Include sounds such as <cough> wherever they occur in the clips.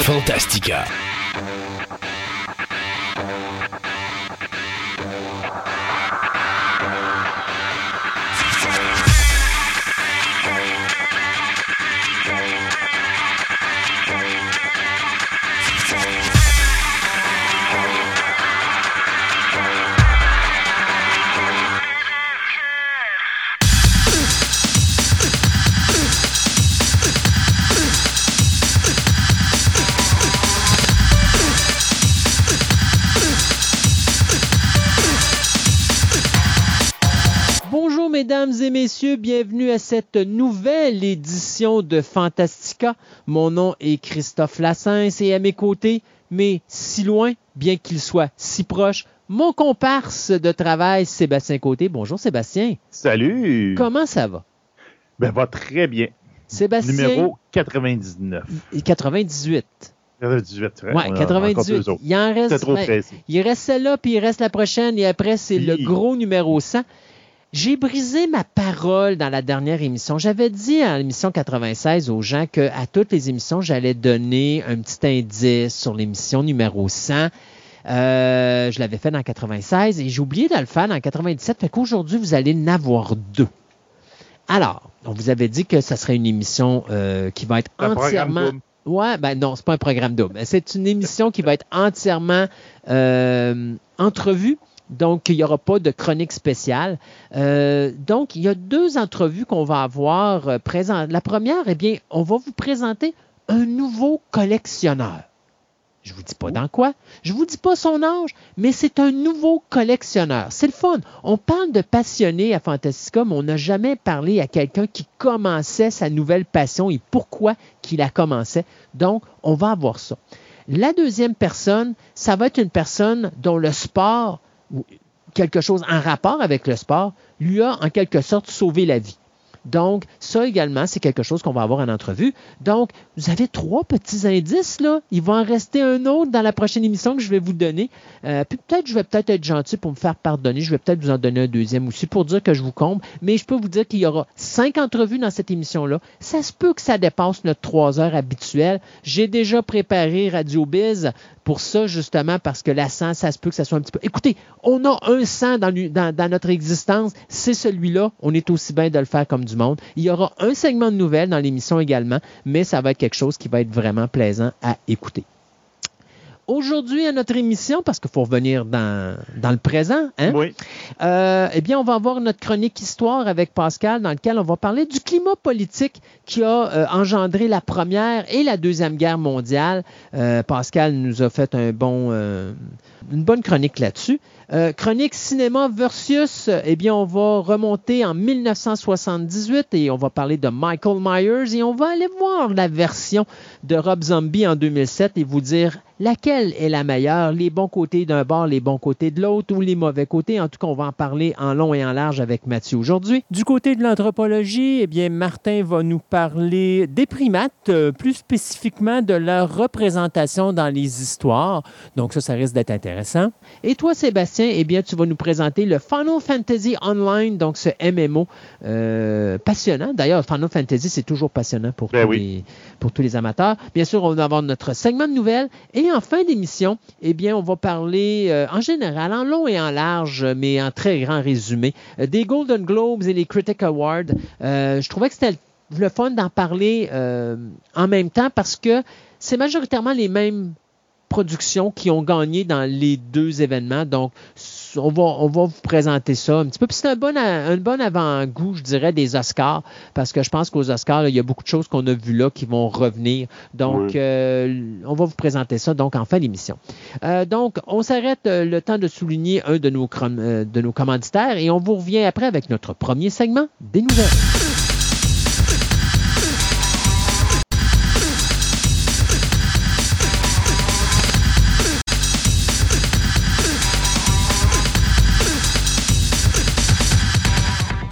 Fantastica. Messieurs, bienvenue à cette nouvelle édition de Fantastica. Mon nom est Christophe Lassens et à mes côtés, mais si loin, bien qu'il soit si proche, mon comparse de travail Sébastien Côté. Bonjour Sébastien. Salut! Comment ça va? Ben, va très bien. Sébastien? Numéro 99. 98. 98, Ouais, 98. Il en reste. Trop ben. Il reste celle-là, puis il reste la prochaine, et après, c'est le gros numéro 100. J'ai brisé ma parole dans la dernière émission. J'avais dit à l'émission 96 aux gens que à toutes les émissions, j'allais donner un petit indice sur l'émission numéro 100. Euh, je l'avais fait dans 96 et j'ai oublié de le faire dans 97. Fait qu'aujourd'hui, vous allez en avoir deux. Alors, on vous avait dit que ça serait une émission euh, qui va être Un entièrement. Ouais, ben non, c'est pas un programme double. C'est une émission qui va être entièrement euh, entrevue. Donc, il n'y aura pas de chronique spéciale. Euh, donc, il y a deux entrevues qu'on va avoir euh, présentes. La première, eh bien, on va vous présenter un nouveau collectionneur. Je vous dis pas dans quoi, je vous dis pas son âge, mais c'est un nouveau collectionneur. C'est le fun. On parle de passionné à Fantastica, mais on n'a jamais parlé à quelqu'un qui commençait sa nouvelle passion et pourquoi qu'il la commençait. Donc, on va avoir ça. La deuxième personne, ça va être une personne dont le sport quelque chose en rapport avec le sport lui a en quelque sorte sauvé la vie. Donc, ça également, c'est quelque chose qu'on va avoir en entrevue. Donc, vous avez trois petits indices, là. Il va en rester un autre dans la prochaine émission que je vais vous donner. Euh, puis peut-être, je vais peut-être être gentil pour me faire pardonner. Je vais peut-être vous en donner un deuxième aussi pour dire que je vous comble. Mais je peux vous dire qu'il y aura cinq entrevues dans cette émission-là. Ça se peut que ça dépasse notre trois heures habituelle. J'ai déjà préparé Radio Biz pour ça, justement, parce que la 100, ça se peut que ça soit un petit peu. Écoutez, on a un 100 dans, dans notre existence. C'est celui-là. On est aussi bien de le faire comme du monde. Il y aura un segment de nouvelles dans l'émission également, mais ça va être quelque chose qui va être vraiment plaisant à écouter. Aujourd'hui, à notre émission, parce qu'il faut revenir dans, dans le présent, hein? Oui. Euh, eh bien, on va avoir notre chronique histoire avec Pascal, dans lequel on va parler du climat politique qui a euh, engendré la première et la deuxième guerre mondiale. Euh, Pascal nous a fait un bon, une bonne chronique là-dessus. Euh, chronique cinéma versus, eh bien, on va remonter en 1978 et on va parler de Michael Myers et on va aller voir la version de Rob Zombie en 2007 et vous dire laquelle est la meilleure, les bons côtés d'un bord, les bons côtés de l'autre ou les mauvais côtés. En tout cas, on va en parler en long et en large avec Mathieu aujourd'hui. Du côté de l'anthropologie, eh bien, Martin va nous parler des primates, euh, plus spécifiquement de leur représentation dans les histoires. Donc ça, ça risque d'être intéressant. Et toi, Sébastien, eh bien, tu vas nous présenter le Final Fantasy Online, donc ce MMO euh, passionnant. D'ailleurs, Final Fantasy, c'est toujours passionnant pour, Ben tous oui. les, pour tous les amateurs. Bien sûr, on va avoir notre segment de nouvelles. Et en fin d'émission, eh bien, on va parler euh, en général, en long et en large, mais en très grand résumé, euh, des Golden Globes et les Critic Awards. Je trouvais que c'était le fun d'en parler en même temps parce que c'est majoritairement les mêmes productions qui ont gagné dans les deux événements. Donc, on va, on va vous présenter ça un petit peu. Puis c'est un bon, un bon avant-goût, je dirais, des Oscars, parce que je pense qu'aux Oscars, là, il y a beaucoup de choses qu'on a vues là qui vont revenir. Donc, Oui. euh, on va vous présenter ça donc en fin d'émission. Euh, donc, on s'arrête euh, le temps de souligner un de nos, de nos commanditaires et on vous revient après avec notre premier segment des nouvelles.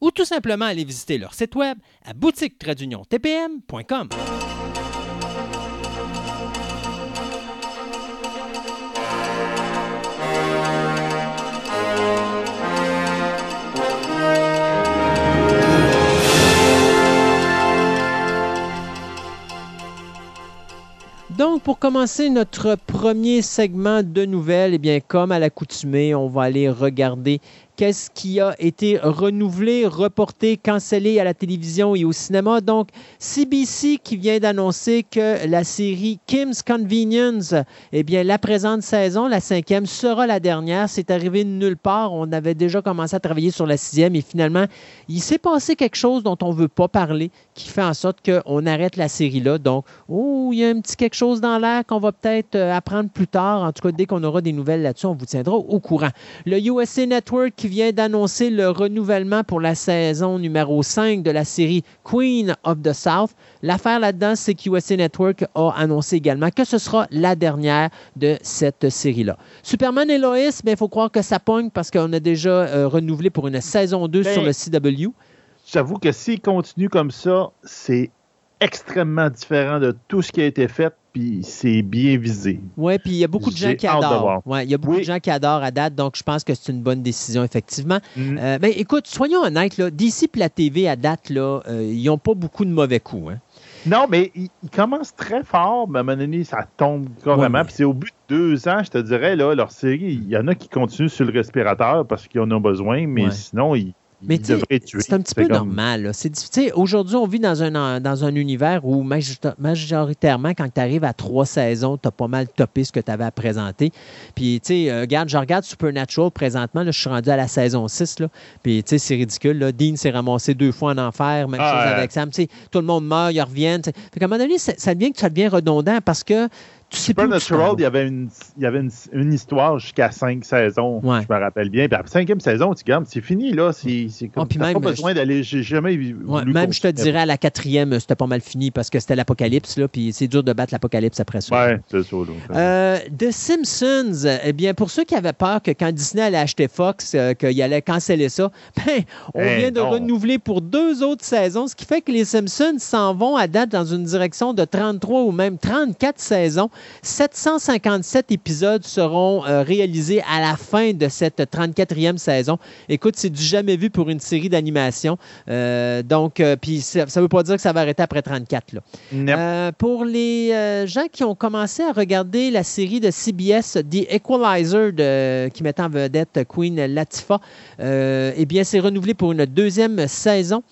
ou tout simplement aller visiter leur site web à boutique-tpm.com. Donc, pour commencer notre premier segment de nouvelles, eh bien, comme à l'accoutumée, on va aller regarder qu'est-ce qui a été renouvelé, reporté, cancellé à la télévision et au cinéma? Donc, CBC qui vient d'annoncer que la série Kim's Convenience, eh bien, la présente saison, la cinquième, sera la dernière. C'est arrivé de nulle part. On avait déjà commencé à travailler sur la sixième et finalement, il s'est passé quelque chose dont on ne veut pas parler qui fait en sorte qu'on arrête la série là. Donc, oh, il y a un petit quelque chose dans l'air qu'on va peut-être euh, apprendre plus tard. En tout cas, dès qu'on aura des nouvelles là-dessus, on vous tiendra au courant. Le USA Network qui vient d'annoncer le renouvellement pour la saison numéro 5 de la série Queen of the South. L'affaire là-dedans, c'est que USA Network a annoncé également que ce sera la dernière de cette série-là. Superman et Lois, il ben, faut croire que ça pogne parce qu'on a déjà euh, renouvelé pour une saison 2 Ben, sur le CW. J'avoue que s'il continue comme ça, c'est extrêmement différent de tout ce qui a été fait, puis c'est bien visé. Oui, puis il y a beaucoup de gens qui adorent. Ouais, il y a beaucoup Oui. de gens qui adorent à date, donc je pense que c'est une bonne décision, effectivement. Mm. Euh, ben, écoute, soyons honnêtes, là, DC et la TV à date, là, euh, ils n'ont pas beaucoup de mauvais coups. hein. Non, mais il, il commence très fort, mais à un moment donné, ça tombe carrément. Ouais, ouais. Puis c'est au bout de deux ans, je te dirais, là, leur série, il y en a qui continuent sur le respirateur parce qu'ils en ont besoin, mais sinon, ils, Mais tu c'est un petit peu comme- normal. Aujourd'hui, on vit dans un, dans un univers où majorita- majoritairement, quand tu arrives à trois saisons, tu as pas mal topé ce que tu avais à présenter. Puis, tu sais, euh, regarde, je regarde Supernatural présentement. là, je suis rendu à la saison 6. Là, puis, tu sais, c'est ridicule. Là. Dean s'est ramassé deux fois en enfer. Même Ah, chose ouais. avec Sam. Tout le monde meurt, ils reviennent. Fait qu'à un moment donné, ça, ça devient que ça devient redondant parce que tu sais Supernatural, il y avait une, il y avait une, une histoire jusqu'à cinq saisons, Ouais. je me rappelle bien. Puis la cinquième saison, tu dis, c'est fini, là. C'est comme, Ah, même, pas besoin d'aller, j'ai jamais vu. Ouais, même, je te dirais, à la quatrième, c'était pas mal fini parce que c'était l'apocalypse. là, Puis c'est dur de battre l'apocalypse après ça. Ouais, c'est ça. Euh, The Simpsons, eh bien, pour ceux qui avaient peur que quand Disney allait acheter Fox, euh, qu'il allait canceller ça, <laughs> ben, on Eh vient de non. renouveler pour deux autres saisons, ce qui fait que les Simpsons s'en vont à date dans une direction de 33 ou même 34 saisons. 757 épisodes seront euh, réalisés à la fin de cette 34e saison. Écoute, c'est du jamais vu pour une série d'animation. Euh, donc, euh, puis ça ne veut pas dire que ça va arrêter après 34. Là. Nep. Euh, pour les gens qui ont commencé à regarder la série de CBS The Equalizer de- qui met en vedette Queen Latifah, eh bien, c'est renouvelé pour une deuxième saison.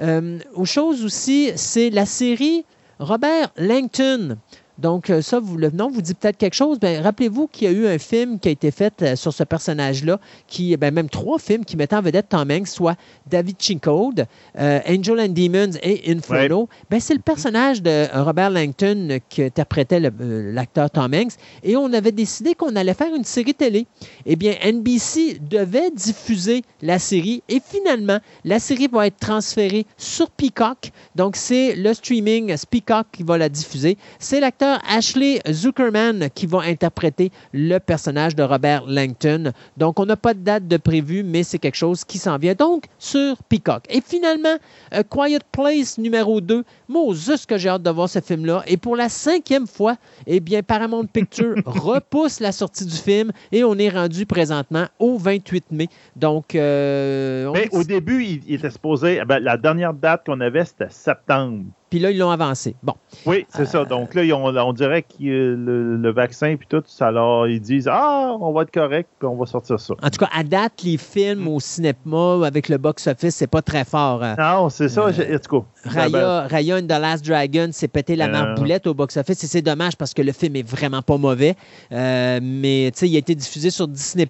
Euh, autre chose aussi, c'est la série Robert Langton. Donc, euh, ça, vous, le nom vous dit peut-être quelque chose. Ben, Rappelez-vous qu'il y a eu un film qui a été fait euh, sur ce personnage-là, qui, ben, même trois films qui mettent en vedette Tom Hanks, soit David Code, Angel and Demons et Inferno. Ben, c'est le personnage de euh, Robert Langton euh, qui interprétait le- euh, l'acteur Tom Hanks. Et on avait décidé qu'on allait faire une série télé. Eh bien, NBC devait diffuser la série. Et finalement, la série va être transférée sur Peacock. Donc, c'est le streaming Peacock qui va la diffuser. C'est l'acteur Ashley Zuckerman qui va interpréter le personnage de Robert Langton. Donc, on n'a pas de date de prévu, mais c'est quelque chose qui s'en vient. Donc, sur Peacock. Et finalement, A Quiet Place numéro 2. Moses que j'ai hâte de voir ce film-là. Et pour la cinquième fois, eh bien, Paramount Pictures <laughs> repousse la sortie du film et on est rendu présentement au 28 mai. Donc, euh, on Mais dit- au début, il, il était supposé. ben, la dernière date qu'on avait, c'était septembre. Puis là, ils l'ont avancé. Bon. Oui, c'est Euh, ça. Donc là, ils ont- on dirait que euh, le, le vaccin puis tout, ça leur, ils disent Ah, on va être correct, puis on va sortir ça. En tout cas, à date, les films au cinéma avec le box-office, c'est pas très fort. Euh, Non, c'est ça. Euh, en tout cas. Raya, Raya and the Last Dragon s'est pété la Euh. marboulette au box-office et c'est dommage parce que le film est vraiment pas mauvais. Euh, mais tu sais, il a été diffusé sur Disney+.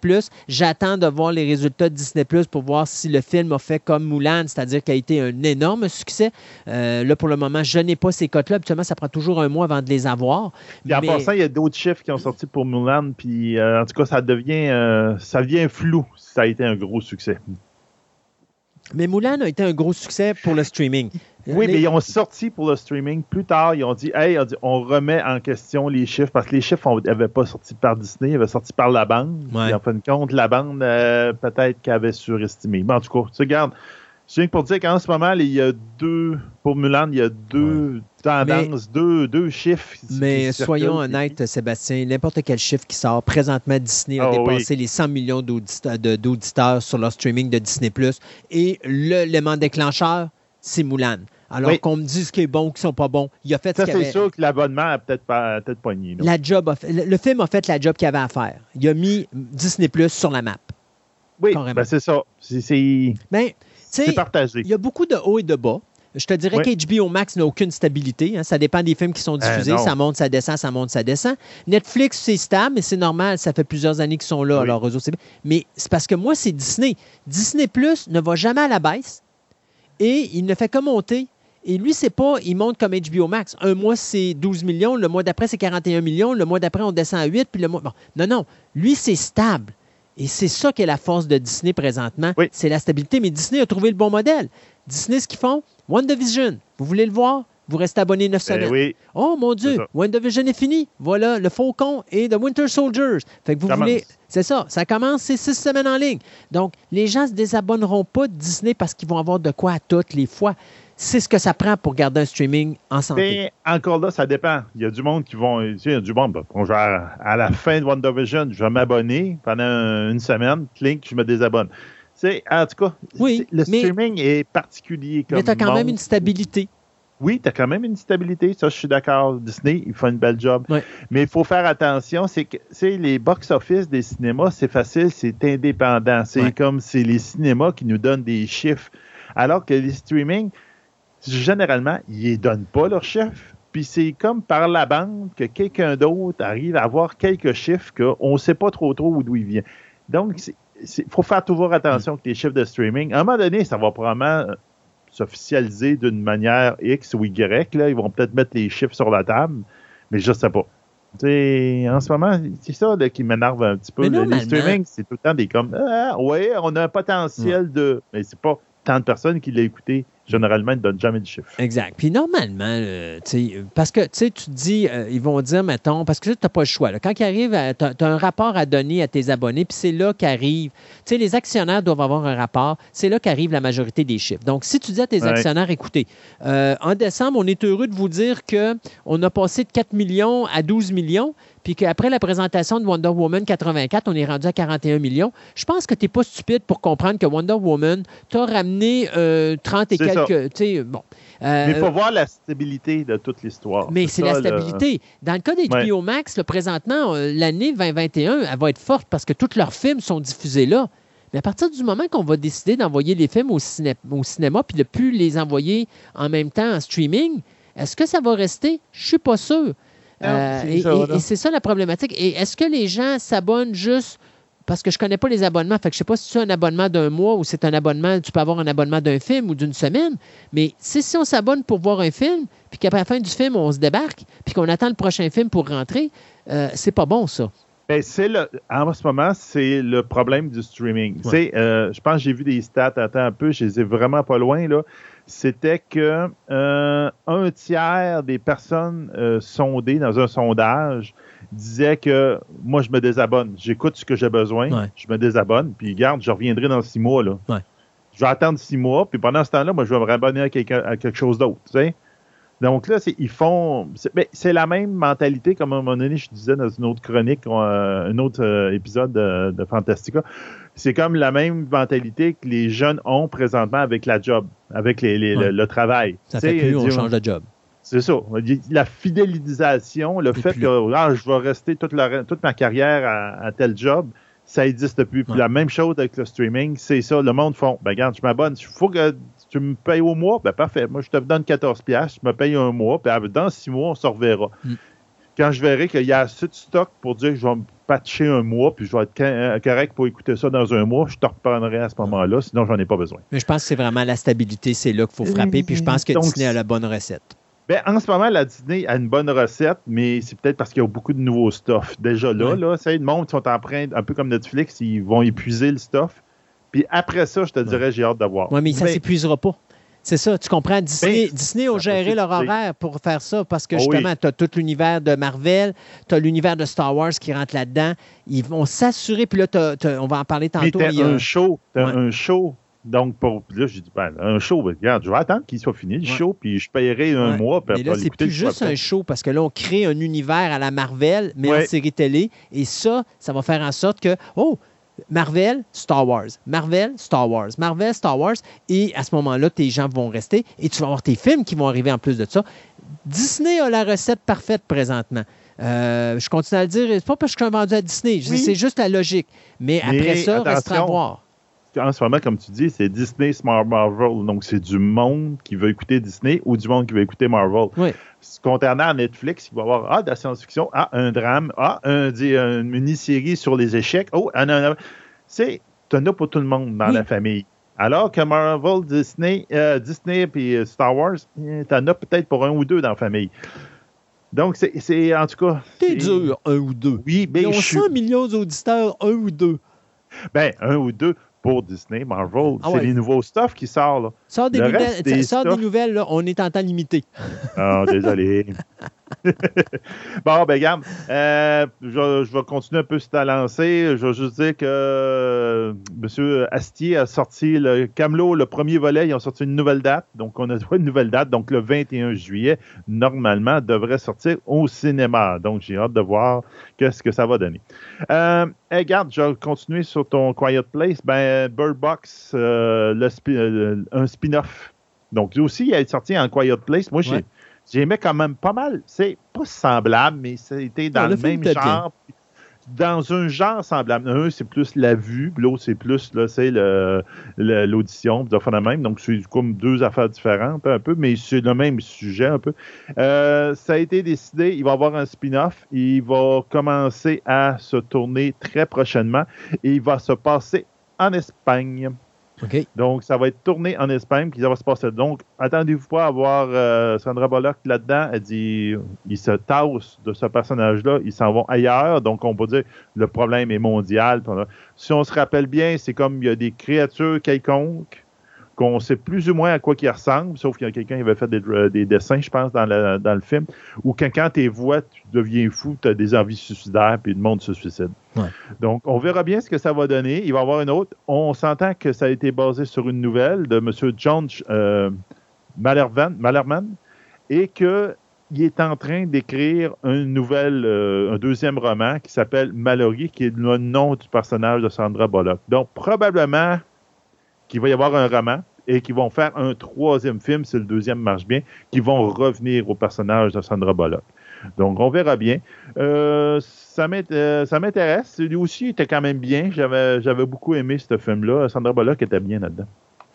J'attends de voir les résultats de Disney+, pour voir si le film a fait comme Mulan, c'est-à-dire qu'il a été un énorme succès. Euh, là, pour le moment, je n'ai pas ces cotes-là. Habituellement, ça prend toujours un mois avant de les avoir. Puis en Mais- passant, il y a d'autres chiffres qui ont sorti pour Mulan, puis euh, en tout cas, ça devient, euh, ça devient flou si ça a été un gros succès. Mais Moulin a été un gros succès pour le streaming. Oui, mais ils ont sorti pour le streaming plus tard. Ils ont dit, hey, on remet en question les chiffres parce que les chiffres n'avaient pas sorti par Disney, ils avaient sorti par la bande. Ouais. en fin de compte, la bande, euh, peut-être qu'elle avait surestimé. Mais en tout cas, tu regardes. Je viens pour dire qu'en ce moment, il y a deux, pour Mulan, il y a deux tendances, deux, deux chiffres. Mais soyons honnêtes, Sébastien, n'importe quel chiffre qui sort, présentement, Disney a Ah dépassé les 100 millions d'auditeurs sur leur streaming de Disney+. Et l'élément déclencheur, c'est Mulan. Alors Oui. qu'on me dise qu'il est bon ou qu'ils sont pas bons, il a fait Ça, ce c'est avait. sûr que l'abonnement a peut-être pas peut pogné. La job a fait- le, film a fait la job qu'il avait à faire. Il a mis Disney Plus sur la map. Oui, ben c'est ça. C'est- Ben, c'est partagé. il y a beaucoup de hauts et de bas. Je te dirais qu'HBO Max n'a aucune stabilité. hein. Ça dépend des films qui sont diffusés. Euh, non. ça monte, ça descend, ça monte, ça descend. Netflix, c'est stable, mais c'est normal. Ça fait plusieurs années qu'ils sont là. Oui. C'est bien. Mais c'est parce que moi, c'est Disney. Disney Plus ne va jamais à la baisse et il ne fait que monter. Et lui, c'est pas, il monte comme HBO Max. Un mois, c'est 12 millions. Le mois d'après, c'est 41 millions. Le mois d'après, on descend à 8. Puis le mois. bon. Non, non. Lui, c'est stable. Et c'est ça qui est la force de Disney présentement. Oui. C'est la stabilité. Mais Disney a trouvé le bon modèle. Disney, ce qu'ils font, WandaVision, vous voulez le voir? Vous restez abonné 9 Ben semaines. oui. Oh mon Dieu. WandaVision est fini. Voilà, le Faucon et The Winter Soldiers. Fait que vous voulez. C'est ça, ça commence, c'est six semaines en ligne. Donc, les gens ne se désabonneront pas de Disney parce qu'ils vont avoir de quoi à toutes les fois. C'est ce que ça prend pour garder un streaming en santé. Mais encore là, ça dépend. Il y a du monde qui vont. Tu sais, il y a du monde. bon, genre, à la fin de WandaVision, je vais m'abonner pendant une semaine. Clic, je me désabonne. Tu sais, en tout cas, Oui, c'est- le mais- streaming est particulier. Comme Mais tu as quand même une stabilité. Oui, tu as quand même une stabilité. Ça, je suis d'accord. Disney, il fait une belle job. Mais il faut faire attention. C'est que les box-office des cinémas, c'est facile, c'est indépendant. C'est comme c'est les cinémas qui nous donnent des chiffres. Alors que les streaming, généralement, ils ne donnent pas leurs chiffres. Puis c'est comme par la bande que quelqu'un d'autre arrive à avoir quelques chiffres qu'on ne sait pas trop trop d'où ils viennent. Donc, il faut faire toujours attention avec les chiffres de streaming. À un moment donné, ça va probablement euh, s'officialiser d'une manière X ou Y. Là. Ils vont peut-être mettre les chiffres sur la table, mais je ne sais pas. En ce moment, c'est ça là, qui m'énerve un petit peu. Le- streaming, c'est tout le temps des comme Ah, ouais, on a un potentiel de. Mais c'est pas tant de personnes qui l'ont écouté. Généralement, ils ne donnent jamais de chiffres. Exact. Puis normalement, euh, parce que tu te dis, euh, ils vont dire, mettons, parce que tu n'as pas le choix. là. Quand ils arrivent, tu as, un rapport à donner à tes abonnés, puis c'est là qu'arrive. Tu sais, les actionnaires doivent avoir un rapport. C'est là qu'arrive la majorité des chiffres. Donc, si tu dis à tes Ouais. actionnaires, écoutez, euh, en décembre, on est heureux de vous dire qu'on a passé de 4 millions à 12 millions, puis qu'après la présentation de Wonder Woman 84, on est rendu à 41 millions. Je pense que tu n'es pas stupide pour comprendre que Wonder Woman t'a ramené euh, 30 et C'est ça. quelques. Tu sais, bon. Euh, Mais il faut voir la stabilité de toute l'histoire. mais c'est la stabilité. Dans le cas d'HBO Max, là, présentement, euh, l'année 2021, elle va être forte parce que tous leurs films sont diffusés là. Mais à partir du moment qu'on va décider d'envoyer les films au, ciné- au cinéma puis de plus les envoyer en même temps en streaming, est-ce que ça va rester? Je suis pas sûr. Non, Euh, et c'est ça la problématique. Et est-ce que les gens s'abonnent juste parce que je connais pas les abonnements, fait que je sais pas si c'est un abonnement d'un mois ou c'est un abonnement, tu peux avoir un abonnement d'un film ou d'une semaine, mais si, si on s'abonne pour voir un film, puis qu'après la fin du film, on se débarque, puis qu'on attend le prochain film pour rentrer, euh, c'est pas bon ça. Ben, c'est le, en ce moment, c'est le problème du streaming. Tu sais, euh, je pense que j'ai vu des stats, attends un peu, je les ai vraiment pas loin, là. C'était que euh, un tiers des personnes euh, sondées dans un sondage disaient que moi, je me désabonne. J'écoute ce que j'ai besoin, Ouais. je me désabonne, puis garde, je reviendrai dans six mois, là. Ouais. Je vais attendre six mois, puis pendant ce temps-là, moi, je vais me rabonner à, quelqu'un- à quelque chose d'autre, tu sais. Donc là, c'est- ils font. C'est ben, c'est la même mentalité, comme à un moment donné, je disais dans une autre chronique, euh, un autre euh, épisode de, de Fantastica. C'est comme la même mentalité que les jeunes ont présentement avec la job, avec les, les- Ouais. le, le travail. Ça fait plus, on change de job. C'est ça. La fidélisation, le Et fait que ah, je vais rester toute, la- toute ma carrière à, à tel job, ça existe plus. Puis Ouais. la même chose avec le streaming, c'est ça. Le monde font, ben regarde, je m'abonne. Il faut que tu me payes au mois. Ben parfait. Moi, je te donne 14 pièces, je me paye un mois, puis dans six mois, on se reverra. Mm. Quand je verrai qu'il y a assez de stock pour dire que je vais me patcher un mois, puis je vais être euh, correct pour écouter ça dans un mois, je te reprendrai à ce moment-là, sinon j'en ai pas besoin. Mais je pense que c'est vraiment la stabilité, c'est là qu'il faut frapper, puis je pense que Donc, Disney a la bonne recette. Ben, en ce moment, la Disney a une bonne recette, mais c'est peut-être parce qu'il y a beaucoup de nouveaux stuff. Déjà là, Ouais. là, ça, le monde qui sont en train, un peu comme Netflix, ils vont épuiser le stuff. Puis après ça, je te dirais, j'ai hâte de voir. Oui, mais ça ne s'épuisera pas. C'est ça, tu comprends? Disney, Ben, Disney a géré leur horaire pour faire ça parce que Oh oui. justement, tu as tout l'univers de Marvel, tu as l'univers de Star Wars qui rentre là-dedans. Ils vont s'assurer, puis là, on va en parler Mais tantôt. il y a- un show, Ouais. un show. Donc, pour, puis là, j'ai dit, ben, un show, ben, regarde, je vais attendre qu'il soit fini, le Ouais. show, puis je paierai un Ouais. mois. Puis Mais là, c'est plus juste un show parce que là, on crée un univers à la Marvel, mais en série télé. Et ça, ça va faire en sorte que, oh, Marvel, Star Wars. Marvel, Star Wars. Marvel, Star Wars. Et à ce moment-là, tes gens vont rester et tu vas avoir tes films qui vont arriver en plus de ça. Disney a la recette parfaite présentement. Euh, je continue à le dire, c'est pas parce que je suis vendu à Disney, Oui. c'est juste la logique. Mais, Mais après ça, restera à voir. En ce moment, comme tu dis, c'est Disney, Smart Marvel. Donc, c'est du monde qui veut écouter Disney ou du monde qui veut écouter Marvel. Oui. Contrairement à Netflix, il va y avoir ah, de la science-fiction, ah, un drame, ah, un, une mini-série sur les échecs. Oh, un, un, un. C'est, t'en as pour tout le monde dans Oui. la famille. Alors que Marvel, Disney, euh, Disney et Star Wars, eh, t'en as peut-être pour un ou deux dans la famille. Donc, c'est, en tout cas. T'es c'est- dur, un ou deux. Oui, mais Ils ont je suis- 100 millions d'auditeurs, un ou deux. Ben, un ou deux pour Disney, Marvel. Ah c'est les nouveaux stuff qui sortent, là. Sors des, Le nouvelles, reste des sors des stuff- nouvelles, là, on est en temps limité. Ah, désolé. <laughs> <laughs> bon, ben, regarde, euh, je, vais continuer un peu sur ta lancée. Je vais juste dire que euh, M. Astier a sorti le Camelot, le premier volet. Ils ont sorti une nouvelle date. Donc, on a <laughs> une nouvelle date. Donc, le 21 juillet, normalement, devrait sortir au cinéma. Donc, j'ai hâte de voir qu'est-ce que ça va donner. Euh, hey, regarde, je vais continuer sur ton Quiet Place. Ben, Bird Box, euh, un spin-off. Donc, aussi, il est sorti en Quiet Place. Moi, j'ai. J'aimais quand même pas mal. C'est pas semblable, mais c'était dans Non, le, le même bien. genre. Dans un genre semblable. Un, c'est plus la vue, l'autre, c'est plus là, c'est le- l'audition, de même. Donc, c'est comme deux affaires différentes, un peu, mais c'est le même sujet, un peu. Euh, ça a été décidé, il va y avoir un spin-off. Il va commencer à se tourner très prochainement et il va se passer en Espagne. OK. Donc, ça va être tourné en Espagne, puis ça va se passer. Donc, attendez-vous pas à voir euh, Sandra Bullock là-dedans. Elle dit, ils se tassent de ce personnage-là, ils s'en vont ailleurs. Donc, on peut dire, le problème est mondial. Si on se rappelle bien, c'est comme il y a des créatures quelconques qu'on sait plus ou moins à quoi qu'ils ressemblent, sauf qu'il y a quelqu'un qui avait fait des, euh, des dessins, je pense, dans le, dans le film, où quand, quand tu vois, tu deviens fou, tu as des envies suicidaires, puis le monde se suicide. Ouais. Donc, on verra bien ce que ça va donner. Il va y avoir une autre. On s'entend que ça a été basé sur une nouvelle de M. John euh, Mallerman, Mallerman et qu'il est en train d'écrire une nouvelle, euh, un deuxième roman qui s'appelle Mallory, qui est le nom du personnage de Sandra Bullock. Donc, probablement qu'il va y avoir un roman et qu'ils vont faire un troisième film, si le deuxième marche bien, qui vont revenir au personnage de Sandra Bullock. Donc, on verra bien. Euh, ça euh, ça m'intéresse. Lui aussi était quand même bien. J'avais beaucoup aimé ce film-là. Sandra Bullock était bien là-dedans.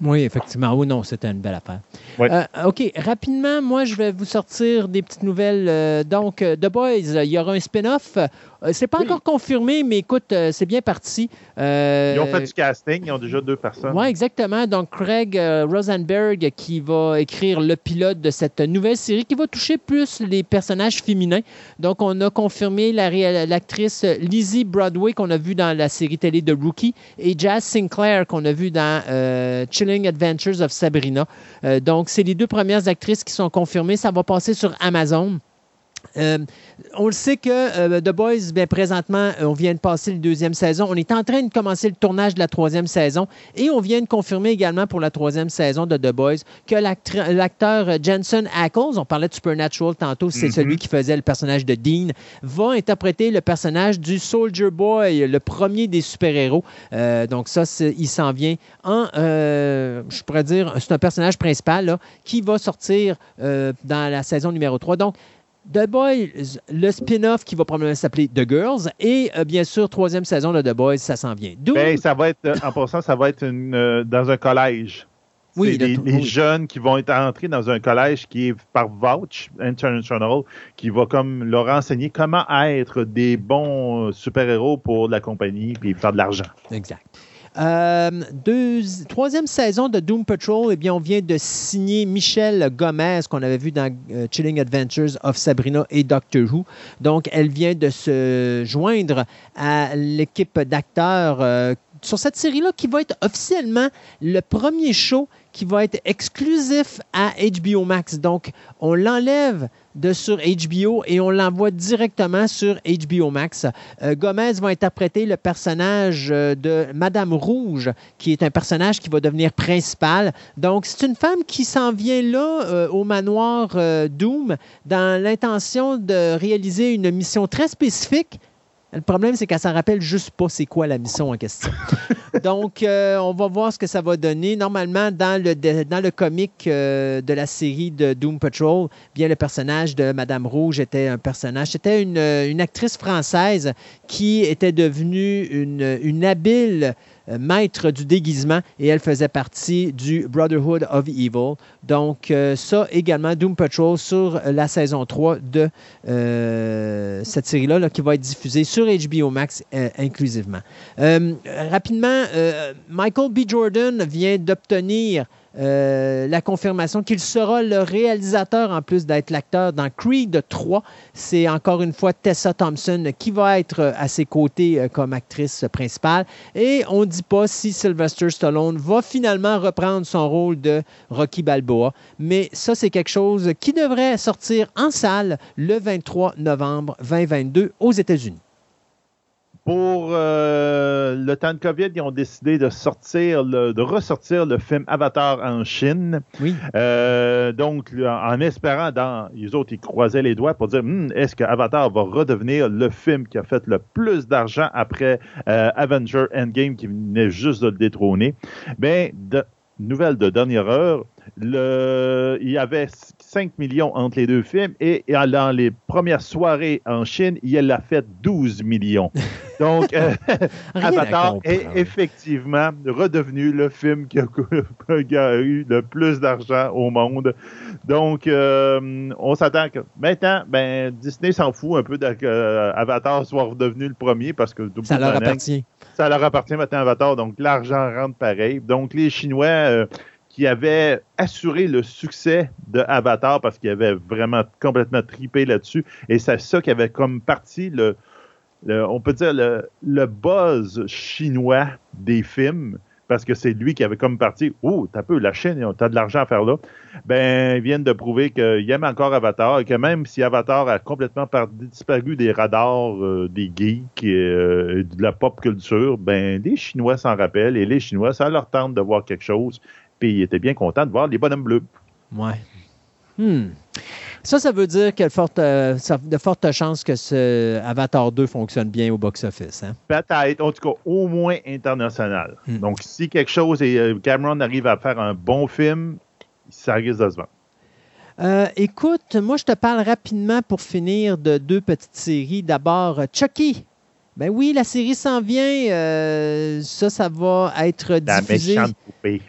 Oui, effectivement. Oui, non, c'était une belle affaire. Ouais. Euh, OK, rapidement, moi, je vais vous sortir des petites nouvelles. Euh, donc, The Boys, il y aura un spin-off. Euh, c'est pas Oui. encore confirmé, mais écoute, euh, c'est bien parti. Euh, Ils ont fait du casting. Ils ont déjà deux personnes. Oui, exactement. Donc, Craig Rosenberg qui va écrire le pilote de cette nouvelle série qui va toucher plus les personnages féminins. Donc, on a confirmé la l'actrice Lizzie Broadway qu'on a vue dans la série télé de Rookie et Jazz Sinclair qu'on a vue dans euh, Chilling Adventures of Sabrina. Euh, donc, c'est les deux premières actrices qui sont confirmées. Ça va passer sur Amazon. Euh, on le sait que euh, The Boys, ben, présentement, euh, on vient de passer la deuxième saison. On est en train de commencer le tournage de la troisième saison et on vient de confirmer également pour la troisième saison de The Boys que l'acteur Jensen Ackles, on parlait de Supernatural tantôt, c'est Mhm. celui qui faisait le personnage de Dean, va interpréter le personnage du Soldier Boy, le premier des super-héros. Euh, donc ça, il s'en vient en, je pourrais dire, c'est un personnage principal là, qui va sortir dans la saison numéro 3. Donc, The Boys, le spin-off qui va probablement s'appeler The Girls et euh, bien sûr, troisième saison de The Boys, ça s'en vient. Ben, ça va être, euh, en passant, ça va être une, euh, dans un collège. Oui, les, les oui. jeunes qui vont être entrés dans un collège qui est par Vouch International, qui va comme leur enseigner comment être des bons super-héros pour la compagnie puis faire de l'argent. Exact. Euh, troisième saison de Doom Patrol, eh bien, on vient de signer Michelle Gomez, qu'on avait vu dans euh, Chilling Adventures of Sabrina et Doctor Who. Donc, elle vient de se joindre à l'équipe d'acteurs euh, sur cette série-là qui va être officiellement le premier show qui va être exclusif à HBO Max. Donc, on l'enlève de sur HBO et on l'envoie directement sur HBO Max. Euh, Gomez va interpréter le personnage euh, de Madame Rouge, qui est un personnage qui va devenir principal. Donc, c'est une femme qui s'en vient là euh, au manoir Doom dans l'intention de réaliser une mission très spécifique le problème, c'est qu'elle s'en rappelle juste pas c'est quoi la mission en question. <laughs> Donc, euh, on va voir ce que ça va donner. Normalement, dans le, dans le comic euh, de la série de Doom Patrol, bien le personnage de Madame Rouge était un personnage. C'était une, une actrice française qui était devenue une, une habile maître du déguisement et elle faisait partie du Brotherhood of Evil. Donc, euh, ça également, Doom Patrol sur la saison 3 de euh, cette série-là qui va être diffusée sur HBO Max inclusivement. rapidement, Michael B. Jordan vient d'obtenir euh, la confirmation qu'il sera le réalisateur en plus d'être l'acteur dans Creed 3. C'est encore une fois Tessa Thompson qui va être à ses côtés euh, comme actrice principale. Et on ne dit pas si Sylvester Stallone va finalement reprendre son rôle de Rocky Balboa. Mais ça, c'est quelque chose qui devrait sortir en salle le 23 novembre 2022 aux États-Unis. Pour euh, le temps de COVID, ils ont décidé de sortir, de ressortir le film Avatar en Chine. Oui. Euh, donc, en, espérant, dans les autres, ils croisaient les doigts pour dire hmm, est-ce que Avatar va redevenir le film qui a fait le plus d'argent après euh, Avenger Endgame qui venait juste de le détrôner? Ben, de, nouvelle de dernière heure, le, il y avait 5 millions entre les deux films et, dans les premières soirées en Chine, il a fait 12 millions. <laughs> Donc, euh, Avatar est effectivement redevenu le film <laughs> qui a, eu le plus d'argent au monde. Donc, euh, on s'attend que maintenant, ben, Disney s'en fout un peu qu'Avatar soit redevenu le premier parce que ça leur appartient. Ça leur appartient maintenant Avatar, donc l'argent rentre pareil. Donc, les Chinois. Euh, qui avait assuré le succès de Avatar parce qu'il avait vraiment complètement tripé là-dessus. Et c'est ça qui avait comme parti le, on peut dire le, buzz chinois des films parce que c'est lui qui avait comme parti Oh, t'as peu, la Chine, t'as de l'argent à faire là. Ben, ils viennent de prouver qu'il aime encore Avatar et que même si Avatar a complètement disparu des radars euh, des geeks euh, et de la pop culture, ben, les Chinois s'en rappellent et les Chinois, ça leur tente de voir quelque chose puis il était bien content de voir les bonhommes bleus. Ouais. Hmm. Ça, ça veut dire qu'il y a de fortes chances que ce Avatar 2 fonctionne bien au box-office. Hein? Peut-être, en tout cas, au moins international. Hmm. Donc, si quelque chose et euh, Cameron arrive à faire un bon film, ça risque de se vendre. Euh, écoute, moi, je te parle rapidement pour finir de deux petites séries. D'abord, Chucky, ben oui, la série s'en vient. Euh, ça, ça va être diffusé.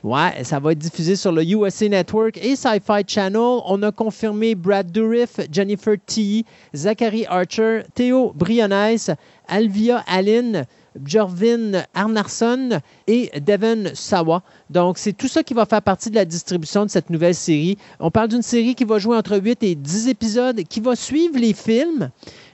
Ouais, ça va être diffusé sur le USA Network et Sci-Fi Channel. On a confirmé Brad Dourif, Jennifer T, Zachary Archer, Théo Briones, Alvia Allen, Jorvin Arnarsson et Devon Sawa. Donc, c'est tout ça qui va faire partie de la distribution de cette nouvelle série. On parle d'une série qui va jouer entre 8 et 10 épisodes, qui va suivre les films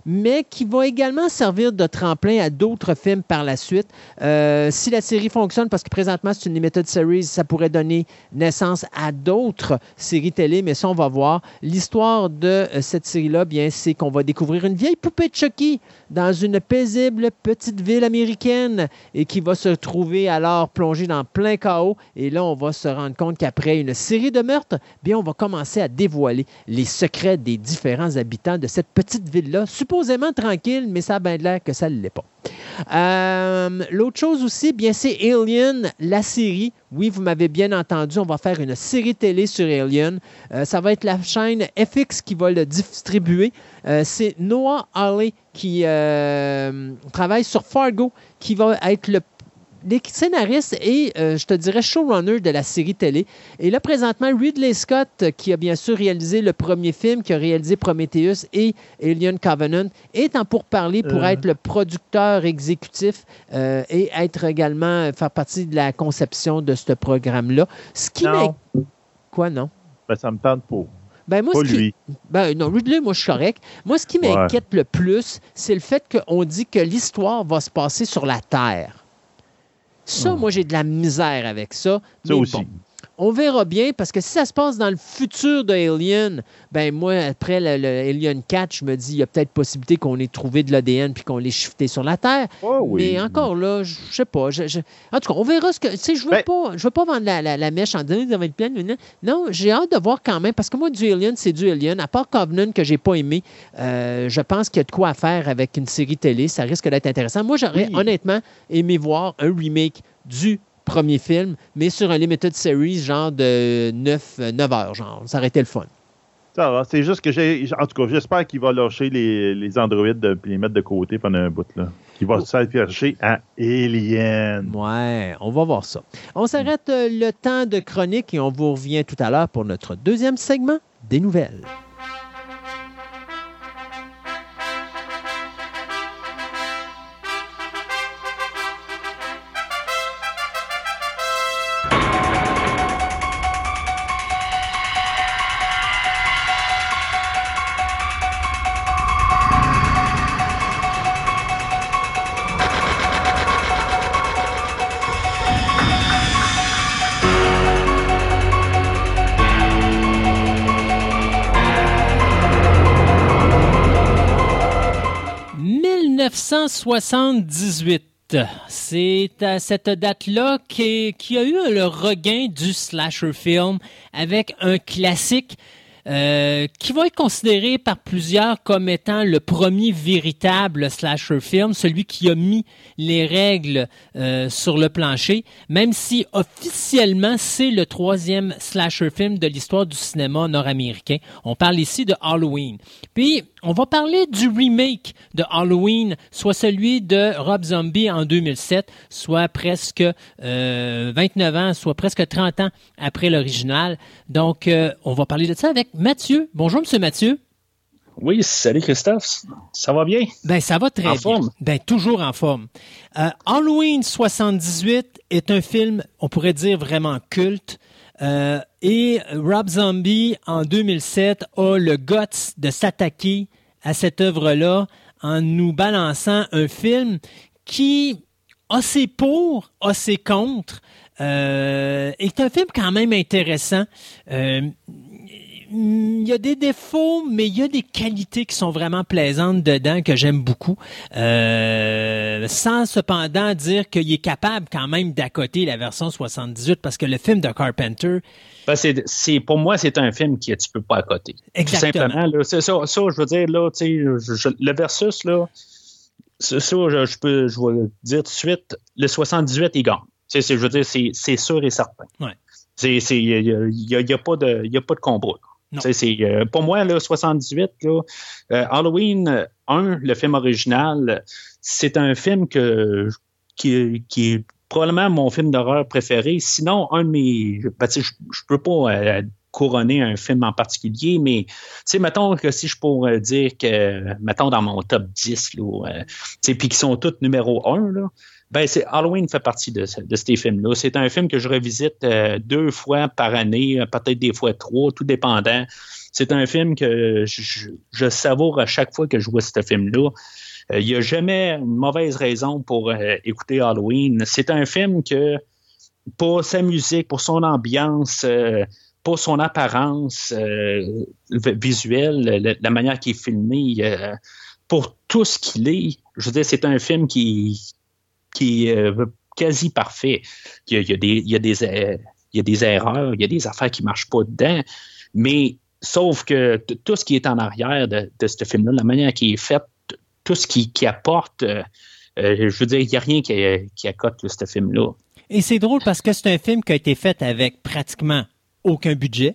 mais qui va également servir de tremplin à d'autres films par la suite. Euh, si la série fonctionne, parce que présentement c'est une limited series, ça pourrait donner naissance à d'autres séries télé, mais ça on va voir. L'histoire de euh, cette série-là, bien, c'est qu'on va découvrir une vieille poupée de Chucky dans une paisible petite ville américaine et qui va se trouver alors plongée dans plein chaos. Et là, on va se rendre compte qu'après une série de meurtres, bien, on va commencer à dévoiler les secrets des différents habitants de cette petite ville-là, tranquille, mais ça a bien l'air que ça ne l'est pas. Euh, l'autre chose aussi, bien, c'est Alien, la série. Oui, vous m'avez bien entendu, on va faire une série télé sur Alien. Euh, ça va être la chaîne FX qui va le distribuer. Euh, c'est Noah Hawley qui travaille sur Fargo, qui va être le les scénaristes et, euh, je te dirais, showrunner de la série télé. Et là, présentement, Ridley Scott, qui a bien sûr réalisé le premier film, qui a réalisé Prometheus et Alien Covenant, est en pourparler pour euh. être le producteur exécutif euh, et être également, faire partie de la conception de ce programme-là. Ce qui non. Quoi, non? Ben, ça me tente pas. Ben, moi, pas ce lui. ben, non, Ridley, moi, je suis correct. Moi, ce qui m'inquiète le plus, c'est le fait qu'on dit que l'histoire va se passer sur la Terre Ça, moi, j'ai de la misère avec ça. Ça aussi. bon, on verra bien parce que si ça se passe dans le futur de Alien, ben moi, après le, le Alien 4, je me dis, il y a peut-être possibilité qu'on ait trouvé de l'ADN puis qu'on l'ait shifté sur la Terre. Oh oui. Mais encore là, je sais pas. je- je- En tout cas, on verra ce que. Tu sais, je veux Ben- pas. Je veux pas vendre la, la- la mèche en disant ça va être plein. Non, non j'ai hâte de voir quand même. Parce que moi, du Alien, c'est du Alien. À part Covenant que j'ai pas aimé, euh, je pense qu'il y a de quoi à faire avec une série télé. Ça risque d'être intéressant. Moi, j'aurais Oui. honnêtement aimé voir un remake du premier film, mais sur un limited series, genre de 9, 9 heures, genre. Ça aurait été le fun. Ça va. C'est juste que j'ai. En tout cas, j'espère qu'il va lâcher les, les androïdes et les mettre de côté pendant un bout. là. Qu'il va Oh. s'afficher à Alien. Ouais, on va voir ça. On s'arrête euh, le temps de chronique et on vous revient tout à l'heure pour notre deuxième segment des nouvelles. « 1978. C'est à cette date-là qu'il y a eu le regain du slasher film avec un classique euh, qui va être considéré par plusieurs comme étant le premier véritable slasher film, celui qui a mis les règles euh, sur le plancher, même si officiellement c'est le troisième slasher film de l'histoire du cinéma nord-américain. On parle ici de Halloween. Puis on va parler du remake de Halloween, soit celui de Rob Zombie en 2007, soit presque euh, 29 ans, soit presque 30 ans après l'original. Donc, euh, on va parler de ça avec Mathieu. Bonjour, Monsieur Mathieu. Oui, salut Christophe. Ça va bien? Ben, ça va très En bien. forme? Ben, toujours en forme. Euh, Halloween 78 est un film, on pourrait dire, vraiment culte. Euh, et Rob Zombie, en 2007, a le guts de s'attaquer à cette œuvre-là en nous balançant un film qui a ses pour, a ses contre, euh, est un film quand même intéressant. Euh, il y a des défauts, mais il y a des qualités qui sont vraiment plaisantes dedans que j'aime beaucoup. Euh, sans cependant dire qu'il est capable quand même d'accoter la version 78 parce que le film de Carpenter, Ben, c'est, pour moi, c'est un film que tu peux pas accoter. Exactement. Tout simplement. Là, ça, ça, je veux dire, là, tu sais, je- je- le versus, là, ça, je, je peux, je vais le dire tout de suite, le 78, il gagne. Je veux dire, c'est, sûr et certain. Ouais. Il y a, y a- il y a pas de, y a pas de combat. là. Euh, pour moi, là, 78, là, euh, Halloween 1, le film original, c'est un film que, qui, est probablement mon film d'horreur préféré. Sinon, un de mes. ben, je je peux pas euh, couronner un film en particulier, mais mettons que si je pourrais dire que, mettons dans mon top 10, là, euh, tu sais, puis qui sont tous numéro 1, là, ben c'est Halloween fait partie de, ce- de ces films-là. C'est un film que je revisite euh, deux fois par année, peut-être des fois trois, tout dépendant. C'est un film que je, savoure à chaque fois que je vois ce film-là. Euh, Il n'y a jamais une mauvaise raison pour euh, écouter Halloween. C'est un film que, pour sa musique, pour son ambiance, pour son apparence visuelle, la, la manière qu'il est filmé, pour tout ce qu'il est, je veux dire, c'est un film qui, qui est euh, quasi parfait. Il y a, des, il y a des, euh, il y a des erreurs, il y a des affaires qui ne marchent pas dedans, mais sauf que tout ce qui est en arrière de, ce film-là, la manière qui est faite, tout ce qui, qui apporte, euh, je veux dire, il n'y a rien qui, qui accote ce film-là. Et c'est drôle parce que c'est un film qui a été fait avec pratiquement aucun budget.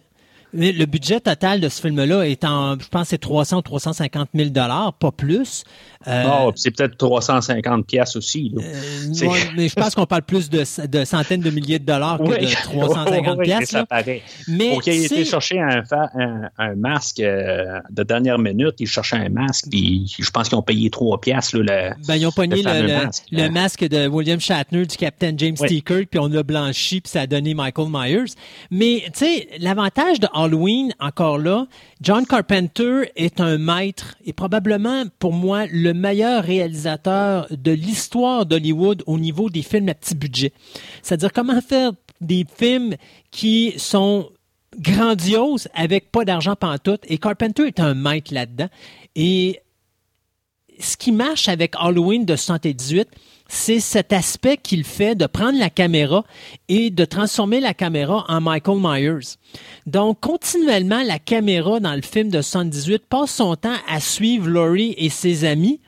Mais Le budget total de ce film-là est en, je pense, c'est 300 ou 350 000 dollars, pas plus. Euh, puis c'est peut-être 350 pièces aussi. là. euh, ouais, mais je pense qu'on parle plus de, de centaines de milliers de dollars que Oui. de 350 <laughs> Oui, pièces. ça paraît. Mais Pour qu'il ait été chercher un, un, un masque euh, de dernière minute, il cherchait un masque, puis je pense qu'ils ont payé 3 pièces. Là, le- Ben, ils ont pogné Le le, fameux le- masque, le hein. masque de William Shatner du Captain James Oui. T. Kirk, puis on l'a blanchi, puis ça a donné Michael Myers. Mais, tu sais, l'avantage de Halloween, encore là, John Carpenter est un maître et probablement pour moi le meilleur réalisateur de l'histoire d'Hollywood au niveau des films à petit budget. C'est-à-dire comment faire des films qui sont grandioses avec pas d'argent pantoute et Carpenter est un maître là-dedans. Et ce qui marche avec Halloween de 78, c'est cet aspect qu'il fait de prendre la caméra et de transformer la caméra en Michael Myers. Donc, continuellement, la caméra dans le film de 78 passe son temps à suivre Laurie et ses amis,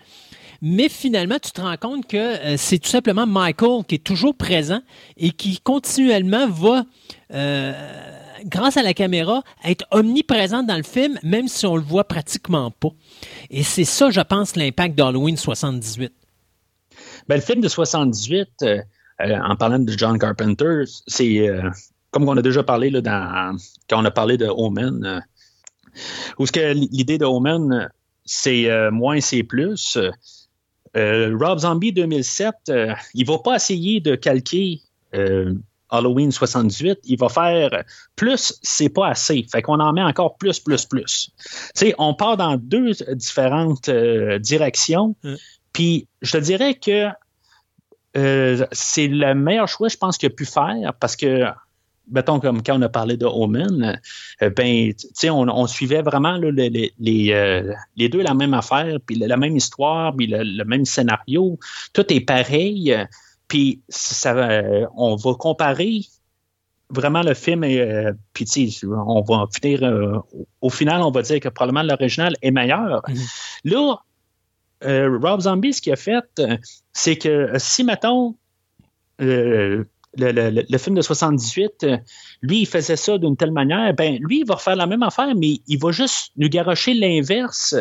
mais finalement, tu te rends compte que euh, c'est tout simplement Michael qui est toujours présent et qui continuellement va... Euh, grâce à la caméra, être omniprésent dans le film, même si on le voit pratiquement pas. Et c'est ça, je pense, l'impact d'Halloween 78. Ben, le film de 78, euh, euh, en parlant de John Carpenter, c'est euh, comme on a déjà parlé là, dans, quand on a parlé de Omen, où ce que l'idée de Omen, c'est moins, c'est plus. Rob Zombie 2007, il va pas essayer de calquer Halloween 78, il va faire plus, c'est pas assez. Fait qu'on en met encore plus, plus, plus. Tu sais, on part dans deux différentes directions. Mm. Puis je te dirais que euh, c'est le meilleur choix, je pense, qu'il a pu faire parce que, mettons, comme quand on a parlé de Omen, euh, ben, tu sais, on, suivait vraiment euh, les, deux la même affaire, puis la, même histoire, puis le, même scénario. Tout est pareil. Puis ça, on va comparer vraiment le film et puis on va finir au final on va dire que probablement l'original est meilleur. Mm-hmm. Là euh, Rob Zombie, ce qu'il a fait, euh, c'est que euh, si, mettons, le, film de 78, lui, il faisait ça d'une telle manière, ben lui, il va refaire la même affaire, mais il va juste nous garocher l'inverse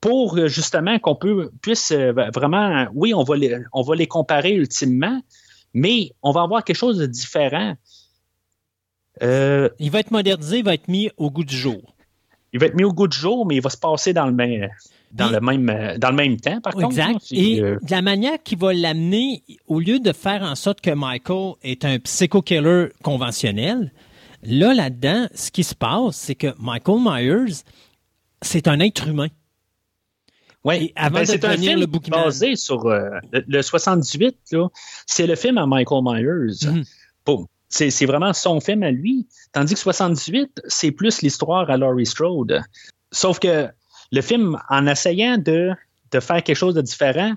pour justement qu'on puisse vraiment, oui, on va, les, on va les comparer ultimement, mais on va avoir quelque chose de différent. il va être modernisé, il va être mis au goût du jour. Il va être mis au goût du jour, mais il va se passer dans le même, dans, le même, euh, dans le même temps, par contre. Exact. Et euh, la manière qui va l'amener, au lieu de faire en sorte que Michael est un psycho-killer conventionnel, là, là-dedans, ce qui se passe, c'est que Michael Myers, c'est un être humain. Oui, avant ben, c'est un film le basé sur euh, le, 78, c'est le film à Michael Myers. Mhm. C'est vraiment son film à lui. Tandis que 78, c'est plus l'histoire à Laurie Strode. Sauf que le film, en essayant de, faire quelque chose de différent,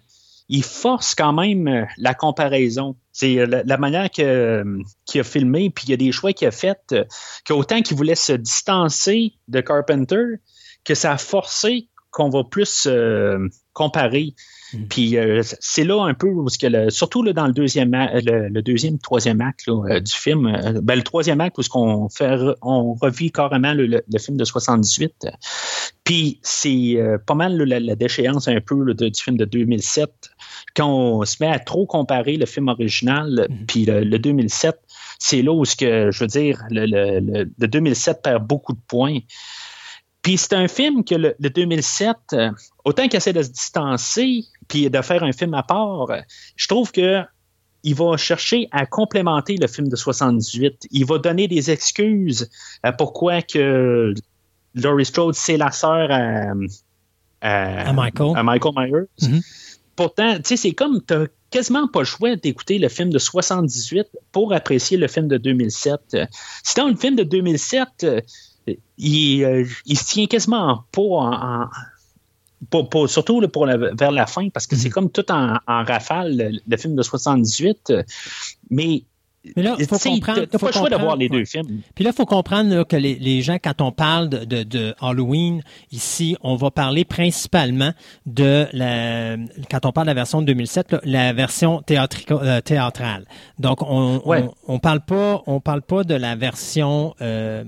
il force quand même euh, la comparaison. C'est euh, la, manière euh, qu'il a filmé, puis il y a des choix qu'il a fait, qu'autant qu'il voulait se distancer de Carpenter, que ça a forcé qu'on va plus comparer. Mm. Puis euh, c'est là un peu où que surtout là, dans le deuxième le, le, deuxième troisième acte euh, du film, euh, ben, le troisième acte où ce qu'on fait on revit carrément le, film de 78. Puis c'est pas mal la, déchéance un peu du film de 2007 quand on se met à trop comparer le film original mm. puis le, 2007 c'est là où ce que je veux dire le, le 2007 perd beaucoup de points. Puis c'est un film que le, 2007, euh, autant qu'il essaie de se distancer, puis de faire un film à part, je trouve que il va chercher à complémenter le film de 78. Il va donner des excuses à pourquoi que Laurie Strode, c'est la sœur à, Michael. Myers. Mm-hmm. Pourtant, tu sais, c'est comme, tu quasiment pas le choix d'écouter le film de 78 pour apprécier le film de 2007. Sinon, le film de 2007, il, euh, il, se tient quasiment pas en, surtout pour vers la fin, parce que c'est mhm. comme tout en, rafale, le, film de 78. Mais mais là, il faut comprendre. pas le choix d'avoir les deux films. Puis là, il faut comprendre que les, gens, quand on parle de, Halloween, ici, on va parler principalement de la, quand on parle de la version de 2007, la version euh, théâtrale. Donc, on, on, parle pas, on parle pas de la version euh,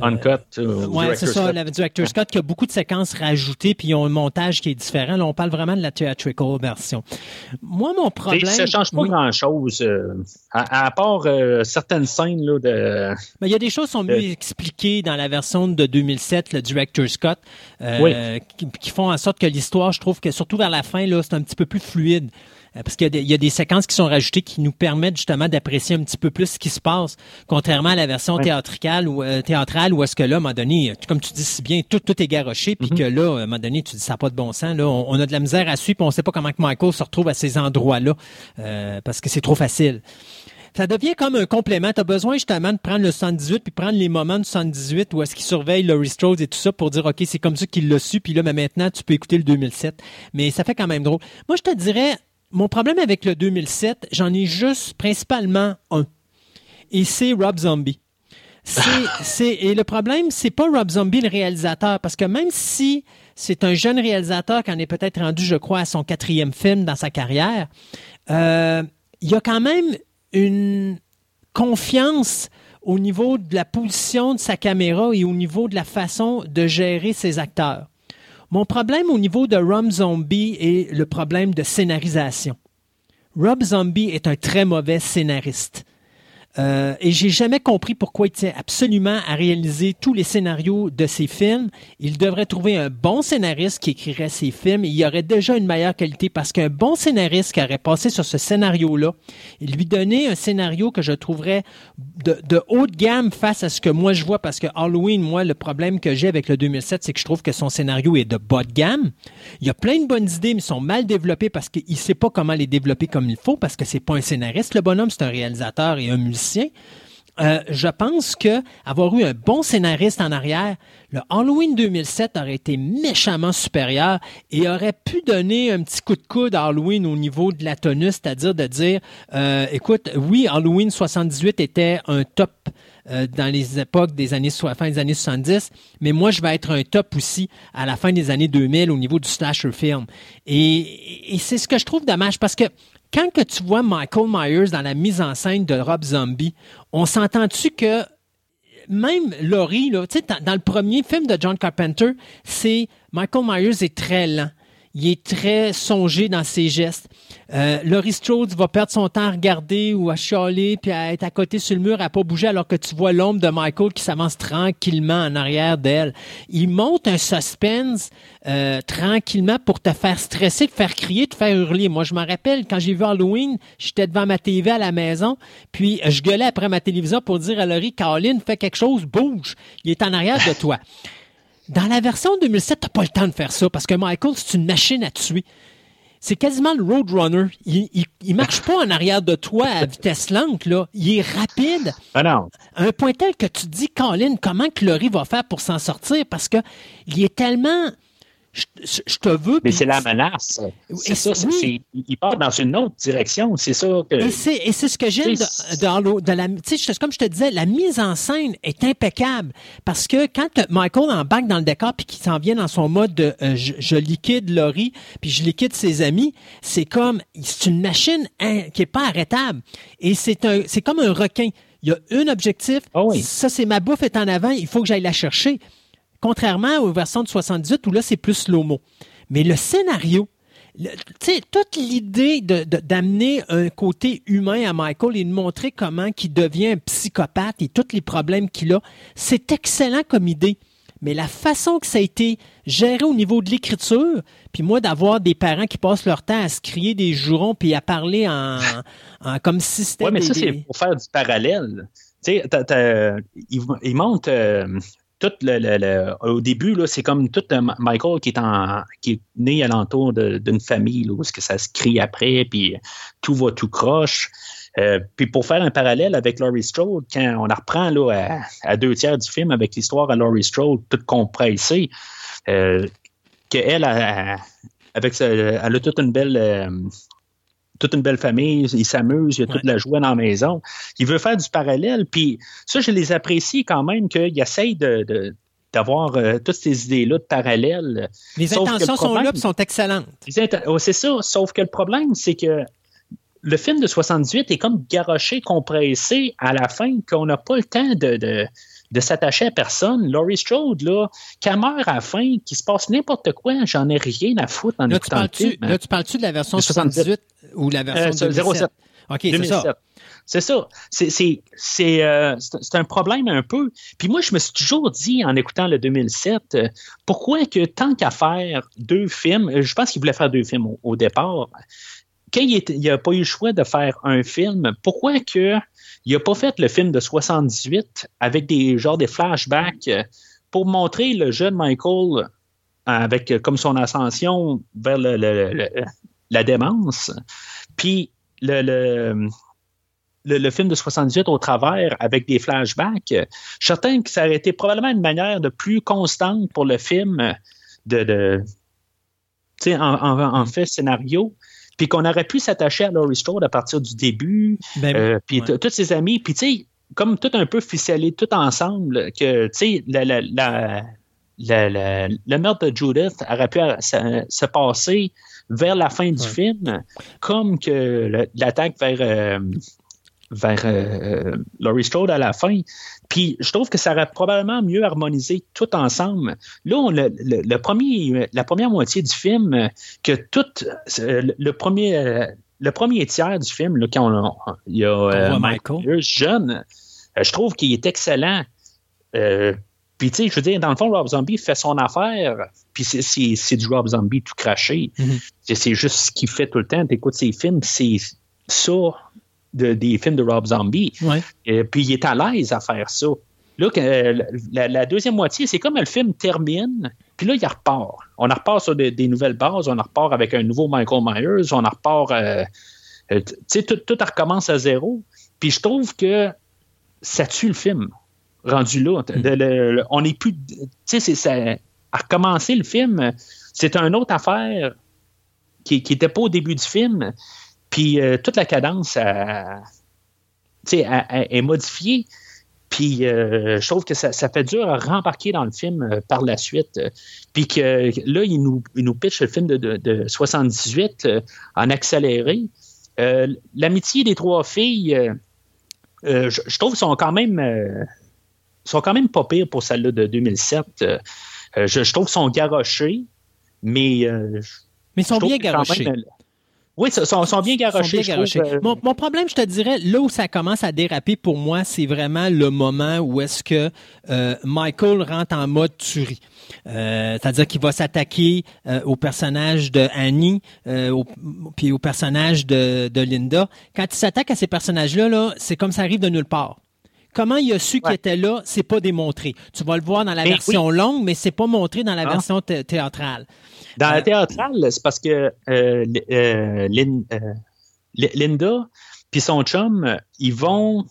Uncut. Euh, oui, c'est ça, le director's cut qui a beaucoup de séquences rajoutées, puis ils ont un montage qui est différent. Là, on parle vraiment de la theatrical version. Moi, mon problème... Ça ne change pas grand-chose, euh, à, part euh, certaines scènes là, de... Mais il y a des choses qui sont mieux expliquées dans la version de 2007, le director's cut, qui, font en sorte que l'histoire, je trouve que surtout vers la fin, là, c'est un petit peu plus fluide. Euh, parce qu'il y, a des séquences qui sont rajoutées qui nous permettent justement d'apprécier un petit peu plus ce qui se passe, contrairement à la version théâtrale ou euh, théâtrale où est-ce que là, à un moment donné, comme tu dis si bien, tout, tout est garoché, puis mm-hmm. que là, à un moment donné, tu dis ça n'a pas de bon sens. Là, on, a de la misère à suivre, puis on ne sait pas comment que Michael se retrouve à ces endroits-là, euh, parce que c'est trop facile ça devient comme un complément. Tu as besoin justement de prendre le 78 puis prendre les moments du 78 où est-ce qu'il surveille Laurie Strode et tout ça pour dire OK, c'est comme ça qu'il l'a su puis là mais maintenant tu peux écouter le 2007. Mais ça fait quand même drôle. Moi je te dirais mon problème avec le 2007, j'en ai juste principalement un. Et c'est Rob Zombie. <laughs> C'est, et le problème, c'est pas Rob Zombie le réalisateur, parce que même si c'est un jeune réalisateur qui en est peut-être rendu, je crois, à son quatrième film dans sa carrière, euh, il y a quand même une confiance au niveau de la position de sa caméra et au niveau de la façon de gérer ses acteurs. Mon problème au niveau de Rob Zombie est le problème de scénarisation. Rob Zombie est un très mauvais scénariste. Euh, et j'ai jamais compris pourquoi il tient absolument à réaliser tous les scénarios de ses films. Il devrait trouver un bon scénariste qui écrirait ses films il y aurait déjà une meilleure qualité parce qu'un bon scénariste qui aurait passé sur ce scénario-là, il lui donnait un scénario que je trouverais de, de haut de gamme face à ce que moi je vois parce que Halloween, moi, le problème que j'ai avec le 2007, c'est que je trouve que son scénario est de bas de gamme. Il y a plein de bonnes idées, mais sont mal développées parce qu'il sait pas comment les développer comme il faut parce que c'est pas un scénariste, le bonhomme, c'est un réalisateur et un musicien euh, je pense que avoir eu un bon scénariste en arrière, le Halloween 2007 aurait été méchamment supérieur et aurait pu donner un petit coup de coude à Halloween au niveau de la tonus, c'est-à-dire de dire, euh, écoute, oui, Halloween 78 était un top euh, dans les époques des années fin des années 70, mais moi je vais être un top aussi à la fin des années 2000 au niveau du slasher film. Et c'est ce que je trouve dommage parce que quand que tu vois Michael Myers dans la mise en scène de Rob Zombie, on s'entend-tu que même Laurie, là, dans le premier film de John Carpenter, c'est Michael Myers est très lent il est très songé dans ses gestes. Euh, Laurie Strode va perdre son temps à regarder ou à chialer puis à être à côté sur le mur, à pas bouger alors que tu vois l'ombre de Michael qui s'avance tranquillement en arrière d'elle. Il monte un suspense euh, tranquillement pour te faire stresser, te faire crier, te faire hurler. Moi, je me rappelle quand j'ai vu Halloween, j'étais devant ma TV à la maison, puis je gueulais après ma télévision pour dire à Laurie, Caroline, fais quelque chose, bouge. Il est en arrière de toi. Dans la version 2007, t'as pas le temps de faire ça parce que Michael, c'est une machine à tuer. C'est quasiment le Roadrunner. Il, il, marche pas en arrière de toi à vitesse lente, là. Il est rapide. Ah non. un point tel que tu te dis, Colin, comment Chloé va faire pour s'en sortir? Parce que il est tellement je, te veux. Mais c'est la menace. C'est ça. il part dans une autre direction. C'est ça que. Et c'est ce que j'aime de, la. Tu sais, comme je te disais, la mise en scène est impeccable parce que quand Michael embarque dans le décor puis qu'il s'en vient dans son mode de euh, je, liquide Laurie puis je liquide ses amis, c'est comme c'est une machine qui est pas arrêtable et c'est un c'est comme un requin. Il y a un objectif. Ah oui. Ça, c'est ma bouffe est en avant. Il faut que j'aille la chercher. Contrairement aux versions de 78 où là, c'est plus slow-mo. Mais le scénario, toute l'idée d'amener un côté humain à Michael et de montrer comment il devient un psychopathe et tous les problèmes qu'il a, c'est excellent comme idée. Mais la façon que ça a été géré au niveau de l'écriture, puis moi d'avoir des parents qui passent leur temps à se crier des jurons puis à parler en, comme c'était. Oui, mais ça, c'est pour faire du parallèle. Tu sais, il, il monte tout le, au début, là, c'est comme tout Michael qui est, en, qui est né alentour d'une famille, là, où que ça se crie après, puis tout va tout croche. Euh, puis pour faire un parallèle avec Laurie Strode, quand on la reprend là, à, deux tiers du film avec l'histoire à Laurie Strode, toute compressée, euh, qu'elle, a, avec elle a toute une belle euh, toute une belle famille, il s'amuse, il a toute la joie dans la maison. Il veut faire du parallèle, puis ça, je les apprécie quand même qu'il essaye de, d'avoir euh, toutes ces idées-là de parallèle. Les intentions sont là, sont excellentes. Oh, c'est ça, sauf que le problème, c'est que le film de 78 est comme garoché, compressé à la fin, qu'on n'a pas le temps de de s'attacher à personne. Laurie Strode, là, qu'elle meurt à la fin, qu'il se passe n'importe quoi, j'en ai rien à foutre en là, écoutant tu le film. Là, tu parles-tu de la version 78 ou la version euh, 07? OK, c'est ça. C'est ça. Euh, c'est un problème un peu. Puis moi, je me suis toujours dit, en écoutant le 2007, euh, pourquoi que tant qu'à faire deux films, je pense qu'il voulait faire deux films au, départ, quand il n'a pas eu le choix de faire un film, pourquoi que il n'a pas fait le film de 78 avec des genres des flashbacks pour montrer le jeune Michael avec comme son ascension vers la démence, puis le, le, film de 78 au travers avec des flashbacks, je suis certain que ça aurait été probablement une manière de plus constante pour le film de, en, fait scénario puis qu'on aurait pu s'attacher à Laurie Strode à partir du début, ben euh, puis tous ses amis, puis tu sais, comme tout un peu ficelé tout ensemble, que tu sais, la, la, la, le meurtre de Judith aurait pu se, passer vers la fin du film, comme que l'attaque vers euh, vers euh, Laurie Strode à la fin. Puis je trouve que ça aurait probablement mieux harmonisé tout ensemble. Là, on, le, premier, la première moitié du film, que tout euh, le premier, euh, le premier tiers du film, là, quand il y a Michael jeune, je trouve qu'il est excellent. puis, tu sais, je veux dire, dans le fond, Rob Zombie fait son affaire, puis c'est du Rob Zombie tout craché. Mm-hmm. C'est juste ce qu'il fait tout le temps. Tu écoutes ses films, c'est ça des films de Rob Zombie. Et puis il est à l'aise à faire ça. Là, la, deuxième moitié, c'est comme le film termine, puis là, il repart. On repart sur des, nouvelles bases, on repart avec un nouveau Michael Myers, on repart. Euh, euh, tu sais, tout, tout recommence à zéro. Puis je trouve que ça tue le film, rendu là. Mm. on n'est plus. Tu sais, c'est à recommencer le film, c'est une autre affaire qui n'était pas au début du film. Puis euh, toute la cadence est modifiée. Puis euh, je trouve que ça, fait dur à rembarquer dans le film euh, par la suite. puis que là, il nous, il nous pitch le film de, de, 78 en accéléré. L'amitié des trois filles, je, trouve, sont quand même sont quand même pas pires pour celle-là de 2007. Je, trouve qu'ils sont garochés, mais. mais ils sont bien garochés. Oui, ils sont, bien garochés. Euh, mon, problème, je te dirais, là où ça commence à déraper pour moi, c'est vraiment le moment où est-ce que euh, Michael rentre en mode tuerie. Euh, c'est-à-dire qu'il va s'attaquer au personnage de Annie, puis au personnage de, Linda. Quand il s'attaque à ces personnages-là, -là, c'est comme ça arrive de nulle part. Comment il a su qu'il était là, c'est pas démontré. Tu vas le voir dans la version longue, mais c'est pas montré dans la ah. version théâtrale. Dans la euh, théâtrale, c'est parce que euh, euh, Linda puis son chum, ils vont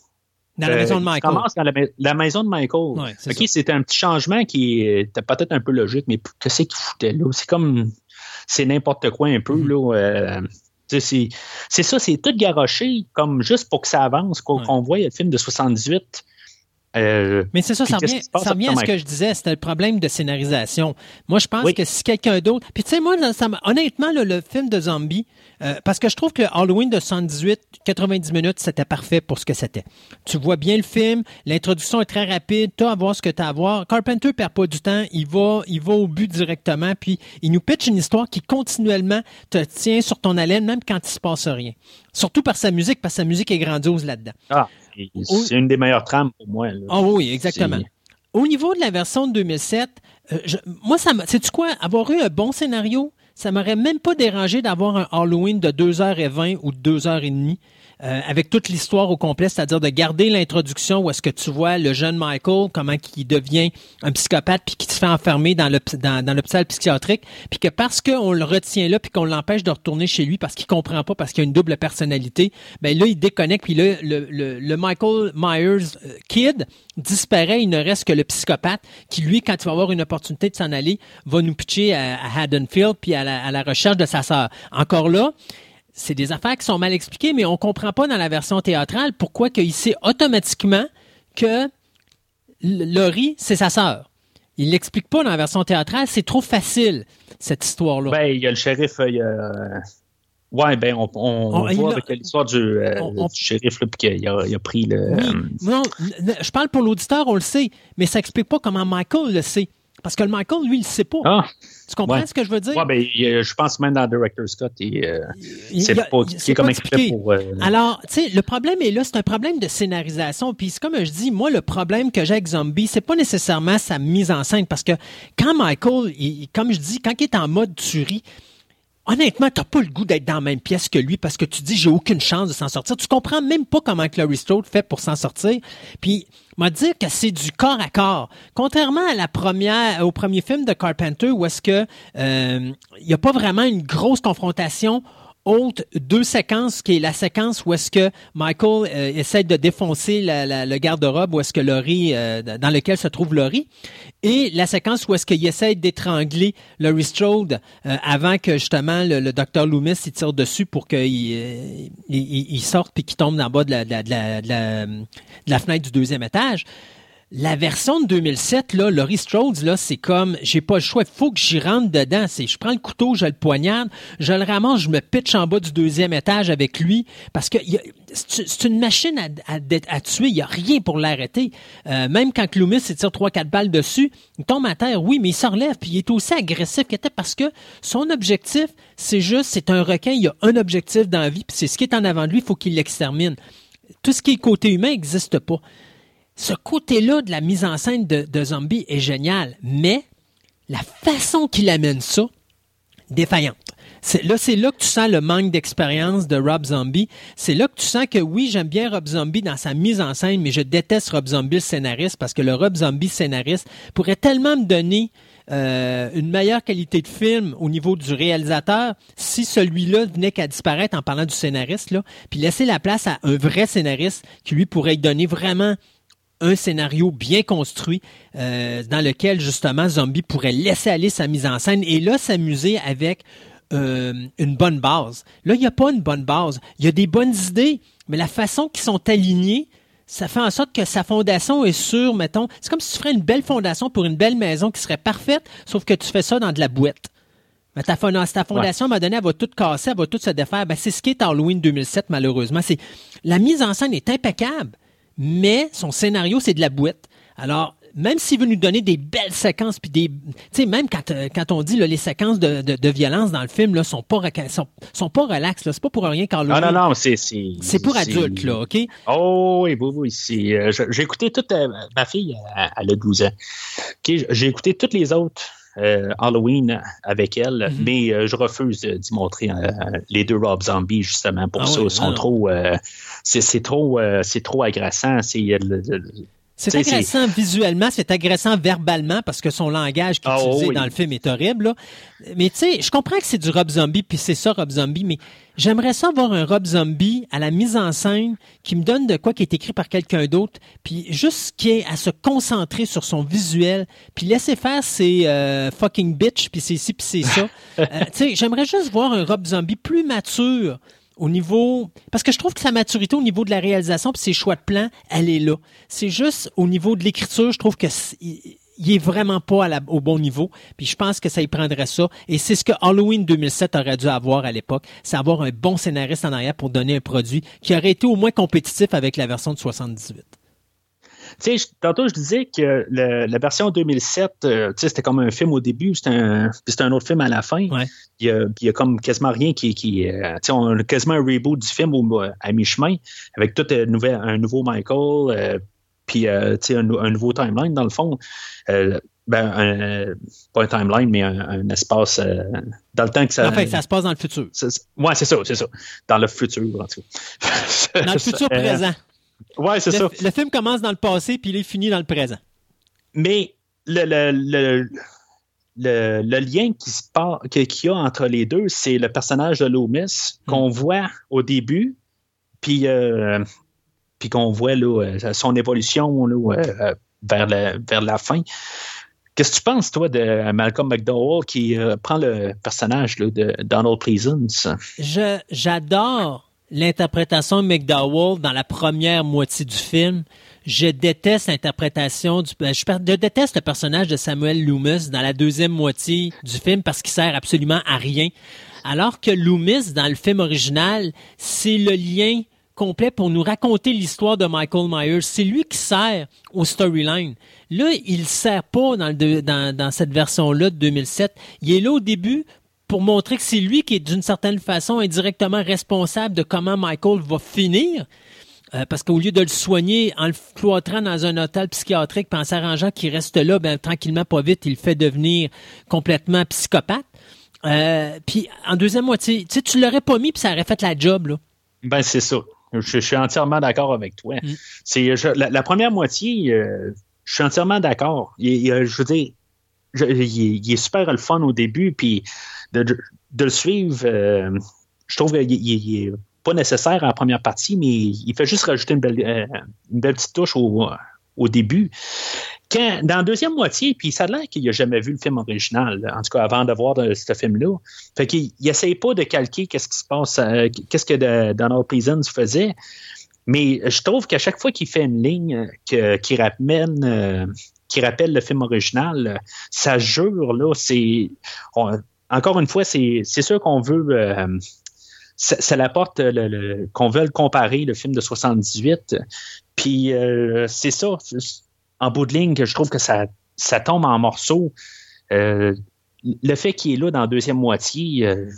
dans la maison de Michael. Commence dans la, maison de Michael. ok, c'était un petit changement qui était peut-être un peu logique, mais qu'est-ce qu'il foutait là? C'est comme, c'est n'importe quoi un peu, mm-hmm. là. C'est ça, c'est tout garoché, comme juste pour que ça avance, qu'on voit le film de 78 euh, Mais c'est ça, ça revient, ça revient à ce que je disais, c'était le problème de scénarisation. Moi, je pense que si quelqu'un d'autre... Puis tu sais, moi, ça, honnêtement, le film de zombie, euh, parce que je trouve que Halloween de 118, 90 minutes, c'était parfait pour ce que c'était. Tu vois bien le film, l'introduction est très rapide, tu as à voir ce que tu as à voir. Carpenter perd pas du temps, il va, il va au but directement, puis il nous pitch une histoire qui continuellement te tient sur ton haleine, même quand il se passe rien. Surtout par sa musique, parce que sa musique est grandiose là-dedans. Ah, c'est une des meilleures trames pour moi. Ah oui, exactement. Au niveau de la version de 2007, euh, moi, ça sais-tu quoi? Avoir eu un bon scénario, ça m'aurait même pas dérangé d'avoir un Halloween de 2h20 ou 2h30 euh, avec toute l'histoire au complet, c'est-à-dire de garder l'introduction où est-ce que tu vois le jeune Michael, comment il devient un psychopathe, puis qui se fait enfermer dans l'hôpital dans, psychiatrique, puis que parce qu'on le retient là, puis qu'on l'empêche de retourner chez lui parce qu'il comprend pas, parce qu'il a une double personnalité, ben là, il déconnecte, puis là, le, le, le Michael Myers euh, Kid disparaît, il ne reste que le psychopathe qui, lui, quand il va avoir une opportunité de s'en aller, va nous pitcher à, Haddonfield, puis à la, à la recherche de sa sœur. Encore là, c'est des affaires qui sont mal expliquées, mais on comprend pas dans la version théâtrale pourquoi qu'il sait automatiquement que Laurie, c'est sa sœur. Il l'explique pas dans la version théâtrale, c'est trop facile, cette histoire-là. Ben, il y a le shérif, il y a... Ouais, ben, on, on, voit avec l'histoire du, euh, shérif, là, qu'il a, il a, pris le... non, je parle pour l'auditeur, on le sait, mais ça explique pas comment Michael le sait. Parce que le Michael, lui, il ne sait pas. Ah, tu comprends ce que je veux dire? Ben, je pense même dans Director Scott, euh, c'est pas, est comme expliqué pour. Euh, Alors, tu sais, le problème est là, c'est un problème de scénarisation. Puis, c'est comme je dis, moi, le problème que j'ai avec Zombie, c'est pas nécessairement sa mise en scène. Parce que quand Michael, comme je dis, quand il est en mode tuerie, honnêtement, t'as pas le goût d'être dans la même pièce que lui parce que tu dis j'ai aucune chance de s'en sortir. Tu comprends même pas comment Clary Strode fait pour s'en sortir. Puis, m'a dire que c'est du corps à corps. Contrairement à la première, au premier film de Carpenter où est-ce que euh, il y a pas vraiment une grosse confrontation autre deux séquences, qui est la séquence où est-ce que Michael euh, essaie de défoncer la, le garde-robe, où est-ce que Laurie, euh, dans lequel se trouve Laurie, et la séquence où est-ce qu'il essaie d'étrangler Laurie Strode euh, avant que justement le, docteur Loomis il tire dessus pour qu'il il, il, sorte puis qu'il tombe en bas de la, de, la, de, la, de la fenêtre du deuxième étage. La version de 2007, là, Laurie Strode, c'est comme, j'ai pas le choix, faut que j'y rentre dedans. Je prends le couteau, je le poignarde, je le ramasse, je me pitch en bas du deuxième étage avec lui, parce que c'est une machine à, tuer, il y a rien pour l'arrêter. Euh, même quand Loomis tire trois quatre balles dessus, il tombe à terre, oui, mais il se relève, puis il est aussi agressif qu'il était parce que son objectif, c'est juste, c'est un requin, il a un objectif dans la vie, puis c'est ce qui est en avant de lui, il faut qu'il l'extermine. Tout ce qui est côté humain n'existe pas ce côté-là de la mise en scène de, de Zombie est génial, mais la façon qu'il amène ça, défaillante. Là, c'est là que tu sens le manque d'expérience de Rob Zombie. C'est là que tu sens que oui, j'aime bien Rob Zombie dans sa mise en scène, mais je déteste Rob Zombie le scénariste parce que le Rob Zombie scénariste pourrait tellement me donner euh, une meilleure qualité de film au niveau du réalisateur si celui-là venait qu'à disparaître en parlant du scénariste, puis laisser la place à un vrai scénariste qui lui pourrait donner vraiment un scénario bien construit euh, dans lequel justement Zombie pourrait laisser aller sa mise en scène et là s'amuser avec euh, une bonne base. Là, il n'y a pas une bonne base. Il y a des bonnes idées, mais la façon qu'ils sont alignés, ça fait en sorte que sa fondation est sûre, mettons. C'est comme si tu ferais une belle fondation pour une belle maison qui serait parfaite, sauf que tu fais ça dans de la boîte. Mais ta, ta fondation, m'a donné, elle va tout casser, elle va tout se défaire. Ben, c'est ce qui est Halloween 2007, malheureusement. C'est, la mise en scène est impeccable mais son scénario, c'est de la boîte. Alors, même s'il veut nous donner des belles séquences, puis des, tu sais, même quand, euh, quand on dit là, les séquences de, de, violence dans le film là sont pas sont, sont pas relax là, c'est pas pour rien Carlo. Non non non, c'est c'est pour adultes là, ok? Oh oui oui oui, c'est euh, j'ai écouté toute euh, ma fille, elle, a 12 ans. Ok, j'ai écouté toutes les autres. Halloween avec elle, mm-hmm. mais je refuse d'y montrer les deux Rob Zombie justement pour ah ça. Ils sont trop, c'est trop, euh, c'est trop agressant. C'est c'est agressant visuellement, c'est agressant verbalement parce que son langage qu'il oh, utilisait dans le film est horrible. Mais tu sais, je comprends que c'est du Rob Zombie, puis c'est ça Rob Zombie, mais j'aimerais ça voir un Rob Zombie à la mise en scène qui me donne de quoi qui est écrit par quelqu'un d'autre, puis juste qui est à se concentrer sur son visuel, puis laisser faire ses euh, fucking bitch, puis c'est ci, puis c'est ça. <laughs> euh, tu sais, j'aimerais juste voir un Rob Zombie plus mature au niveau parce que je trouve que sa maturité au niveau de la réalisation puis ses choix de plan, elle est là. C'est juste au niveau de l'écriture, je trouve que il est vraiment pas au bon niveau. Puis je pense que ça y prendrait ça. Et c'est ce que Halloween 2007 aurait dû avoir à l'époque, c'est avoir un bon scénariste en arrière pour donner un produit qui aurait été au moins compétitif avec la version de 78. Tu sais, tantôt, je disais que la version 2007, euh, tu sais, c'était comme un film au début, c'était un, un autre film à la fin. Il, y a, il y a comme quasiment rien qui. qui euh, tu sais, on a quasiment un reboot du film à mi-chemin, avec tout un, nouvel, un nouveau Michael, euh, puis, tu sais, un, nouveau timeline, dans le fond. ben, pas un timeline, mais un, espace dans le temps que ça. En fait, ça se passe dans le futur. Ouais, c'est ça, c'est ça. Dans le futur, en tout cas. dans le futur <laughs> présent. Ouais, c'est ça. Le film commence dans le passé puis il est fini dans le présent. Mais le, le, le, le lien qu'il qui y a entre les deux, c'est le personnage de Loomis qu'on hmm. voit au début, puis, euh, puis qu'on voit là, euh, son évolution là, euh, vers, la, vers la fin. Qu'est-ce que tu penses, toi, de Malcolm McDowell qui prend le personnage là, de Donald Pleasance? J'adore l'interprétation de McDowell dans la première moitié du film. Je déteste l'interprétation du, ben, je, déteste le personnage de Samuel Loomis dans la deuxième moitié du film parce qu'il sert absolument à rien. Alors que Loomis, dans le film original, c'est le lien complet pour nous raconter l'histoire de Michael Myers. C'est lui qui sert au storyline. Là, il sert pas dans, cette version-là de 2007. Il est là au début pour montrer que c'est lui qui est d'une certaine façon indirectement responsable de comment Michael va finir. Euh, parce qu'au lieu de le soigner en le cloîtrant dans un hôtel psychiatrique, puis en s'arrangeant qu'il reste là, ben, tranquillement, pas vite, il le fait devenir complètement psychopathe. Euh, puis en deuxième moitié, tu sais, tu l'aurais pas mis puis ça aurait fait la job, là. Ben, c'est ça. Je, suis entièrement d'accord avec toi. Mm. C'est la, première moitié, euh, je suis entièrement d'accord. Je veux dire, il, est super le fun au début, puis de, le suivre, euh, je trouve qu'il est pas nécessaire en première partie, mais il fait juste rajouter une belle, une belle petite touche au, au début dans la deuxième moitié, puis ça a l'air qu'il n'a jamais vu le film original, en tout cas avant de voir ce film-là. Fait qu'il n'essaye pas de calquer qu'est-ce qui se passe, euh, qu'est-ce que Donald Pleasance faisait. Mais je trouve qu'à chaque fois qu'il fait une ligne qui ramène, euh, qui rappelle le film original, ça jure, là, c'est. Encore une fois, c'est sûr qu'on veut. Euh, ça, l'apporte qu'on veut comparer le film de 78. Puis c'est ça en bout de ligne, que je trouve que ça, ça tombe en morceaux. Euh, le fait qu'il est là dans la deuxième moitié, euh,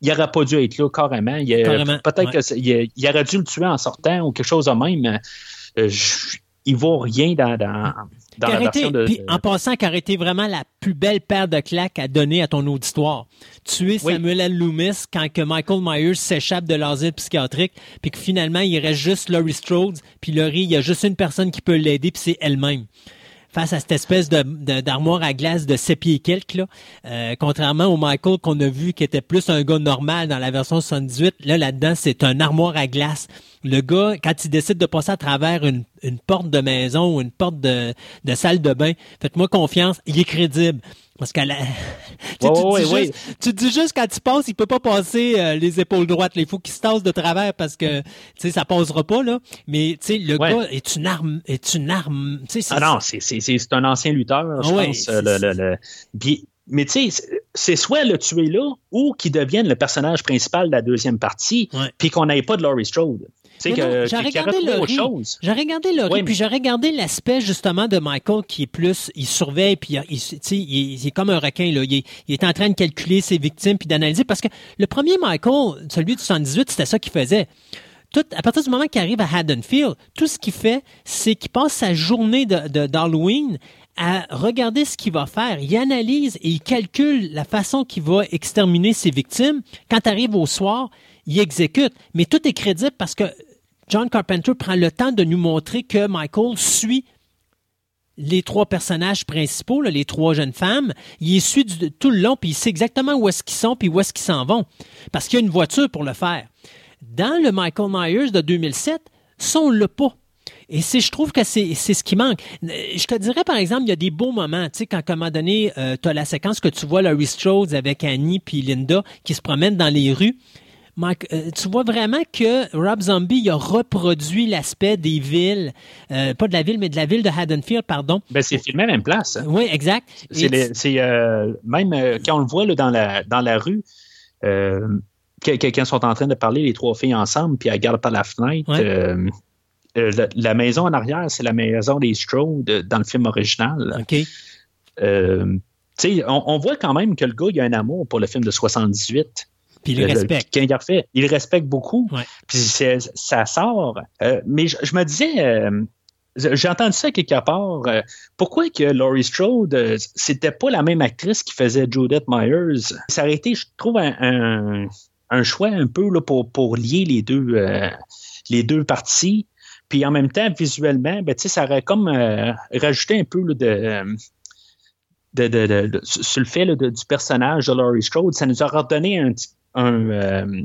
il n'aurait pas dû être là carrément. Peut-être qu'il aurait dû le tuer en sortant ou quelque chose de même. Euh, il ne vaut rien dans, dans, la version de, En passant, qui aurait été vraiment la plus belle paire de claques à donner à ton auditoire. Tuer Samuel L. Loomis quand que Michael Myers s'échappe de l'asile psychiatrique, puis que finalement, il reste juste Laurie Strode, puis Laurie, il y a juste une personne qui peut l'aider, puis c'est elle-même face à cette espèce d'armoire à glace de 7 pieds quelques, là. Euh, contrairement au Michael qu'on a vu qui était plus un gars normal dans la version 78, là, là-dedans, c'est un armoire à glace. Le gars, quand il décide de passer à travers une, porte de maison ou une porte de salle de bain, faites-moi confiance, il est crédible. Parce qu'elle tu, dis juste, tu dis juste quand tu passes, il peut pas passer euh, les épaules droites. Il faut qu'il se tasse de travers parce que tu sais ça passera pas là. Mais tu sais le gars est une arme, est une arme. Ah non, c'est un ancien lutteur, je pense. Euh, le, le, mais tu sais, c'est soit le tuer là ou qu'il devienne le personnage principal de la deuxième partie, puis qu'on n'ait pas de Laurie Strode. J'aurais regardé le J'ai regardé puis j'ai regardé l'aspect justement de Michael qui est plus, il surveille, puis il, il, est comme un requin, là. Il, est, en train de calculer ses victimes, puis d'analyser, parce que le premier Michael, celui de 78, c'était ça qu'il faisait. Tout, à partir du moment qu'il arrive à Haddonfield, tout ce qu'il fait, c'est qu'il passe sa journée d'Halloween de, à regarder ce qu'il va faire. Il analyse et il calcule la façon qu'il va exterminer ses victimes. Quand arrive au soir, il exécute. Mais tout est crédible parce que John Carpenter prend le temps de nous montrer que Michael suit les trois personnages principaux, les trois jeunes femmes, il suit tout le long, puis il sait exactement où est-ce qu'ils sont, puis où est-ce qu'ils s'en vont. Parce qu'il y a une voiture pour le faire. Dans le Michael Myers de 2007, ça, on l'a pas. Et je trouve que c'est, ce qui manque. Je te dirais, par exemple, il y a des beaux moments, tu sais, quand à un moment donné, euh, tu as la séquence que tu vois Laurie Strode avec Annie puis Linda qui se promènent dans les rues. Euh, tu vois vraiment que Rob Zombie a reproduit l'aspect des villes, euh, pas de la ville, mais de la ville de Haddonfield, pardon. Ben, c'est filmé à la même place. Hein. Oui, exact. C'est euh, même quand on le voit là, dans, la, dans la rue, quelqu'un sont en train de parler, les trois filles ensemble, puis elles regardent par la fenêtre. La, maison en arrière, c'est la maison des Strode dans le film original. OK. On, on, voit quand même que le gars il a un amour pour le film de 78. Puis il le respecte. Quand il respecte beaucoup. Puis ça sort. Euh, mais je, me disais, euh, j'ai entendu ça quelque part. Euh, pourquoi que Laurie Strode, c'était pas la même actrice qui faisait Judith Myers? Ça aurait été, je trouve, un, choix un peu là, pour, pour lier les deux, les deux parties. Puis en même temps, visuellement, ben, ça aurait comme rajouté un peu de, de, de, sur le fait du personnage de Laurie Strode, ça nous aurait donné un, euh,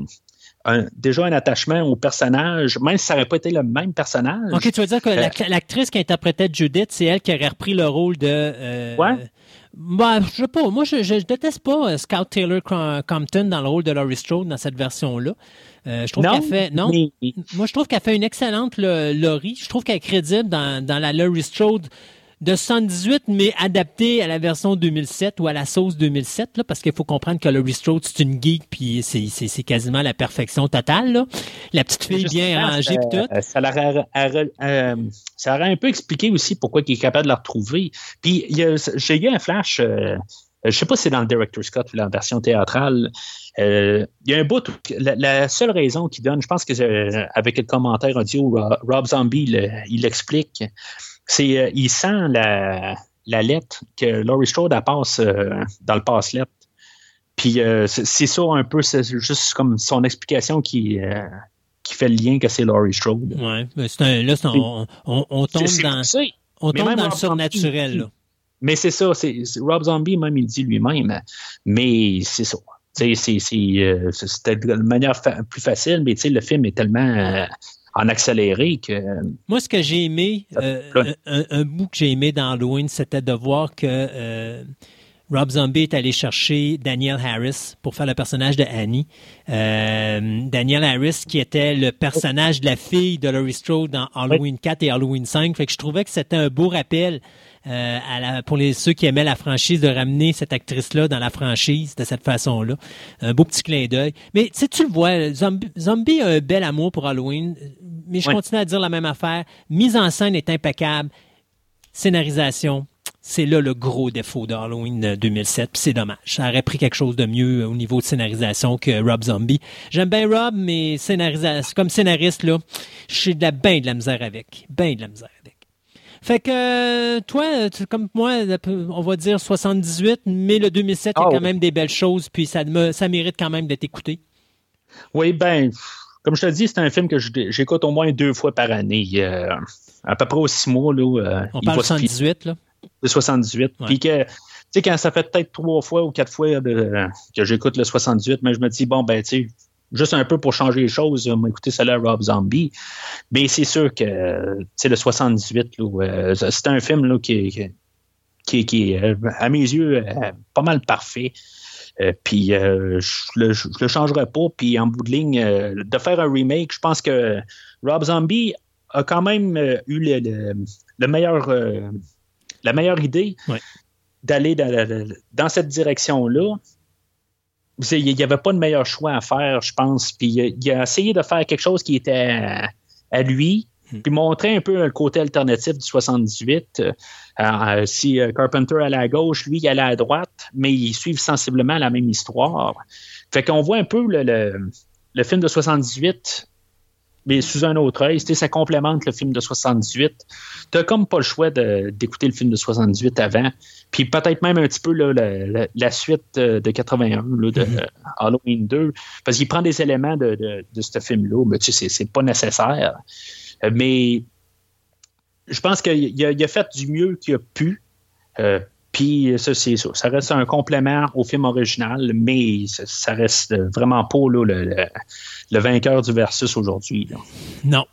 un, déjà un attachement au personnage, même si ça n'aurait pas été le même personnage. OK, tu veux dire que euh, l'actrice qui interprétait Judith, c'est elle qui aurait repris le rôle de. Euh, ouais. Bah, je sais pas. Moi, je, je, déteste pas Scout Taylor Compton dans le rôle de Laurie Strode dans cette version-là. je trouve qu'elle fait. Non. Moi, je trouve qu'elle fait une excellente Laurie. Je trouve qu'elle est crédible dans, dans la Laurie Strode de 78, mais adapté à la version 2007 ou à la sauce 2007, là, parce qu'il faut comprendre que le Strode, c'est une geek, puis c'est quasiment la perfection totale. Là. La petite fille bien rangée, puis tout. Euh, ça l'aurait euh, ça un peu expliqué aussi pourquoi il est capable de la retrouver. Puis j'ai eu un flash... Euh, je sais pas si c'est dans le Director's Scott ou la version théâtrale. il y a un bout. la, seule raison qu'il donne, je pense que avec le commentaire audio, Rob Zombie, il l'explique c'est euh, il sent la, lettre que Laurie Strode passe euh, dans le passe-lettre. Puis euh, c'est ça un peu, c'est juste comme son explication qui, euh, qui fait le lien que c'est Laurie Strode. Ouais, mais c'est un, là, un- on, on, on tombe dans, ça. on tombe dans le surnaturel. Zombie, Là. Mais c'est ça, c'est Rob Zombie même il dit lui-même, mais c'est ça. C'était de manière fa- plus facile, mais tu sais, le film est tellement en accéléré que Moi, ce que j'ai aimé, euh, un, un bout que j'ai aimé dans Halloween, c'était de voir que euh, Rob Zombie est allé chercher Daniel Harris pour faire le personnage de Annie. Euh, Daniel Harris, qui était le personnage de la fille de Laurie Strode dans Halloween 4 et Halloween 5. Fait que je trouvais que c'était un beau rappel euh, à la- pour les, ceux qui aimaient la franchise de ramener cette actrice-là dans la franchise de cette façon-là. Un beau petit clin d'œil. Mais tu sais, tu le vois, Zombie, Zombie a un bel amour pour Halloween, mais je Ouais. continue à dire la même affaire. Mise en scène est impeccable. Scénarisation, c'est là le gros défaut de Halloween euh, 2007. Puis c'est dommage. Ça aurait pris quelque chose de mieux euh, au niveau de scénarisation que Rob Zombie. J'aime bien Rob, mais scénarisation, comme scénariste, là, j'ai de la ben de la misère avec. Ben de la misère avec. Fait que euh, toi, tu- comme moi, on va dire 78, mais le 2007, il y a Ah, quand même des belles choses, puis ça, me, ça mérite quand même d'être écouté. Oui, ben, comme je te dis, c'est un film que j'écoute au moins deux fois par année. Euh, à peu près aux six mois, là, euh, On parle se 78, là. de 78. Ouais. Puis que, tu sais, quand ça fait peut-être trois fois ou quatre fois de- que j'écoute le 78, mais je me dis, bon, ben, tu sais, juste un peu pour changer les choses, euh, écouter celle-là Rob Zombie. Mais c'est sûr que, euh, tu sais, le 78, là, euh, c'est un film là, qui, qui, qui, est, euh, à mes yeux, euh, pas mal parfait. Euh, puis euh, je le, je le changerai pas. Puis en bout de ligne, euh, de faire un remake, je pense que Rob Zombie a quand même euh, eu le, le- le meilleur, euh, la meilleure idée d'aller dans, dans cette direction-là. Vous savez, Il n'y avait pas de meilleur choix à faire, je pense. Puis il a, essayé de faire quelque chose qui était à, à lui, Hmm. puis montrer un peu le côté alternatif du 78. Euh, euh, si euh, Carpenter allait à gauche, lui, il allait à droite, mais ils suivent sensiblement la même histoire. Fait qu'on voit un peu le, le, le film de 78, mais sous un autre œil. Ça complémente le film de 78. Tu comme pas le choix d'écouter le film de 78 avant. Puis peut-être même un petit peu là, la, la- la suite euh, de 81, là, de Mhm. Halloween 2, parce qu'il prend des éléments de, de, de ce film-là, mais tu sais, c'est- pas nécessaire. Euh, Mais je pense qu'il a, il a fait du mieux qu'il a pu. Euh, puis ça, c'est ça. Ça reste un complément au film original, mais ça, ça reste vraiment pas là, le, le- le vainqueur du versus aujourd'hui. Non.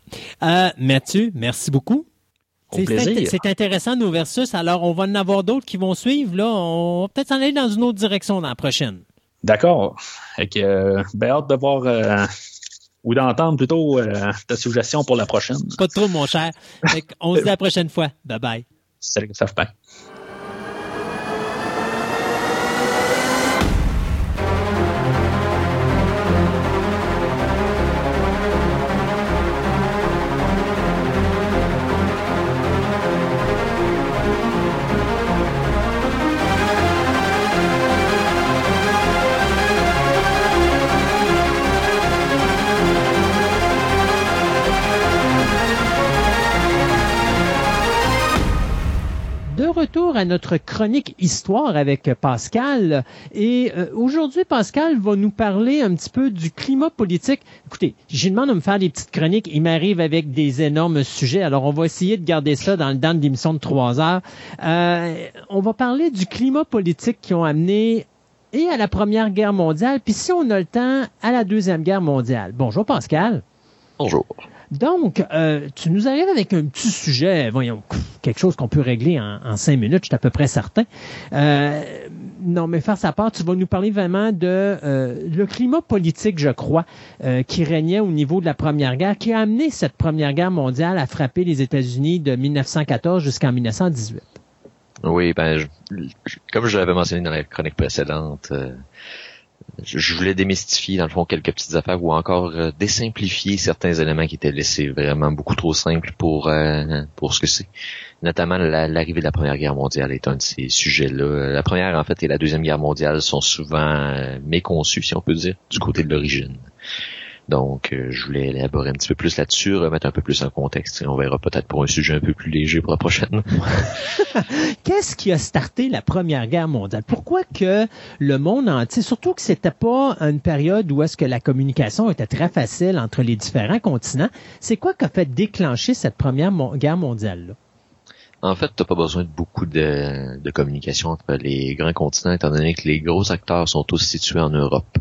Euh, Mathieu, merci beaucoup. Au C'est- intéressant nos versus. Alors, on va en avoir d'autres qui vont suivre. Là, on va peut-être s'en aller dans une autre direction dans la prochaine. D'accord. Euh, ben, hâte de voir euh, ou d'entendre plutôt euh, ta suggestion pour la prochaine. Pas de trop, mon cher. On se dit à la prochaine fois. Bye bye. Salut, ça fait notre chronique histoire avec Pascal. Et euh, aujourd'hui, Pascal va nous parler un petit peu du climat politique. Écoutez, j'ai demandé de me faire des petites chroniques. Il m'arrive avec des énormes sujets. Alors, on va essayer de garder ça dans le dans de l'émission de trois heures. Euh, on va parler du climat politique qui ont amené et à la Première Guerre mondiale, puis si on a le temps, à la Deuxième Guerre mondiale. Bonjour, Pascal. Bonjour. Donc, euh, tu nous arrives avec un petit sujet, voyons, quelque chose qu'on peut régler en, cinq minutes, je suis à peu près certain. Euh, non, mais faire sa part, tu vas nous parler vraiment de euh, le climat politique, je crois, euh, qui régnait au niveau de la Première Guerre, qui a amené cette Première Guerre mondiale à frapper les États-Unis de 1914 jusqu'en 1918. Oui, ben, je- comme je l'avais mentionné dans la chronique précédente, euh, je, voulais démystifier, dans le fond, quelques petites affaires ou encore euh, désimplifier certains éléments qui étaient laissés vraiment beaucoup trop simples pour euh, pour ce que c'est. Notamment la- l'arrivée de la Première Guerre mondiale est un de ces sujets-là. La Première, en fait, et la Deuxième Guerre mondiale sont souvent euh, méconçus, si on peut dire, du côté de l'origine. Donc, euh, je voulais élaborer un petit peu plus là-dessus, remettre un peu plus en contexte. On verra peut-être pour un sujet un peu plus léger pour la prochaine. <laughs> Qu'est-ce qui a starté la Première Guerre mondiale? Pourquoi que le monde entier, surtout que c'était pas une période où est-ce que la communication était très facile entre les différents continents, c'est quoi qui a fait déclencher cette Première Guerre mondiale-là? En fait, t'as pas besoin de beaucoup de, communication entre les grands continents, étant donné que les gros acteurs sont tous situés en Europe.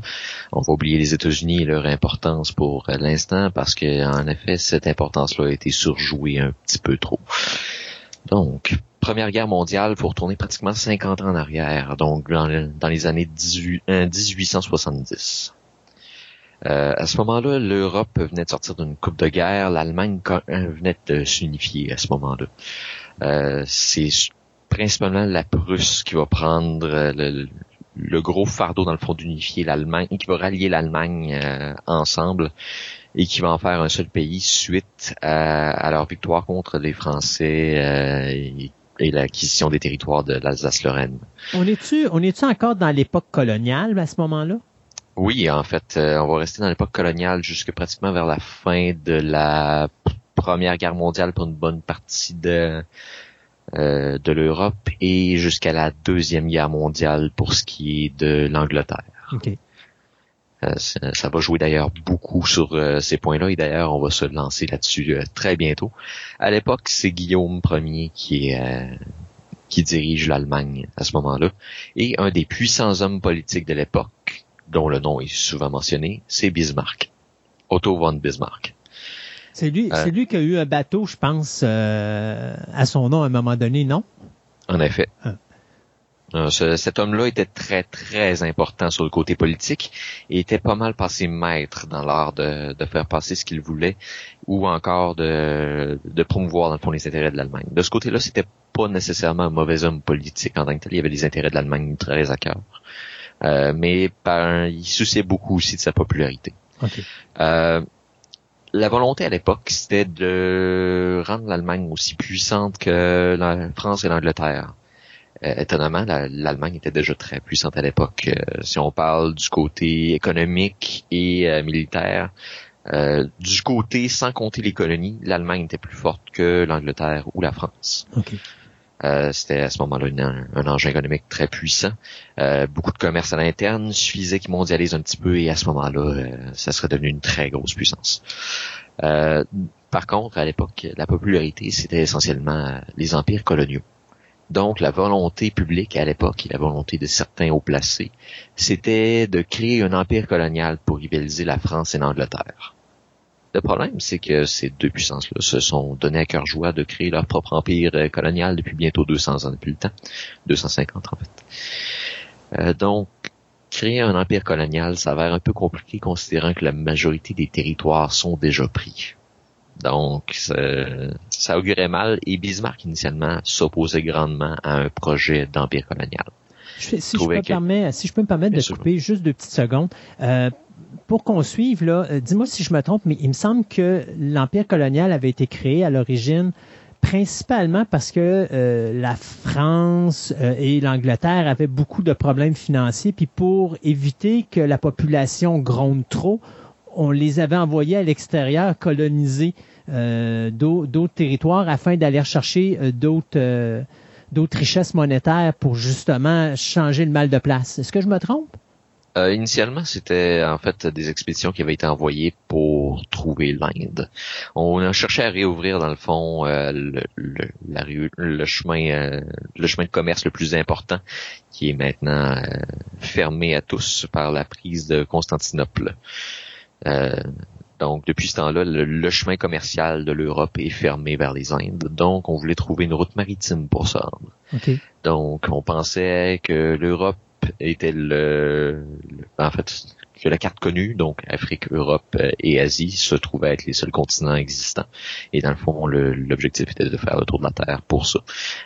On va oublier les États-Unis et leur importance pour l'instant, parce que en effet, cette importance-là a été surjouée un petit peu trop. Donc, Première Guerre mondiale, faut retourner pratiquement 50 ans en arrière, donc dans, les années 18, 1870. Euh, euh, à ce moment-là, l'Europe venait de sortir d'une coupe de guerre, l'Allemagne venait de s'unifier à ce moment-là. Euh, c'est principalement la Prusse qui va prendre euh, le, gros fardeau dans le fond d'unifier l'Allemagne, qui va rallier l'Allemagne euh, ensemble et qui va en faire un seul pays suite à, leur victoire contre les Français et, l'acquisition des territoires de l'Alsace-Lorraine. On est-tu on est-tu encore dans l'époque coloniale à ce moment-là? Oui, en fait, on va rester dans l'époque coloniale jusque pratiquement vers la fin de la Première Guerre mondiale pour une bonne partie de euh, de l'Europe et jusqu'à la Deuxième Guerre mondiale pour ce qui est de l'Angleterre. Euh, ça, va jouer d'ailleurs beaucoup sur euh, ces points-là et d'ailleurs on va se lancer là-dessus très bientôt. À l'époque, c'est Guillaume Ier qui est qui dirige l'Allemagne à ce moment-là et un des puissants hommes politiques de l'époque, dont le nom est souvent mentionné, c'est Bismarck, Otto von Bismarck. C'est lui, c'est lui qui a eu un bateau, je pense, euh, à son nom à un moment donné, non? En effet. Ah. Euh, cet homme-là était très, très important sur le côté politique et était pas mal passé maître dans l'art de, faire passer ce qu'il voulait ou encore de, de promouvoir, dans le fond, les intérêts de l'Allemagne. De ce côté-là, c'était pas nécessairement un mauvais homme politique en tant que tel. Il y avait des intérêts de l'Allemagne très à cœur. Euh, mais par, il souciait beaucoup aussi de sa popularité. Okay la volonté à l'époque, c'était de rendre l'Allemagne aussi puissante que la France et l'Angleterre. Euh, étonnamment, l'Allemagne était déjà très puissante à l'époque. Euh, si on parle du côté économique et euh, militaire, du côté sans compter les colonies, l'Allemagne était plus forte que l'Angleterre ou la France. Euh, c'était à ce moment-là un, engin économique très puissant. Euh, beaucoup de commerce à l'interne suffisait qu'il mondialise un petit peu et à ce moment-là, euh, ça serait devenu une très grosse puissance. par contre, à l'époque, la popularité, c'était essentiellement les empires coloniaux. Donc, la volonté publique à l'époque et la volonté de certains hauts placés, c'était de créer un empire colonial pour rivaliser la France et l'Angleterre. Le problème, c'est que ces deux puissances-là se sont donné à cœur joie de créer leur propre empire euh, colonial depuis bientôt 200 ans, depuis le temps. 250 en fait. Euh, donc, créer un empire colonial s'avère un peu compliqué considérant que la majorité des territoires sont déjà pris. Donc, ça, ça augurait mal et Bismarck initialement s'opposait grandement à un projet d'empire colonial. si, je peux si, je peux me permettre de couper juste deux petites secondes, euh, pour qu'on suive, euh, dis-moi si je me trompe, mais il me semble que l'Empire colonial avait été créé à l'origine principalement parce que euh, la France euh, et l'Angleterre avaient beaucoup de problèmes financiers, puis pour éviter que la population gronde trop, on les avait envoyés à l'extérieur coloniser d'autres territoires afin d'aller chercher d'autres richesses monétaires pour justement changer le mal de place. Est-ce que je me trompe? Euh, initialement, c'était en fait des expéditions qui avaient été envoyées pour trouver l'Inde. On a cherché à réouvrir dans le fond euh, le, le, la, le chemin, euh, le chemin de commerce le plus important, qui est maintenant fermé à tous par la prise de Constantinople. donc depuis ce temps-là, le, chemin commercial de l'Europe est fermé vers les Indes. Donc on voulait trouver une route maritime pour ça. Donc on pensait que l'Europe était le, en fait que la carte connue, donc Afrique, Europe euh, et Asie, se trouvaient être les seuls continents existants. Et dans le fond, l'objectif était de faire le tour de la Terre pour ça.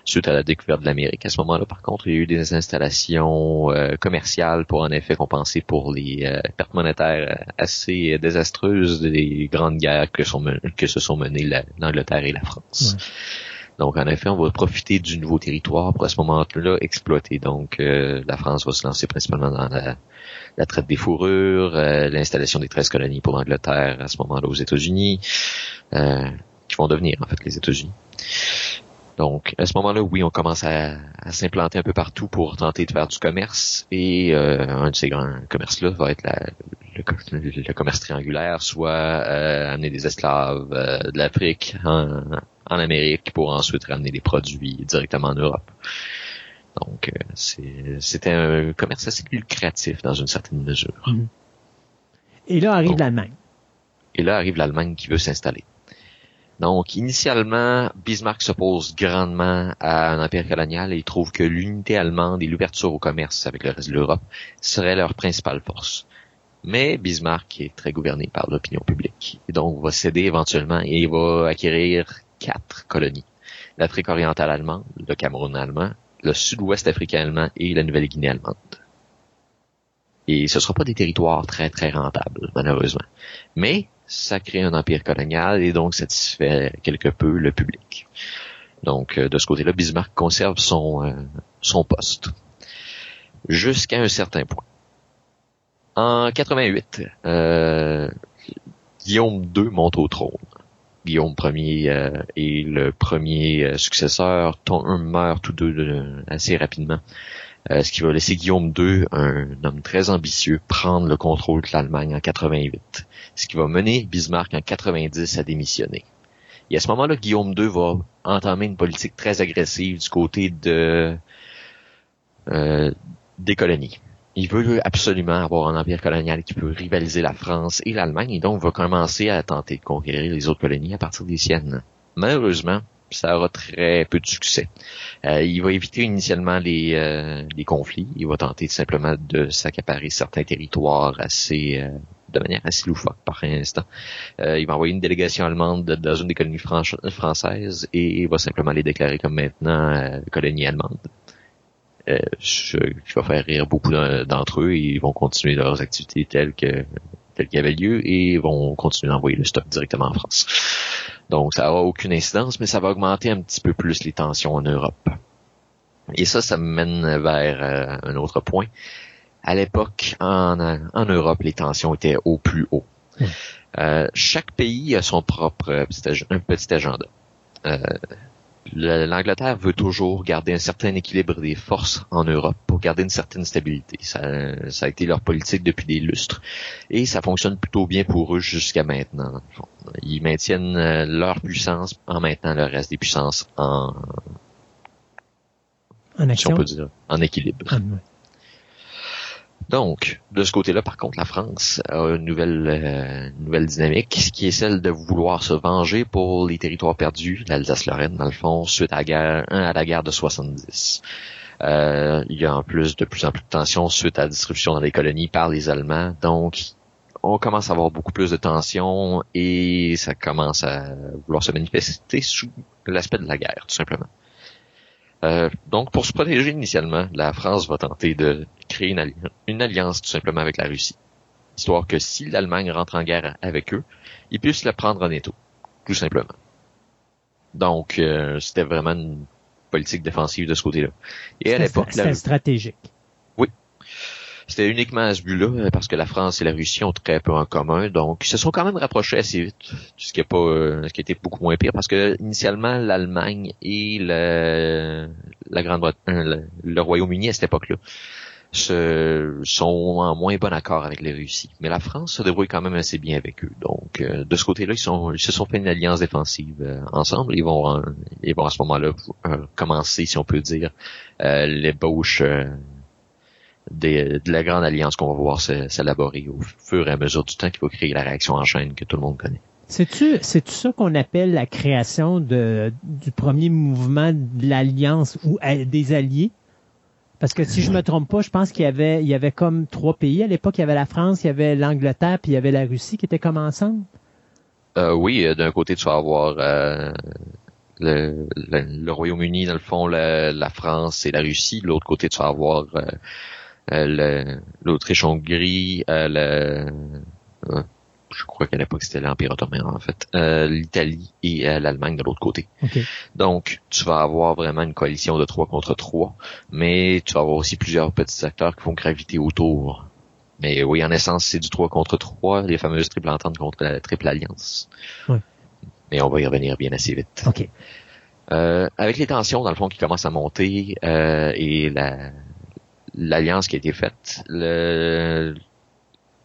Suite à la découverte de l'Amérique, à ce moment-là, par contre, il y a eu des installations euh, commerciales pour en effet compenser pour les euh, pertes monétaires assez désastreuses des grandes guerres que, se sont menées l'Angleterre et la France. Donc, en effet, on va profiter du nouveau territoire pour à ce moment-là exploiter. Donc, euh, la France va se lancer principalement dans la, traite des fourrures, euh, l'installation des 13 colonies pour l'Angleterre à ce moment-là aux États-Unis, euh, qui vont devenir en fait les États-Unis. Donc, à ce moment-là, oui, on commence à, s'implanter un peu partout pour tenter de faire du commerce. Et un de ces grands commerces-là va être le, commerce triangulaire, soit euh, amener des esclaves de l'Afrique en, Amérique pour ensuite ramener des produits directement en Europe. Donc, c'était un commerce assez lucratif dans une certaine mesure. Mhm. Et là arrive l'Allemagne. Et là arrive l'Allemagne qui veut s'installer. Donc, initialement, Bismarck s'oppose grandement à un empire colonial et il trouve que l'unité allemande et l'ouverture au commerce avec le reste de l'Europe seraient leur principale force. Mais Bismarck est très gouverné par l'opinion publique et donc va céder éventuellement et va acquérir quatre colonies. L'Afrique orientale allemande, le Cameroun allemand, le sud-ouest africain allemand et la Nouvelle-Guinée allemande. Et ce ne sera pas des territoires très très rentables, malheureusement. Mais ça crée un empire colonial et donc satisfait quelque peu le public. Donc, euh, de ce côté-là, Bismarck conserve son, euh, son poste jusqu'à un certain point. En 88, euh, Guillaume II monte au trône. Guillaume Ier euh, est le premier successeur. Ton meurt tous deux assez rapidement. Euh, ce qui va laisser Guillaume II, un homme très ambitieux, prendre le contrôle de l'Allemagne en 88, ce qui va mener Bismarck en 90 à démissionner. Et à ce moment-là, Guillaume II va entamer une politique très agressive du côté de euh, des colonies. Il veut absolument avoir un empire colonial qui peut rivaliser la France et l'Allemagne et donc va commencer à tenter de conquérir les autres colonies à partir des siennes. Malheureusement, ça aura très peu de succès. Euh, il va éviter initialement les, euh, les, conflits. Il va tenter simplement de s'accaparer certains territoires assez euh, de manière assez loufoque par instant. il va envoyer une délégation allemande dans une des colonies françaises et il va simplement les déclarer comme maintenant colonies allemandes. Ce qui va faire rire beaucoup d'entre eux et ils vont continuer leurs activités telles que telles qu'il y avait lieu et vont continuer d'envoyer le stock directement en France. Donc, ça n'aura aucune incidence, mais ça va augmenter un petit peu plus les tensions en Europe. Et ça, ça me mène vers euh, un autre point. À l'époque, en, en, Europe, les tensions étaient au plus haut. Euh, chaque pays a son propre petit, un petit agenda. Euh, l'Angleterre veut toujours garder un certain équilibre des forces en Europe pour garder une certaine stabilité. Ça, ça a été leur politique depuis des lustres. Et ça fonctionne plutôt bien pour eux jusqu'à maintenant. Ils maintiennent euh, leur puissance en maintenant le reste des puissances en, en action? on peut dire, en équilibre. Ah, donc, de ce côté-là, par contre, la France a une nouvelle, euh, nouvelle dynamique, qui est celle de vouloir se venger pour les territoires perdus, l'Alsace-Lorraine, dans le fond, suite à la guerre, à la guerre de 70. Euh, il y a en plus de plus en plus de tensions suite à la distribution dans les colonies par les Allemands. Donc, on commence à avoir beaucoup plus de tensions et ça commence à vouloir se manifester sous l'aspect de la guerre, tout simplement. Euh, donc, pour se protéger initialement, la France va tenter de créer une, alliance tout simplement avec la Russie. Histoire que si l'Allemagne rentre en guerre avec eux, ils puissent la prendre en étau. Tout simplement. Donc, euh, c'était vraiment une politique défensive de ce côté-là. Et à l'époque... C'était stratégique. C'était uniquement à ce but-là, euh, parce que la France et la Russie ont très peu en commun, donc ils se sont quand même rapprochés assez vite, ce qui est pas, euh, ce qui était beaucoup moins pire, parce que initialement l'Allemagne et le, la Grande-Bretagne, le, Royaume-Uni à cette époque-là, se, sont en moins bon accord avec les Russie. Mais la France se débrouille quand même assez bien avec eux. Donc, euh, de ce côté-là, ils, sont, ils se sont fait une alliance défensive ensemble. Ils vont, ils vont à ce moment-là commencer, si on peut dire, l'ébauche de la grande alliance qu'on va voir s'élaborer au fur et à mesure du temps qui va créer la réaction en chaîne que tout le monde connaît. C'est-tu, c'est ça qu'on appelle la création de, du premier mouvement de l'alliance ou des alliés? Parce que si je me trompe pas, je pense qu'il y avait, il y avait comme trois pays. À l'époque, il y avait la France, il y avait l'Angleterre, puis il y avait la Russie qui étaient comme ensemble. Euh, oui, euh, d'un côté, tu vas avoir euh, le, le, Royaume-Uni, dans le fond, la, France et la Russie. De l'autre côté, tu vas avoir euh, l'Autriche-Hongrie, euh, je crois qu'à l'époque c'était l'Empire ottoman en fait, euh, l'Italie et euh, l'Allemagne de l'autre côté. Donc, tu vas avoir vraiment une coalition de trois contre trois, mais tu vas avoir aussi plusieurs petits acteurs qui vont graviter autour. Mais oui, en essence, c'est du 3 contre 3, les fameuses triple ententes contre la triple alliance. Ouais. Mais on va y revenir bien assez vite. Euh, avec les tensions, dans le fond, qui commencent à monter euh, et la l'alliance qui a été faite, le,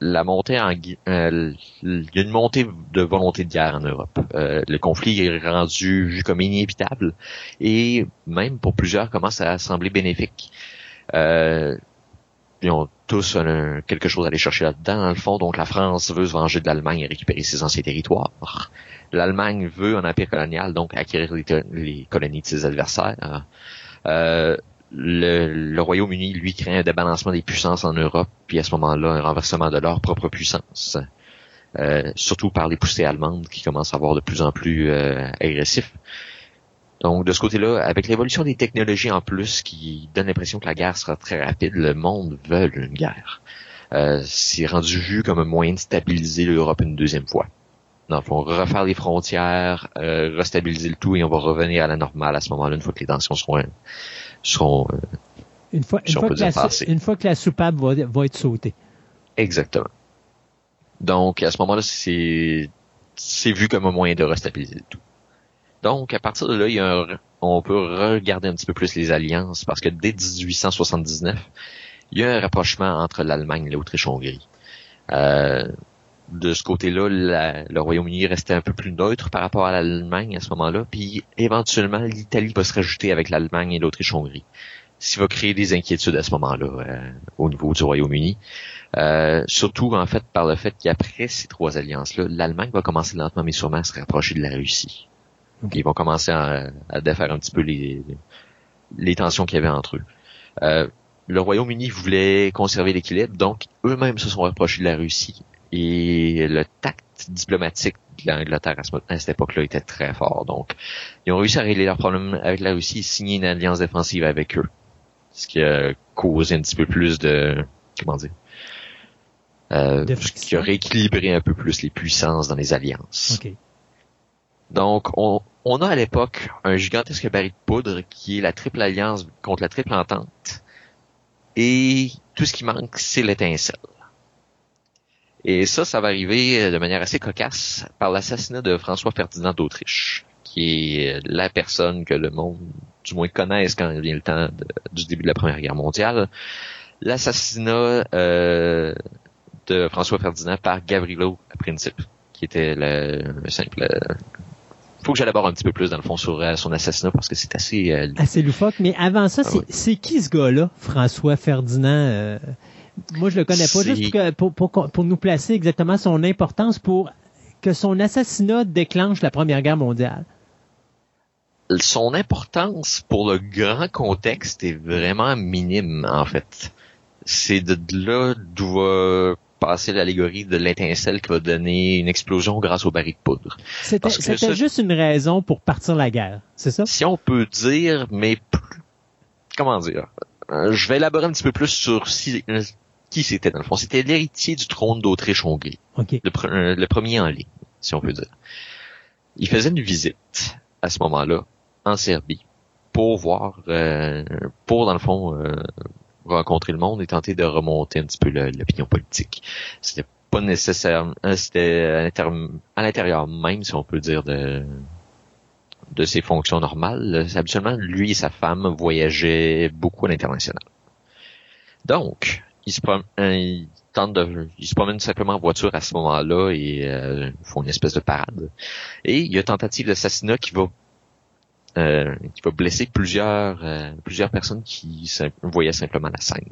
la montée en euh, il y a une montée de volonté de guerre en Europe. Euh, le conflit est rendu vu comme inévitable et même pour plusieurs commence à sembler bénéfique. Euh, ils ont tous quelque chose à aller chercher là-dedans, dans le fond. Donc la France veut se venger de l'Allemagne et récupérer ses anciens territoires. L'Allemagne veut un empire colonial, donc acquérir les, les colonies de ses adversaires. Euh, le, Royaume-Uni, lui, crée un débalancement des puissances en Europe, puis à ce moment-là, un renversement de leur propre puissance. Euh, surtout par les poussées allemandes qui commencent à avoir de plus en plus euh, agressifs. Donc de ce côté-là, avec l'évolution des technologies en plus qui donne l'impression que la guerre sera très rapide, le monde veut une guerre. Euh, c'est rendu vu comme un moyen de stabiliser l'Europe une deuxième fois. Dans le fond, refaire les frontières, euh, restabiliser le tout et on va revenir à la normale à ce moment-là une fois que les tensions seront, seront euh, Une fois, Si que la, une fois que la soupape va, va être sautée. exactement. Donc à ce moment-là, c'est c'est vu comme un moyen de restabiliser le tout. Donc à partir de là, il y a un- on peut regarder un petit peu plus les alliances parce que dès 1879, il y a un rapprochement entre l'Allemagne et l'Autriche-Hongrie. Euh, de ce côté-là, le Royaume-Uni restait un peu plus neutre par rapport à l'Allemagne à ce moment-là, puis éventuellement l'Italie va se rajouter avec l'Allemagne et l'Autriche-Hongrie. Ce qui va créer des inquiétudes à ce moment-là euh, au niveau du Royaume-Uni. Euh, surtout en fait par le fait qu'après ces trois alliances-là, l'Allemagne va commencer lentement mais sûrement à se rapprocher de la Russie. Ok. Ils vont commencer à, à défaire un petit peu les, les tensions qu'il y avait entre eux. Euh, le Royaume-Uni voulait conserver l'équilibre, donc eux-mêmes se sont rapprochés de la Russie. Et le tact diplomatique de l'Angleterre à, ce- à cette époque-là était très fort. Donc, ils ont réussi à régler leurs problèmes avec la Russie et signer une alliance défensive avec eux. Ce qui a causé un petit peu plus de... Comment dire euh, qui a rééquilibré un peu plus les puissances dans les alliances. Donc, on, on a à l'époque un gigantesque baril de poudre qui est la triple alliance contre la triple entente. Et tout ce qui manque, c'est l'étincelle. Et ça, ça va arriver de manière assez cocasse par l'assassinat de François Ferdinand d'Autriche, qui est la personne que le monde, du moins, connaisse quand vient le temps de- du début de la Première Guerre mondiale. L'assassinat euh, de François Ferdinand par Gavrilo Principe, qui était le, le simple euh, faut que j'élabore un petit peu plus dans le fond sur euh, son assassinat parce que c'est assez euh, Assez loufoque. Mais avant ça, Ah c'est qui ce gars-là, François Ferdinand? euh, moi, je le connais pas. Juste pour, que- pour, pour, nous placer exactement son importance pour que son assassinat déclenche la Première Guerre mondiale. son importance pour le grand contexte est vraiment minime en fait. C'est de là d'où va passer l'allégorie de l'étincelle qui va donner une explosion grâce au baril de poudre. C'était juste une raison pour partir la guerre, c'est ça? Si on peut dire, mais plus- comment dire, Euh, je vais élaborer un petit peu plus sur si, euh, qui c'était dans le fond? C'était l'héritier du trône d'Autriche-Hongrie. OK. le, pre- euh, le premier en ligne, si on peut dire. Il faisait une visite à ce moment-là en Serbie pour voir, euh, pour dans le fond euh, rencontrer le monde et tenter de remonter un petit peu l'opinion politique. C'était pas nécessaire, euh, c'était à l'intérieur même, si on peut dire, de de ses fonctions normales. Habituellement, lui et sa femme voyageaient beaucoup à l'international. Donc, il se prom- euh, il se promène simplement en voiture à ce moment-là et euh, font une espèce de parade. Et il y a une tentative d'assassinat qui va euh, qui va blesser plusieurs euh, plusieurs personnes qui voyaient simplement la scène.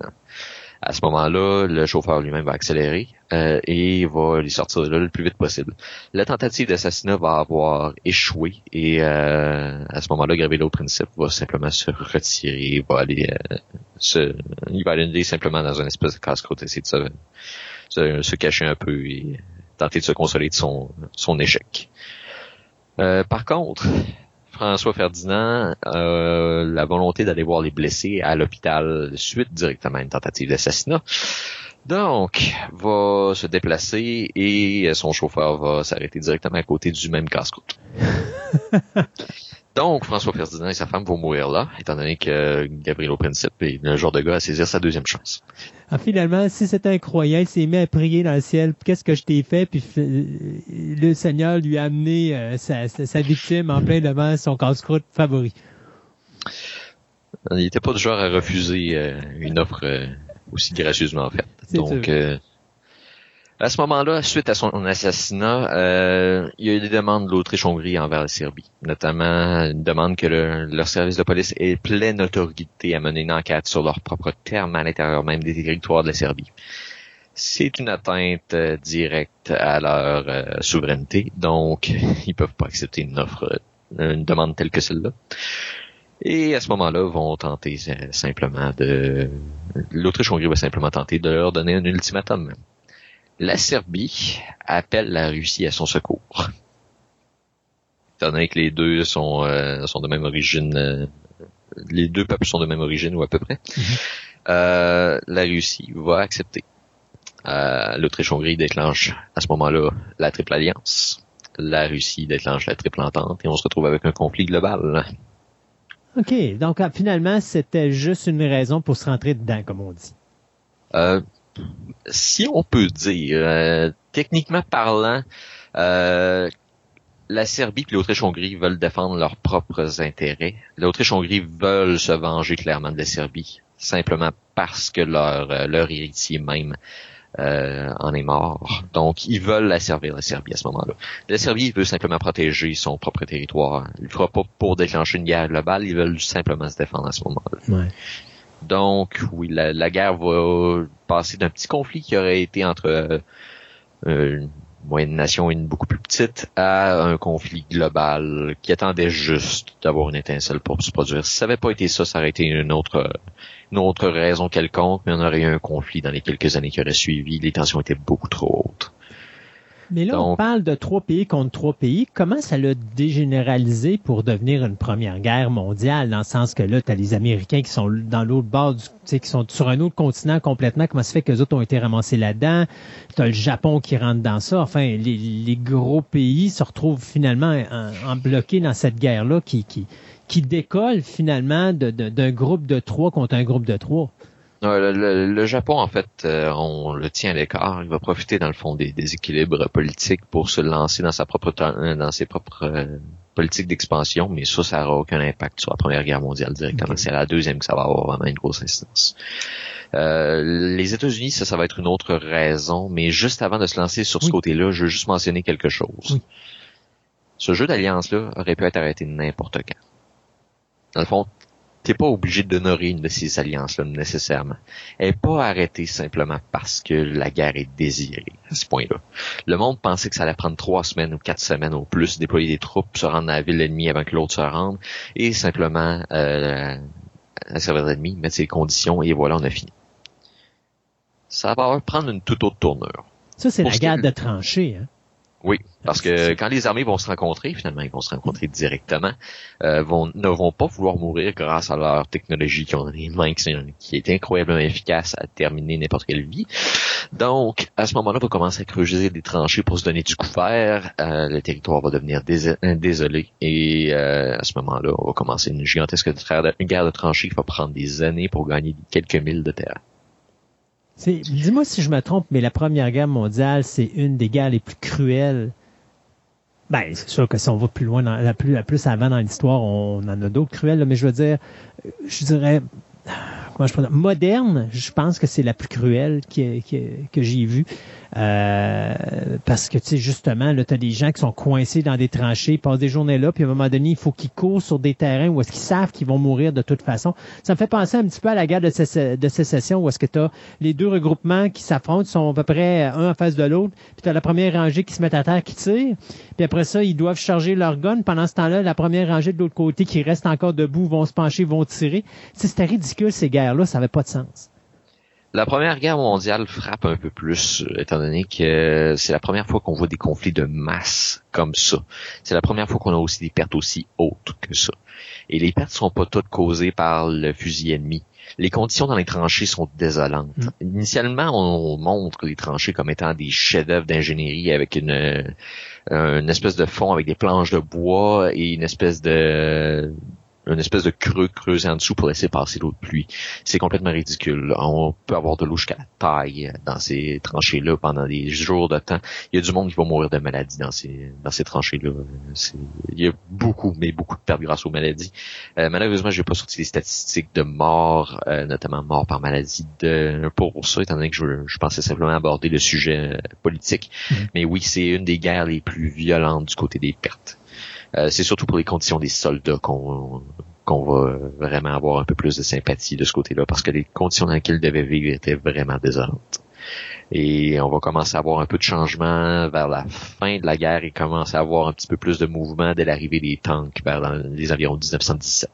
À ce moment-là, le chauffeur lui-même va accélérer euh, et va les sortir de là le plus vite possible. La tentative d'assassinat va avoir échoué et euh, à ce moment-là, Gavrilo Principe va simplement se retirer, va aller euh, se, il va aller simplement dans une espèce de casse-croûte, essayer de se, se, se cacher un peu et tenter de se consoler de son, son échec. Euh, par contre, François Ferdinand a la volonté d'aller voir les blessés à l'hôpital suite directement à une tentative d'assassinat. Donc, va se déplacer et son chauffeur va s'arrêter directement à côté du même casse-croûte. <laughs> Donc, François Ferdinand et sa femme vont mourir là, étant donné que Gabriel au Principe est le genre de gars à saisir sa deuxième chance. Ah, finalement, si c'est un croyant, il s'est mis à prier dans le ciel, qu'est-ce que je t'ai fait? Puis euh, le Seigneur lui a amené euh, sa, sa, victime en plein devant son casse-croûte favori. Il n'était pas du genre à refuser euh, une offre aussi gracieusement faite. Donc, à ce moment-là, suite à son assassinat, euh, il y a eu des demandes de l'Autriche-Hongrie envers la Serbie, notamment une demande que leur service de police ait pleine autorité à mener une enquête sur leurs propres termes à l'intérieur même des territoires de la Serbie. C'est une atteinte euh, directe à leur euh, souveraineté, donc <laughs> ils peuvent pas accepter une offre, une demande telle que celle-là. Et à ce moment-là, vont tenter simplement de... L'Autriche-Hongrie va simplement tenter de leur donner un ultimatum la Serbie appelle la Russie à son secours. Étant donné que les deux sont, euh, sont de même origine, euh, les deux peuples sont de même origine ou à peu près, mhm. euh, la Russie va accepter. L'Autriche-Hongrie déclenche à ce moment-là la triple alliance. La Russie déclenche la triple entente et on se retrouve avec un conflit global. OK. Donc, finalement, c'était juste une raison pour se rentrer dedans, comme on dit. Euh, si on peut dire, euh, techniquement parlant, euh, la Serbie et l'Autriche-Hongrie veulent défendre leurs propres intérêts. L'Autriche-Hongrie veulent se venger clairement de la Serbie, simplement parce que leur, euh, leur héritier même en est mort. Donc, ils veulent la servir, la Serbie, à ce moment-là. La Serbie veut simplement protéger son propre territoire. Il ne fera pas pour déclencher une guerre globale, ils veulent simplement se défendre à ce moment-là. Ouais. Donc, oui, la, guerre va passer d'un petit conflit qui aurait été entre euh, une moyenne nation et une beaucoup plus petite à un conflit global qui attendait juste d'avoir une étincelle pour se produire. Si ça n'avait pas été ça, ça aurait été une autre, une autre raison quelconque, mais on aurait eu un conflit dans les quelques années qui auraient suivi. Les tensions étaient beaucoup trop hautes. Mais là, on parle de trois pays contre trois pays. Comment ça l'a dégénéralisé pour devenir une première guerre mondiale, dans le sens que là, tu as les Américains qui sont dans l'autre bord, du, qui sont sur un autre continent complètement. Comment ça fait que les autres ont été ramassés là-dedans? Tu as le Japon qui rentre dans ça. Enfin, les, gros pays se retrouvent finalement en, bloqués dans cette guerre-là qui, qui, qui décolle finalement d'un groupe de trois contre un groupe de trois. Le, Japon, en fait, euh, on le tient à l'écart. Il va profiter, dans le fond, des, équilibres politiques pour se lancer dans sa propre euh, dans ses propres euh, politiques d'expansion, mais ça, ça n'aura aucun impact sur la Première Guerre mondiale directement. C'est la deuxième que ça va avoir vraiment une grosse instance. les États-Unis, ça, ça va être une autre raison, mais juste avant de se lancer sur ce côté-là, je veux juste mentionner quelque chose. Ce jeu d'alliance-là aurait pu être arrêté n'importe quand. Dans le fond, t'es pas obligé d'honorer une de ces alliances-là nécessairement. Elle est pas arrêtée simplement parce que la guerre est désirée à ce point-là. Le monde pensait que ça allait prendre trois semaines ou quatre semaines au plus, déployer des troupes, se rendre à la ville ennemie avant que l'autre se rende, et simplement euh, servir d'ennemi, mettre ses conditions, et voilà, on a fini. Ça va prendre une toute autre tournure. Ça, c'est la guerre de tranchées. Hein? Oui, parce que quand les armées vont se rencontrer, finalement, ils vont se rencontrer directement, euh, vont, ne vont pas vouloir mourir grâce à leur technologie qui ont des mains qui, est incroyablement efficace à terminer n'importe quelle vie. Donc, à ce moment-là, on va commencer à creuser des tranchées pour se donner du couvert. Euh, le territoire va devenir désolé et euh, à ce moment-là, on va commencer une gigantesque guerre de tranchées qui va prendre des années pour gagner quelques milles de terre. Dis-moi si je me trompe, mais la Première Guerre mondiale, c'est une des guerres les plus cruelles. Ben, c'est sûr que si on va plus loin, dans, la plus, la plus avant dans l'histoire, on, en a d'autres cruelles, mais je veux dire, je dirais, comment je moderne, je pense que c'est la plus cruelle que j'ai vue. Euh, parce que, tu sais, justement, là, tu des gens qui sont coincés dans des tranchées, passent des journées là, puis à un moment donné, il faut qu'ils courent sur des terrains où est-ce qu'ils savent qu'ils vont mourir de toute façon. Ça me fait penser un petit peu à la guerre de, sécession où est-ce que tu les deux regroupements qui s'affrontent, sont à peu près un en face de l'autre, puis tu la première rangée qui se met à terre, qui tire, puis après ça, ils doivent charger leur gun. Pendant ce temps-là, la première rangée de l'autre côté qui reste encore debout vont se pencher, vont tirer. C'était ridicule, ces guerres-là, ça n'avait pas de sens. La Première Guerre mondiale frappe un peu plus, euh, étant donné que c'est la première fois qu'on voit des conflits de masse comme ça. C'est la première fois qu'on a aussi des pertes aussi hautes que ça. Et les pertes sont pas toutes causées par le fusil ennemi. Les conditions dans les tranchées sont désolantes. Mm. Initialement, on montre les tranchées comme étant des chefs-d'œuvre d'ingénierie avec une, euh, une espèce de fond avec des planches de bois et une espèce de une espèce de creux creusé en dessous pour laisser passer l'eau de pluie. C'est complètement ridicule. On peut avoir de l'eau jusqu'à la taille dans ces tranchées-là pendant des jours de temps. Il y a du monde qui va mourir de maladies dans ces dans ces tranchées-là. Il y a beaucoup, mais beaucoup de pertes grâce aux maladies. Euh, malheureusement, j'ai pas sorti les statistiques de morts, euh, notamment morts par maladie de pour ça, étant donné que je, je pensais simplement aborder le sujet euh, politique. Mhm. Mais oui, c'est une des guerres les plus violentes du côté des pertes. Euh, c'est surtout pour les conditions des soldats qu'on qu'on va vraiment avoir un peu plus de sympathie de ce côté-là, parce que les conditions dans lesquelles ils devaient vivre étaient vraiment désolantes. Et on va commencer à avoir un peu de changement vers la fin de la guerre et commencer à avoir un petit peu plus de mouvement dès l'arrivée des tanks vers dans les environs 1917.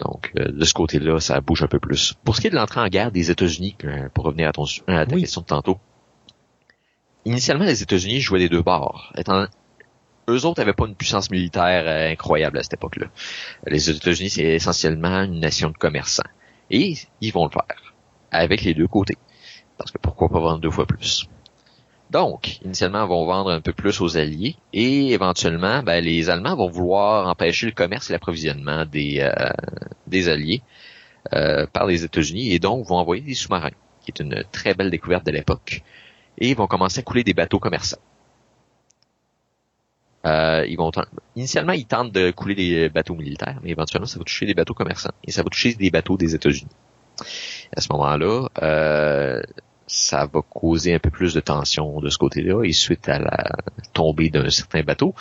Donc, euh, de ce côté-là, ça bouge un peu plus. Pour ce qui est de l'entrée en guerre des États-Unis, euh, pour revenir à, ton, à ta Oui. question de tantôt, initialement, les États-Unis jouaient des deux bords. Étant, eux autres n'avaient pas une puissance militaire euh, incroyable à cette époque-là. Les États-Unis, c'est essentiellement une nation de commerçants. Et ils vont le faire. Avec les deux côtés. Parce que pourquoi pas vendre deux fois plus? Donc, initialement, ils vont vendre un peu plus aux Alliés et éventuellement, ben, les Allemands vont vouloir empêcher le commerce et l'approvisionnement des, euh, des Alliés euh, par les États-Unis et donc vont envoyer des sous-marins, qui est une très belle découverte de l'époque. Et ils vont commencer à couler des bateaux commerçants. Euh, ils vont initialement ils tentent de couler des bateaux militaires, mais éventuellement ça va toucher des bateaux commerçants et ça va toucher des bateaux des États-Unis. À ce moment-là, euh, ça va causer un peu plus de tension de ce côté-là et suite à la tombée d'un certain bateau,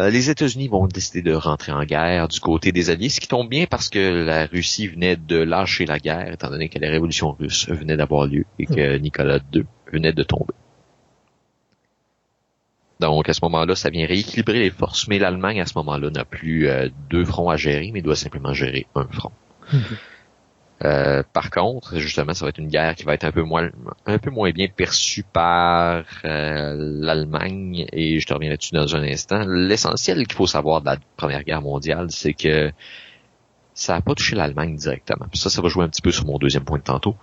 euh, les États-Unis vont décider de rentrer en guerre du côté des Alliés, ce qui tombe bien parce que la Russie venait de lâcher la guerre, étant donné que la révolution russe venait d'avoir lieu et que Nicolas II venait de tomber. Donc à ce moment-là, ça vient rééquilibrer les forces, mais l'Allemagne à ce moment-là n'a plus euh, deux fronts à gérer, mais doit simplement gérer un front. Ok. Euh, par contre, justement, ça va être une guerre qui va être un peu moins, un peu moins bien perçue par euh, l'Allemagne, et je te reviens là-dessus dans un instant. L'essentiel qu'il faut savoir de la Première Guerre mondiale, c'est que ça n'a pas touché l'Allemagne directement. Puis ça, ça va jouer un petit peu sur mon deuxième point de tantôt.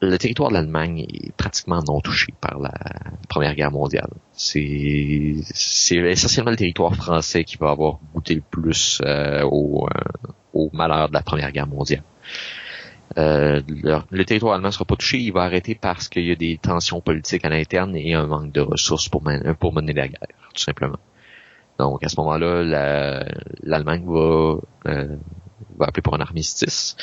Le territoire de l'Allemagne est pratiquement non touché par la Première Guerre mondiale. C'est essentiellement le territoire français qui va avoir goûté le plus euh, au, euh, au malheur de la Première Guerre mondiale. Euh, le, territoire allemand sera pas touché, il va arrêter parce qu'il y a des tensions politiques à l'interne et un manque de ressources pour, pour mener la guerre, tout simplement. Donc à ce moment-là, la- l'Allemagne euh, va appeler pour un armistice.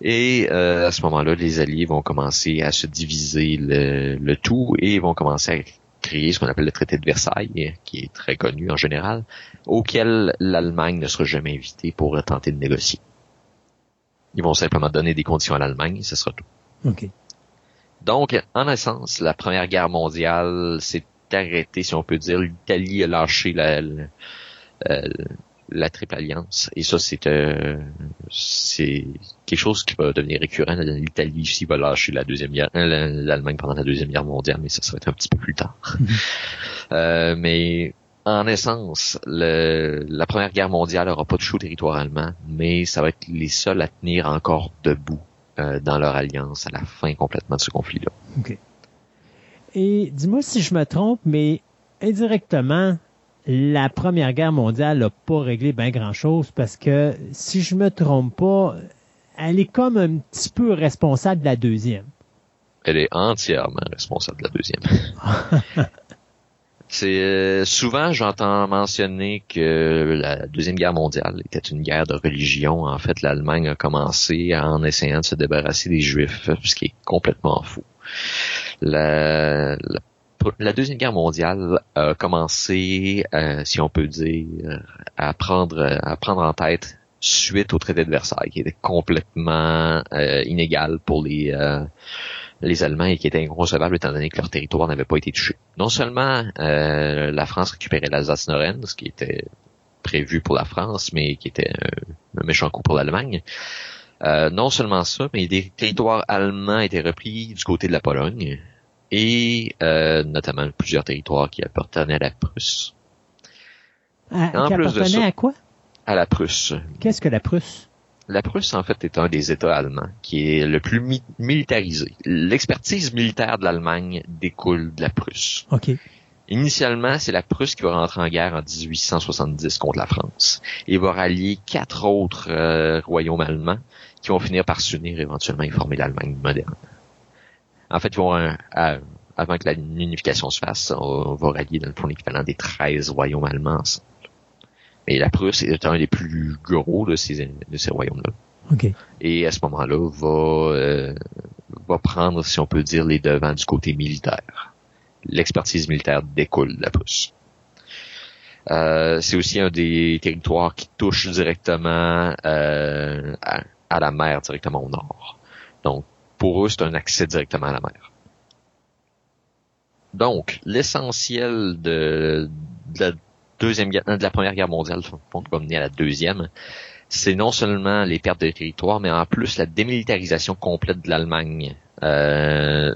Et euh, à ce moment-là, les Alliés vont commencer à se diviser le, le tout et vont commencer à créer ce qu'on appelle le traité de Versailles, qui est très connu en général, auquel l'Allemagne ne sera jamais invitée pour tenter de négocier. Ils vont simplement donner des conditions à l'Allemagne et ce sera tout. OK. Donc, en essence, la Première Guerre mondiale s'est arrêtée, si on peut dire. L'Italie a lâché la, la, euh, la Triple Alliance. Et ça, c'est euh, c'est quelque chose qui va devenir récurrent. L'Italie ici va lâcher la deuxième guerre, euh, la- l'Allemagne pendant la deuxième guerre mondiale, mais ça, ça va être un petit peu plus tard. <laughs> Euh, mais en essence, le, la Première Guerre mondiale n'aura pas touché au territoire allemand, mais ça va être les seuls à tenir encore debout euh, dans leur alliance à la fin complètement de ce conflit-là. OK. Et dis-moi si je me trompe, mais indirectement, la Première Guerre mondiale n'a pas réglé bien grand-chose parce que, si je me trompe pas, elle est comme un petit peu responsable de la deuxième. Elle est entièrement responsable de la deuxième. <laughs> C'est euh, souvent j'entends mentionner que la deuxième guerre mondiale était une guerre de religion. En fait, l'Allemagne a commencé en essayant de se débarrasser des Juifs, ce qui est complètement fou. La, la, la deuxième guerre mondiale a commencé, euh, si on peut dire, à prendre à prendre en tête suite au traité de Versailles, qui était complètement euh, inégal pour les euh, les Allemands et qui était inconcevable étant donné que leur territoire n'avait pas été touché. Non seulement euh, la France récupérait l'Alsace-Lorraine, ce qui était prévu pour la France, mais qui était un, méchant coup pour l'Allemagne, Euh, non seulement ça, mais des territoires allemands étaient repris du côté de la Pologne et euh, notamment plusieurs territoires qui appartenaient à la Prusse. À, qui appartenait à quoi? À la Prusse. Qu'est-ce que la Prusse? La Prusse, en fait, est un des États allemands qui est le plus militarisé. L'expertise militaire de l'Allemagne découle de la Prusse. OK. Initialement, c'est la Prusse qui va rentrer en guerre en 1870 contre la France et va rallier quatre autres euh, royaumes allemands qui vont finir par s'unir éventuellement et former l'Allemagne moderne. En fait, ils vont, euh, avant que la unification se fasse, on va rallier dans le fond l'équivalent des 13 royaumes allemands Mais la Prusse est un des plus gros de ces, de ces royaumes-là. Et à ce moment-là, va, euh, va prendre, si on peut dire, les devants du côté militaire l'expertise militaire découle de la Prusse. Euh, c'est aussi un des territoires qui touche directement euh, à, la mer, directement au nord. Donc, pour eux, c'est un accès directement à la mer. Donc, l'essentiel de, la deuxième première guerre mondiale, à la deuxième, c'est non seulement les pertes de territoire, mais en plus la démilitarisation complète de l'Allemagne. Euh,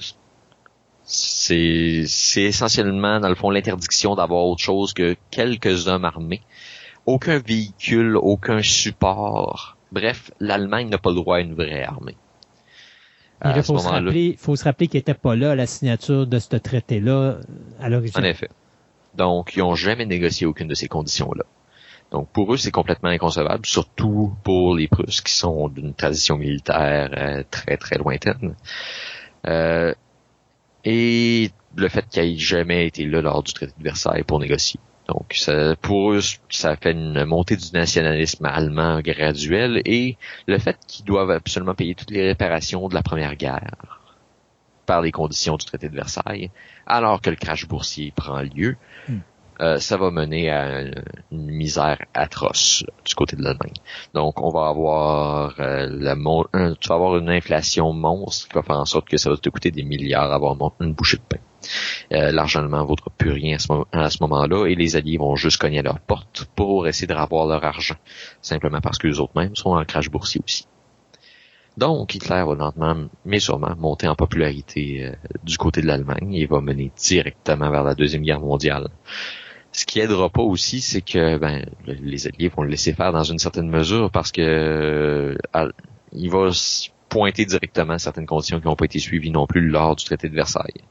c'est essentiellement dans le fond l'interdiction d'avoir autre chose que quelques hommes armés, aucun véhicule, aucun support. Bref, l'Allemagne n'a pas le droit à une vraie armée. Il faut, se rappeler, faut se rappeler qu'il n'était pas là à la signature de ce traité-là à l'origine. En effet. Donc, ils n'ont jamais négocié aucune de ces conditions-là. Donc, pour eux, c'est complètement inconcevable, surtout pour les Prusses qui sont d'une tradition militaire euh, très, très lointaine. Euh, et le fait qu'il ait jamais été là lors du traité de Versailles pour négocier. Donc, ça, pour eux, ça fait une montée du nationalisme allemand graduel et le fait qu'ils doivent absolument payer toutes les réparations de la Première Guerre par les conditions du traité de Versailles, alors que le crash boursier prend lieu, hmm. Euh, ça va mener à une, misère atroce du côté de l'Allemagne. Donc, on va avoir euh, la tu vas avoir une inflation monstre qui va faire en sorte que ça va te coûter des milliards à avoir une bouchée de pain. Euh, L'argent ne vaudra plus rien à ce, moment, là et les Alliés vont juste cogner à leur porte pour essayer de ravoir leur argent, simplement parce que autres mêmes sont en crash boursier aussi. Donc, Hitler va lentement, mais sûrement, monter en popularité euh, du côté de l'Allemagne et va mener directement vers la Deuxième Guerre mondiale. Ce qui aidera pas aussi, c'est que ben, les Alliés vont le laisser faire dans une certaine mesure parce que euh, il va pointer directement certaines conditions qui n'ont pas été suivies non plus lors du traité de Versailles.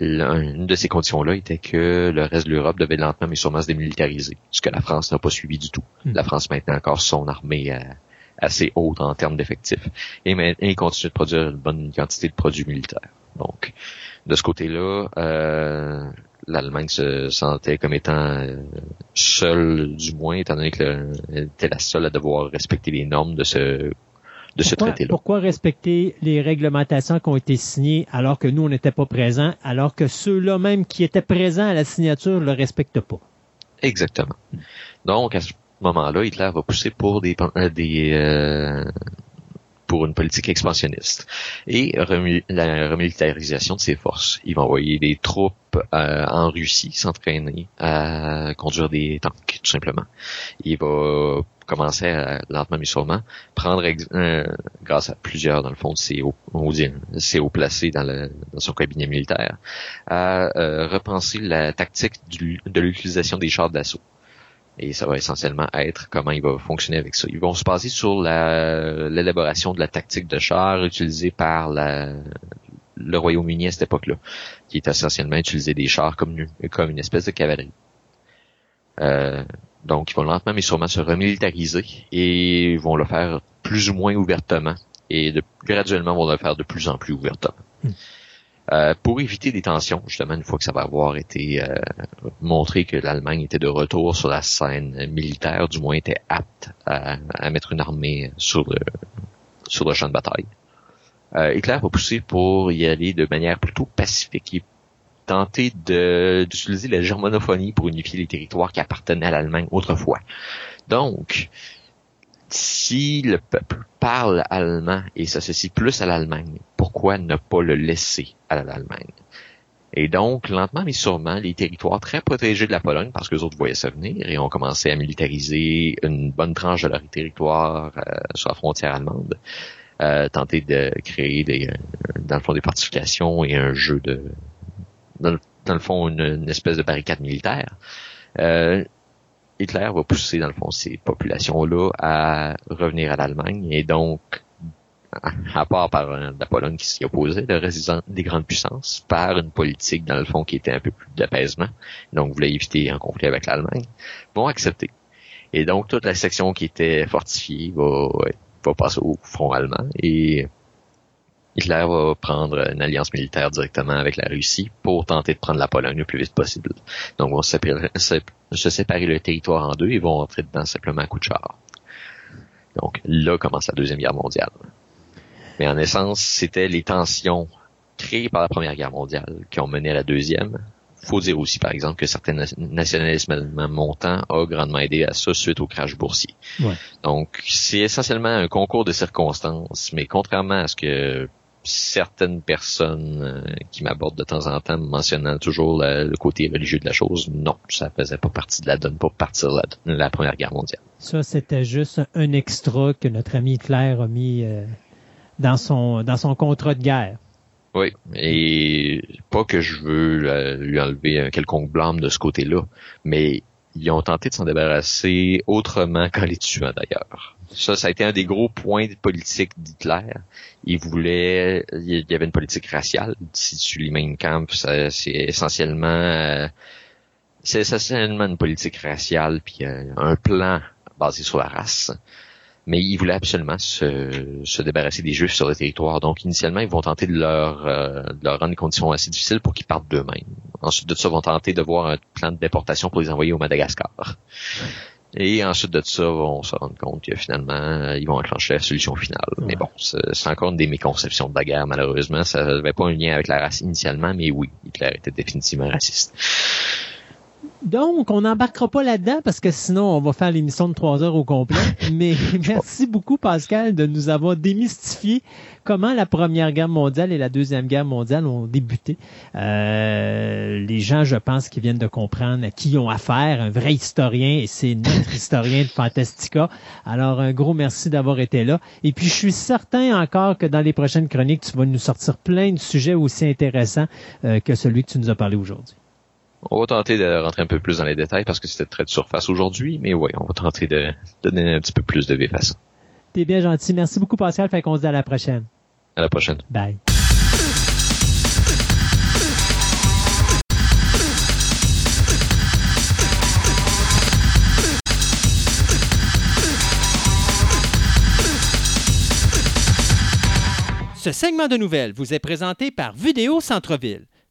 Une de ces conditions-là était que le reste de l'Europe devait lentement mais sûrement se démilitariser, ce que la France n'a pas suivi du tout. Hmm. La France maintenant encore son armée euh, assez haute en termes d'effectifs. Et maintenant, de produire une bonne quantité de produits militaires. Donc, de ce côté-là, euh, l'Allemagne se sentait comme étant euh, seule, du moins, étant donné qu'elle était la seule à devoir respecter les normes de ce de ce traité-là. Pourquoi respecter les réglementations qui ont été signées alors que nous, on n'était pas présents, alors que ceux-là même qui étaient présents à la signature ne le respectent pas? Exactement. Donc, à ce moment-là, Hitler va pousser pour des, des euh, pour une politique expansionniste et la remilitarisation de ses forces. Il va envoyer des troupes euh, en Russie s'entraîner à conduire des tanks, tout simplement. Il va commencer à, lentement mais sûrement prendre euh, grâce à plusieurs dans le fond de ses hauts, placés dans, le, dans son cabinet militaire à euh, repenser la tactique de l'utilisation des chars d'assaut et ça va essentiellement être comment il va fonctionner avec ça. Ils vont se baser sur l'élaboration de la tactique de char utilisée par la, le Royaume-Uni à cette époque-là, qui est essentiellement utiliser des chars comme, comme une espèce de cavalerie. Euh, donc, ils vont lentement mais sûrement se remilitariser et vont le faire plus ou moins ouvertement et de, graduellement vont le faire de plus en plus ouvertement. Hmm. Euh, pour éviter des tensions, justement, une fois que ça va avoir été euh, montré que l'Allemagne était de retour sur la scène militaire, du moins était apte à, mettre une armée sur le, sur le champ de bataille. Euh, Hitler va pousser pour y aller de manière plutôt pacifique et tenter d'utiliser la germanophonie pour unifier les territoires qui appartenaient à l'Allemagne autrefois. Donc, si le peuple parle allemand et s'associe plus à l'Allemagne, pourquoi ne pas le laisser à l'Allemagne? Et donc, lentement mais sûrement, les territoires très protégés de la Pologne, parce que les autres voyaient ça venir, et ont commencé à militariser une bonne tranche de leur territoire euh, sur la frontière allemande, euh, tenter de créer des, euh, dans le fond des fortifications et un jeu de, dans le, fond, une, espèce de barricade militaire. Hitler va pousser, dans le fond, ces populations-là à revenir à l'Allemagne, et donc à part par la Pologne qui s'y opposait, le reste des grandes puissances, par une politique, dans le fond, qui était un peu plus d'apaisement, donc voulait éviter un conflit avec l'Allemagne, vont accepter. Et donc, toute la section qui était fortifiée va, va passer au front allemand et Hitler va prendre une alliance militaire directement avec la Russie pour tenter de prendre la Pologne le plus vite possible. Donc, ils vont se se séparer le territoire en deux et vont entrer dedans simplement à coup de char. Donc, là commence la Deuxième Guerre mondiale. Mais en essence, c'était les tensions créées par la Première Guerre mondiale qui ont mené à la Deuxième. Faut dire aussi, par exemple, que certains nationalismes montants ont grandement aidé à ça suite au crash boursier. Ouais. Donc, c'est essentiellement un concours de circonstances, mais contrairement à ce que certaines personnes euh, qui m'abordent de temps en temps mentionnant toujours le, le, côté religieux de la chose, non, ça faisait pas partie de la donne pour partir de la, la Première Guerre mondiale. Ça, c'était juste un extra que notre ami Hitler a mis euh, dans son dans son contrat de guerre. Oui, et pas que je veux euh, lui enlever un quelconque blâme de ce côté-là, mais ils ont tenté de s'en débarrasser autrement qu'en les tuant d'ailleurs. Ça, ça a été un des gros points politique d'Hitler. Il voulait, il y avait une politique raciale. Si tu lis Mein Kampf, c'est essentiellement, euh, c'est essentiellement une politique raciale puis un plan basé sur la race mais ils voulaient absolument se, se, débarrasser des Juifs sur le territoire. Donc, initialement, ils vont tenter de leur, euh, de leur rendre des conditions assez difficiles pour qu'ils partent d'eux-mêmes. Ensuite de ça, ils vont tenter de voir un plan de déportation pour les envoyer au Madagascar. Et ensuite de ça, vont se rendre compte que finalement, ils vont enclencher la solution finale. Ouais. Mais bon, c'est encore une des méconceptions de la guerre, malheureusement. Ça n'avait pas un lien avec la race initialement, mais oui, Hitler était définitivement raciste. Donc, on n'embarquera pas là-dedans parce que sinon, on va faire l'émission de trois heures au complet. <laughs> Mais merci beaucoup, Pascal, de nous avoir démystifié comment la Première Guerre mondiale et la Deuxième Guerre mondiale ont débuté. Euh, les gens, je pense, qui viennent de comprendre à qui ils ont affaire, un vrai historien, et c'est notre <laughs> historien de Fantastica. Alors, un gros merci d'avoir été là. Et puis, je suis certain encore que dans les prochaines chroniques, tu vas nous sortir plein de sujets aussi intéressants euh, que celui que tu nous as parlé aujourd'hui. On va tenter de rentrer un peu plus dans les détails parce que c'était très de surface aujourd'hui, mais oui, on va tenter de, de donner un petit peu plus de vif à ça. T'es bien gentil. Merci beaucoup, Pascal. Fait qu'on se dit à la prochaine. À la prochaine. Bye. Ce segment de nouvelles vous est présenté par Vidéo Centre-Ville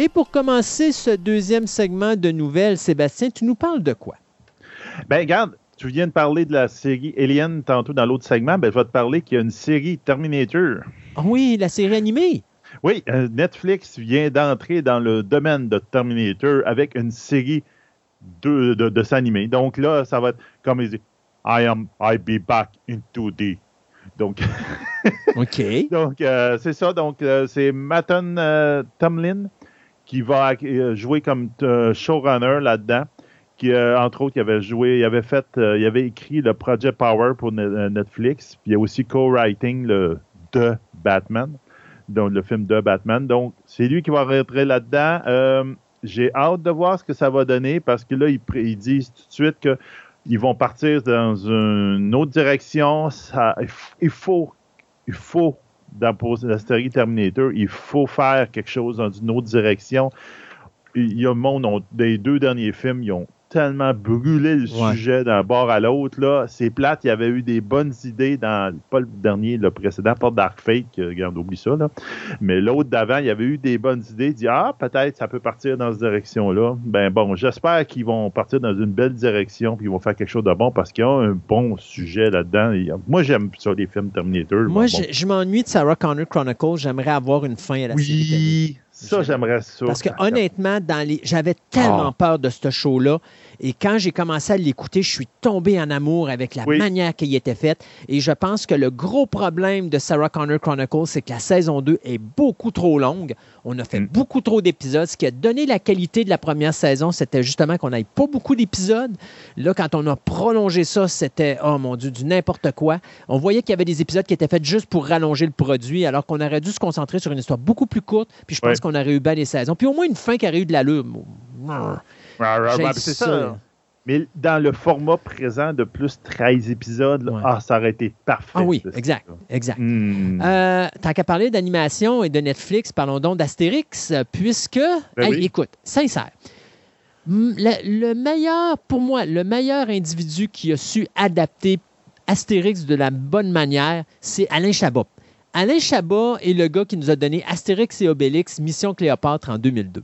Et pour commencer ce deuxième segment de nouvelles, Sébastien, tu nous parles de quoi? Ben, regarde, tu viens de parler de la série Alien tantôt dans l'autre segment. Ben, je vais te parler qu'il y a une série Terminator. Oui, la série animée. Oui, euh, Netflix vient d'entrer dans le domaine de Terminator avec une série de, de, de s'animer. Donc là, ça va être comme il dit I am, I be back in 2D. Donc, <laughs> OK. donc euh, c'est ça. Donc, euh, c'est euh, Tomlin qui va jouer comme showrunner là-dedans. Qui, entre autres, il avait joué, il avait fait, il avait écrit le Project Power pour Netflix. Puis il y a aussi co-writing le de Batman, donc le film de Batman. Donc, c'est lui qui va rentrer là-dedans. Euh, j'ai hâte de voir ce que ça va donner parce que là, ils, disent tout de suite que ils vont partir dans une autre direction. Il faut, il faut dans la série Terminator, il faut faire quelque chose dans une autre direction. Il y a le monde, deux derniers films, ils ont tellement brûlé le Ouais. sujet d'un bord à l'autre. là. C'est plate. Il y avait eu des bonnes idées dans, pas le dernier, le précédent, pas Dark Fate, regarde, oublie ça. Là. Mais l'autre d'avant, il y avait eu des bonnes idées. Dit, ah, peut-être ça peut partir dans cette direction-là. Ben bon, j'espère qu'ils vont partir dans une belle direction puis ils vont faire quelque chose de bon parce qu'il y a un bon sujet là-dedans. Il Moi, j'aime ça, les films Terminator. Moi, Bon, je, je m'ennuie de Sarah Connor Chronicles. J'aimerais avoir une fin à la série. Oui, ça, j'aimerais ça. Parce que honnêtement, dans les, j'avais tellement Ah. peur de ce show-là. Et quand j'ai commencé à l'écouter, je suis tombé en amour avec la Oui. manière qu'il était faite. Et je pense que le gros problème de Sarah Connor Chronicles, c'est que la saison 2 est beaucoup trop longue. On a fait Mm. beaucoup trop d'épisodes. Ce qui a donné la qualité de la première saison, c'était justement qu'on n'avait pas beaucoup d'épisodes. Là, quand on a prolongé ça, c'était, oh mon Dieu, du n'importe quoi. On voyait qu'il y avait des épisodes qui étaient faits juste pour rallonger le produit, alors qu'on aurait dû se concentrer sur une histoire beaucoup plus courte. Puis je pense Ouais. qu'on aurait eu bien des saisons. Puis au moins une fin qui aurait eu de l'allure. C'est ça. Mais dans le format présent de plus 13 épisodes, là, Ouais. ah, ça aurait été parfait. Ah oui, exact, exact. Hmm. Euh, tant qu'à parler d'animation et de Netflix, parlons donc d'Astérix, puisque, Ben Hey, oui. écoute, sincère, le, le meilleur, pour moi, le meilleur individu qui a su adapter Astérix de la bonne manière, c'est Alain Chabat. Alain Chabat est le gars qui nous a donné Astérix et Obélix, Mission Cléopâtre en 2002.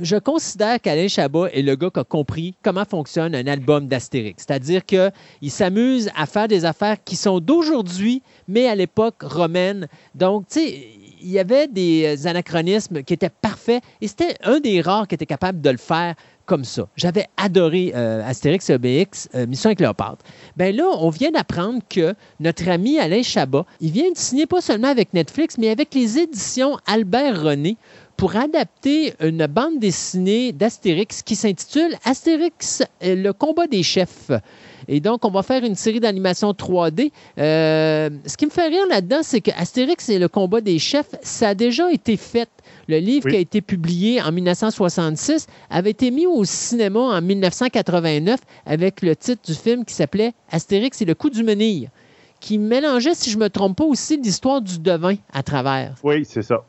Je considère qu'Alain Chabat est le gars qui a compris comment fonctionne un album d'Astérix. C'est-à-dire qu'il s'amuse à faire des affaires qui sont d'aujourd'hui, mais à l'époque romaine. Donc, tu sais, il y avait des anachronismes qui étaient parfaits et c'était un des rares qui était capable de le faire comme ça. J'avais adoré euh, Astérix et Obélix, euh, Mission et Cléopâtre. Ben là, on vient d'apprendre que notre ami Alain Chabat, il vient de signer pas seulement avec Netflix, mais avec les éditions Albert René pour adapter une bande dessinée d'Astérix qui s'intitule Astérix, euh, le combat des chefs. Et donc, on va faire une série d'animation 3D. Euh, ce qui me fait rire là-dedans, c'est que Astérix et le combat des chefs, ça a déjà été fait. Le livre Oui. qui a été publié en 1966 avait été mis au cinéma en 1989 avec le titre du film qui s'appelait Astérix et le coup du menhir, qui mélangeait, si je ne me trompe pas, aussi l'histoire du devin à travers. Oui, c'est ça.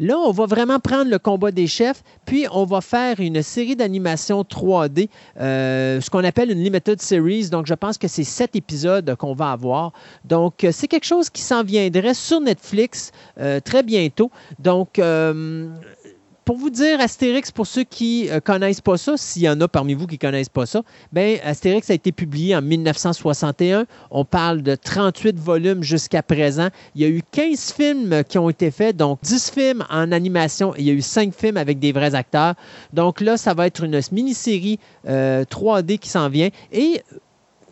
Là, on va vraiment prendre le combat des chefs, puis on va faire une série d'animation 3D, euh, ce qu'on appelle une limited series. Donc, je pense que c'est sept épisodes qu'on va avoir. Donc, euh, c'est quelque chose qui s'en viendrait sur Netflix euh, très bientôt. Donc, pour vous dire, Astérix, pour ceux qui ne connaissent pas ça, s'il y en a parmi vous qui ne connaissent pas ça, ben, Astérix a été publié en 1961. On parle de 38 volumes jusqu'à présent. Il y a eu 15 films qui ont été faits, donc 10 films en animation et il y a eu 5 films avec des vrais acteurs. Donc là, ça va être une mini-série euh, 3D qui s'en vient. Et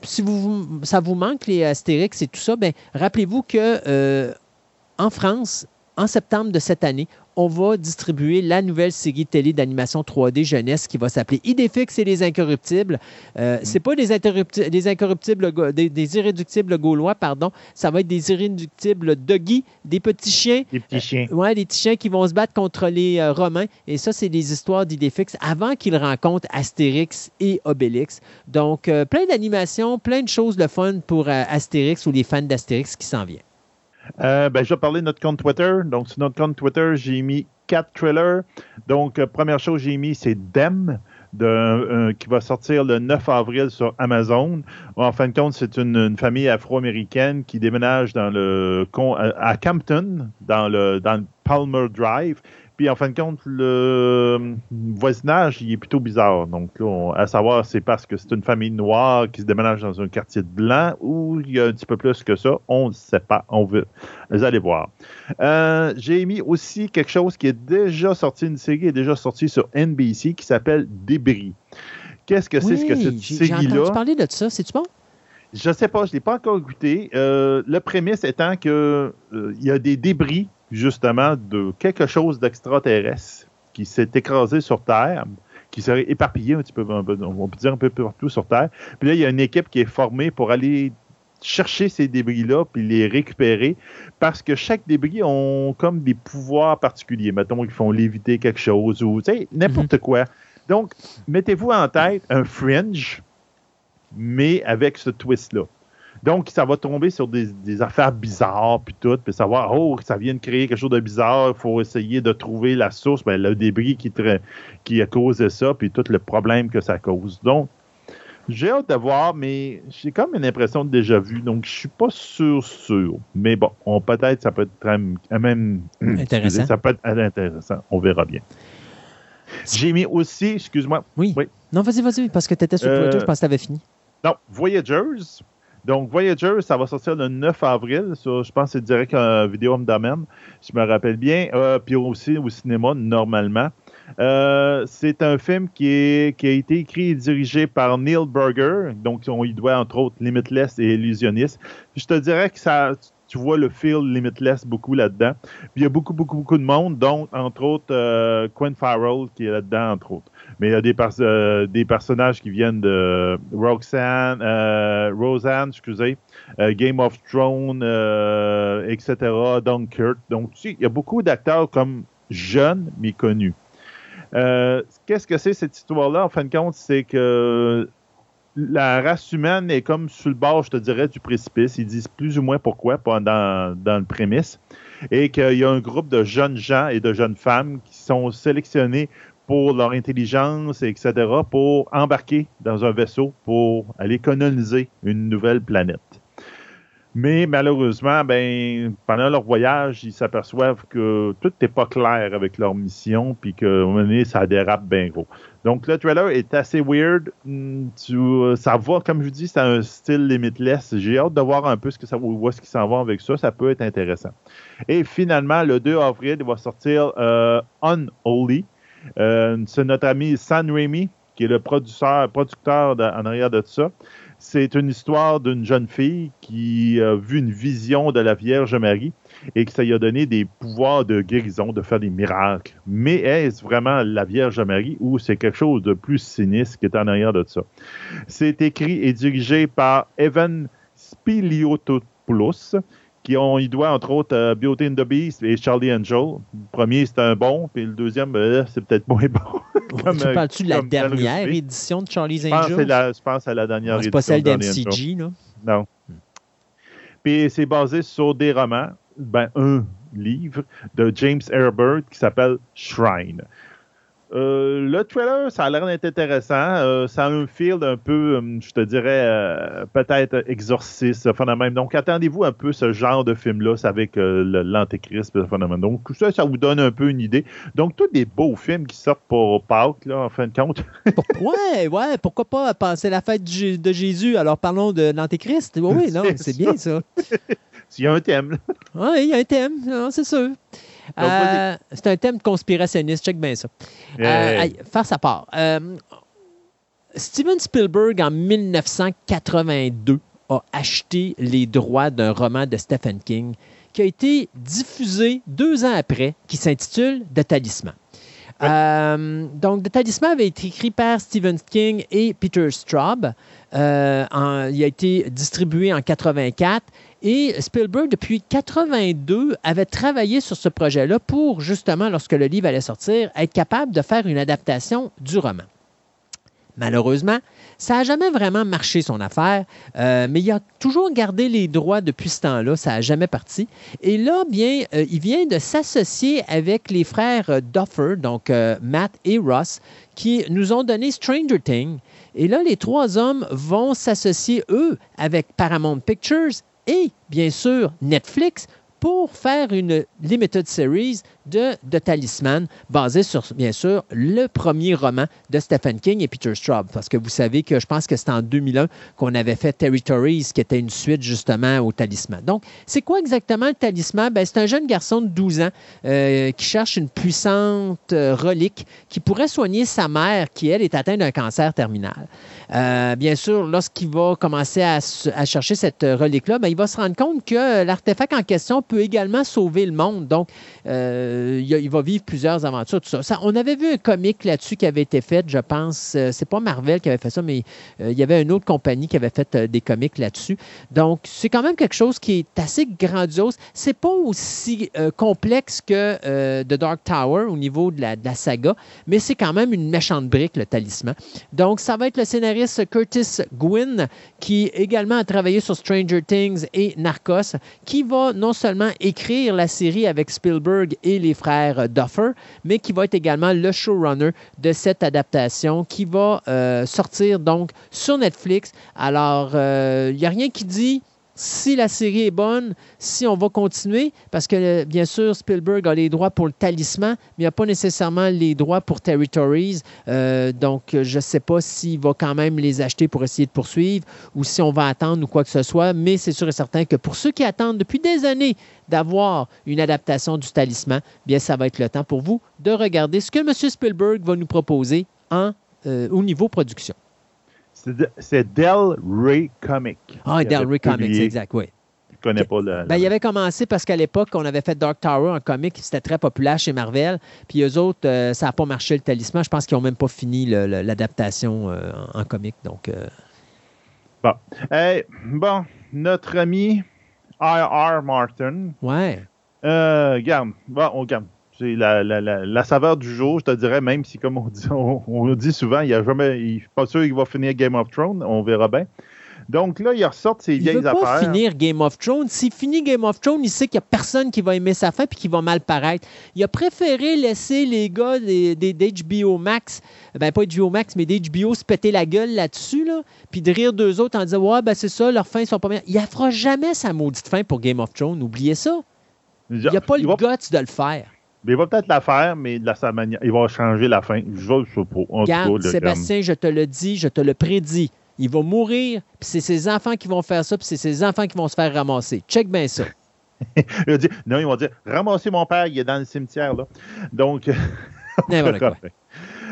si vous, ça vous manque, les Astérix et tout ça, ben, rappelez-vous que euh, en France, en septembre de cette année, on va distribuer la nouvelle série télé d'animation 3D jeunesse qui va s'appeler Idéfix et les Incorruptibles. Euh, C'est pas des, des incorruptibles, des, des irréductibles gaulois, pardon. Ça va être des irréductibles doggy, des petits chiens. Petits chiens. Ouais, des petits chiens qui vont se battre contre les euh, Romains. Et ça, c'est des histoires d'Idéfix avant qu'ils rencontrent Astérix et Obélix. Donc, euh, plein d'animations, plein de choses de fun pour euh, Astérix ou les fans d'Astérix qui s'en viennent. Euh, ben, je vais parler de notre compte Twitter. Donc, sur notre compte Twitter, j'ai mis quatre trailers. Donc, euh, première chose que j'ai mis, c'est Dem, de, euh, qui va sortir le 9 avril sur Amazon. En fin de compte, c'est une, famille afro-américaine qui déménage dans le à Campton, dans le, dans le Palmer Drive. Puis, en fin de compte, le voisinage, il est plutôt bizarre. Donc, là, on- à savoir, c'est parce que c'est une famille noire qui se déménage dans un quartier de blanc ou il y a un petit peu plus que ça. On ne sait pas. On veut. Vous allez voir. Euh, J'ai mis aussi quelque chose qui est déjà sorti, une série est déjà sortie sur NBC qui s'appelle Débris. Qu'est-ce que c'est ce que cette j'ai j'ai entendu série-là? parler de ça. C'est-tu bon? Je sais pas, je l'ai pas encore goûté. Euh, le prémisse étant que euh, il y a des débris justement de quelque chose d'extraterrestre qui s'est écrasé sur Terre, qui serait éparpillé un petit peu, on peut dire un peu partout sur Terre. Puis là, il y a une équipe qui est formée pour aller chercher ces débris-là puis les récupérer parce que chaque débris ont comme des pouvoirs particuliers. Mettons qu'ils font léviter quelque chose ou tu sais, n'importe quoi. Donc, mettez-vous en tête un fringe, mais avec ce twist-là. Donc, ça va tomber sur des, des affaires bizarres, puis tout, puis savoir, oh, ça vient de créer quelque chose de bizarre, il faut essayer de trouver la source, ben, le débris qui, a causé ça, puis tout le problème que ça cause. Donc, j'ai hâte de voir, mais j'ai comme une impression de déjà vu, donc je suis pas sûr, sûr. Mais bon, on peut-être, ça peut être très- même <clears throat> Intéressant. excusez, Ça peut être intéressant, on verra bien. J'ai mis aussi, excuse-moi, Oui. Oui. Non, vas-y, vas-y, parce que tu étais sur Euh, Twitter, je pense que tu avais fini. non, Voyagers. Donc, Voyagers, ça va sortir le 9 avril. Sur, je pense que c'est direct un vidéo me domaine, si je me rappelle bien. Euh, puis aussi au cinéma, normalement. Euh, c'est un film qui, est, qui a été écrit et dirigé par Neil Berger. Donc, on y doit, entre autres, Limitless et Illusionniste. Je te dirais que ça, tu vois le feel Limitless beaucoup là-dedans. Puis, il y a beaucoup, beaucoup, beaucoup de monde, dont, entre autres, euh, Quinn Farrell qui est là-dedans, entre autres. Mais il y a des, euh, personnages qui viennent de Roxanne, euh, Roseanne, excusez, euh, Game of Thrones, etc., Dunkirk. Donc, tu sais, il y a beaucoup d'acteurs comme jeunes, mais connus. Qu'est-ce que c'est cette histoire-là? En fin de compte, c'est que la race humaine est comme sur le bord, je te dirais, du précipice. Ils disent plus ou moins pourquoi, dans, dans le prémisse. Et qu'il y a un groupe de jeunes gens et de jeunes femmes qui sont sélectionnés pour leur intelligence, etc., pour embarquer dans un vaisseau pour aller coloniser une nouvelle planète. Mais malheureusement, ben, pendant leur voyage, ils s'aperçoivent que tout n'est pas clair avec leur mission, puis qu'à un moment donné, ça dérape bien gros. Donc, le trailer est assez weird. Hmm, Tu, euh, ça va, comme je dis, c'est un style limitless. J'ai hâte de voir un peu ce que ça, où est-ce qu'ils s'en vont avec ça. Ça peut être intéressant. Et finalement, le 2 avril, il va sortir euh, Unholy. Euh, c'est notre ami San Raimi, qui est le producteur, producteur en arrière de ça. C'est une histoire d'une jeune fille qui a vu une vision de la Vierge Marie et que ça lui a donné des pouvoirs de guérison, de faire des miracles. Mais est-ce vraiment la Vierge Marie ou c'est quelque chose de plus sinistre qui est en arrière de ça? C'est écrit et dirigé par Evan Spiliotopoulos, qui on y doit entre autres euh, Beauty and the Beast et Charlie Angel. Le premier c'est un bon, puis le deuxième ben, c'est peut-être moins bon. <laughs> Comme, tu euh, parles-tu de la dernière édition de Charlie's Angels? la, je pense à la dernière c'est pas édition celle Angel. d'MCG, là? Non. Puis c'est basé sur des romans, ben un livre de James Herbert qui s'appelle Shrine. Euh, le trailer, ça a l'air d'être intéressant. Euh, ça a un feel un peu, hum, je te dirais, euh, peut-être exorciste, ce phénomène. Donc, attendez-vous un peu ce genre de film-là, avec euh, l'antéchrist, ce phénomène. Donc, ça, ça vous donne un peu une idée. Donc, tous des beaux films qui sortent pour Pâques, là, en fin de compte. <laughs> Ouais, ouais, pourquoi pas passer la fête de Jésus? Alors parlons de l'Antéchrist. Oui, oui, non, <laughs> C'est bien ça. S'il y a un thème. Oui, il y a un thème, c'est sûr. Euh, c'est un thème conspirationniste, check bien ça. Euh, faire sa part. Euh, Steven Spielberg, en 1982, a acheté les droits d'un roman de Stephen King qui a été diffusé deux ans après, qui s'intitule The Talisman. Euh, donc, The Talisman avait été écrit par Stephen King et Peter Straub. Euh, en- il a été distribué en 84 et Spielberg, depuis 82, avait travaillé sur ce projet-là pour, justement, lorsque le livre allait sortir, être capable de faire une adaptation du roman. Malheureusement, ça n'a jamais vraiment marché son affaire, euh, mais il a toujours gardé les droits depuis ce temps-là, ça n'a jamais parti. Et là, bien, euh, il vient de s'associer avec les frères euh, Duffer, donc Matt et Ross, qui nous ont donné Stranger Things. Et là, les trois hommes vont s'associer, eux, avec Paramount Pictures et, bien sûr, Netflix pour faire une limited series de, Talisman basée sur, bien sûr, le premier roman de Stephen King et Peter Straub. Parce que vous savez que je pense que c'était en 2001 qu'on avait fait Territories, qui était une suite justement au Talisman. Donc, c'est quoi exactement le Talisman? Ben, c'est un jeune garçon de 12 ans euh, qui cherche une puissante euh, relique qui pourrait soigner sa mère qui, elle, est atteinte d'un cancer terminal. Euh, bien sûr, lorsqu'il va commencer à, à chercher cette relique-là, ben, il va se rendre compte que l'artefact en question peut également sauver le monde. Donc, euh, il, va vivre plusieurs aventures, tout ça. On avait vu un comic là-dessus qui avait été fait, je pense. euh, c'est pas Marvel qui avait fait ça, mais euh, il y avait une autre compagnie qui avait fait euh, des comics là-dessus. Donc, c'est quand même quelque chose qui est assez grandiose. C'est pas aussi complexe que The Dark Tower au niveau de la, de la saga, mais c'est quand même une méchante brique, le talisman. Donc, ça va être le scénariste Curtis Gwynn, qui également a travaillé sur Stranger Things et Narcos, qui va non seulement écrire la série avec Spielberg et les frères Duffer, mais qui va être également le showrunner de cette adaptation qui va euh, sortir donc sur Netflix. Alors, il n'y a rien qui dit si la série est bonne, si on va continuer, parce que euh, bien sûr, Spielberg a les droits pour le talisman, mais il n'a pas nécessairement les droits pour Territories. Euh, donc, je ne sais pas s'il va quand même les acheter pour essayer de poursuivre ou si on va attendre ou quoi que ce soit, mais c'est sûr et certain que pour ceux qui attendent depuis des années d'avoir une adaptation du talisman, bien, ça va être le temps pour vous de regarder ce que M. Spielberg va nous proposer euh, au niveau production. C'est Del Ray Comics. Ah, Del Ray Comics, exact, oui. Je connais pas le. Ben, il avait commencé parce qu'à l'époque, on avait fait Dark Tower en comic, c'était très populaire chez Marvel. Puis eux autres, euh, ça n'a pas marché le talisman. Je pense qu'ils n'ont même pas fini l'adaptation euh, en, en, comic. Donc, euh... bon. Hey, bon, notre ami R.R. Martin. Ouais. Euh, regarde, bon, on regarde. C'est la, la, la, la, saveur du jour, je te dirais, même si, comme on dit, <laughs> on, on dit souvent, il a jamais, il pas sûr qu'il va finir Game of Thrones, on verra bien. Donc là, il ressort ses vieilles il veut pas affaires. finir Game of Thrones. S'il finit Game of Thrones, il sait qu'il n'y a personne qui va aimer sa fin et qui va mal paraître. Il a préféré laisser les gars d'HBO Max, ben pas HBO Max, mais d'HBO se péter la gueule là-dessus, là, puis de rire d'eux autres en disant Ouais, ben c'est ça, leurs fins sont pas bien. Il ne fera jamais sa maudite fin pour Game of Thrones. Oubliez ça. Il n'y a pas le va... guts de le faire. Mais il va peut-être la faire, mais de la sa manière. Il va changer la fin. Je ne sais pas. Sébastien, je te le dis, je te le prédis. Il va mourir, puis c'est ses enfants qui vont faire ça, puis c'est ses enfants qui vont se faire ramasser. Check bien ça. <laughs> il dire, non, ils vont dire ramasser mon père, il est dans le cimetière. Là. Donc. quoi. <laughs>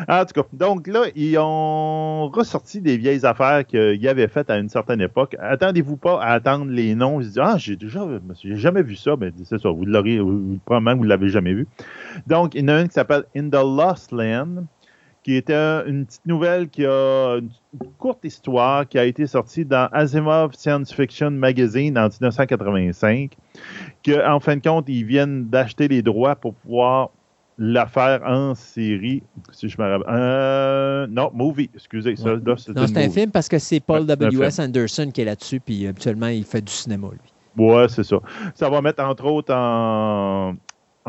En tout cas, donc là, ils ont ressorti des vieilles affaires qu'ils avaient faites à une certaine époque. Attendez-vous pas à attendre les noms. Je dis, ah, j'ai déjà, j'ai jamais vu ça. Mais c'est ça, vous l'aurez, probablement vous l'avez jamais vu. Donc, il y en a une qui s'appelle In the Lost Land, qui était une petite nouvelle qui a une courte histoire qui a été sortie dans Asimov Science Fiction Magazine en 1985. Que, en fin de compte, ils viennent d'acheter les droits pour pouvoir la faire en série, si je me rappelle. Euh, non, movie, excusez. Ça, c'est non, c'est un film parce que c'est Paul W.S. Anderson qui est là-dessus, puis habituellement, il fait du cinéma, lui. Ouais, c'est ça. Ça va mettre, entre autres, en,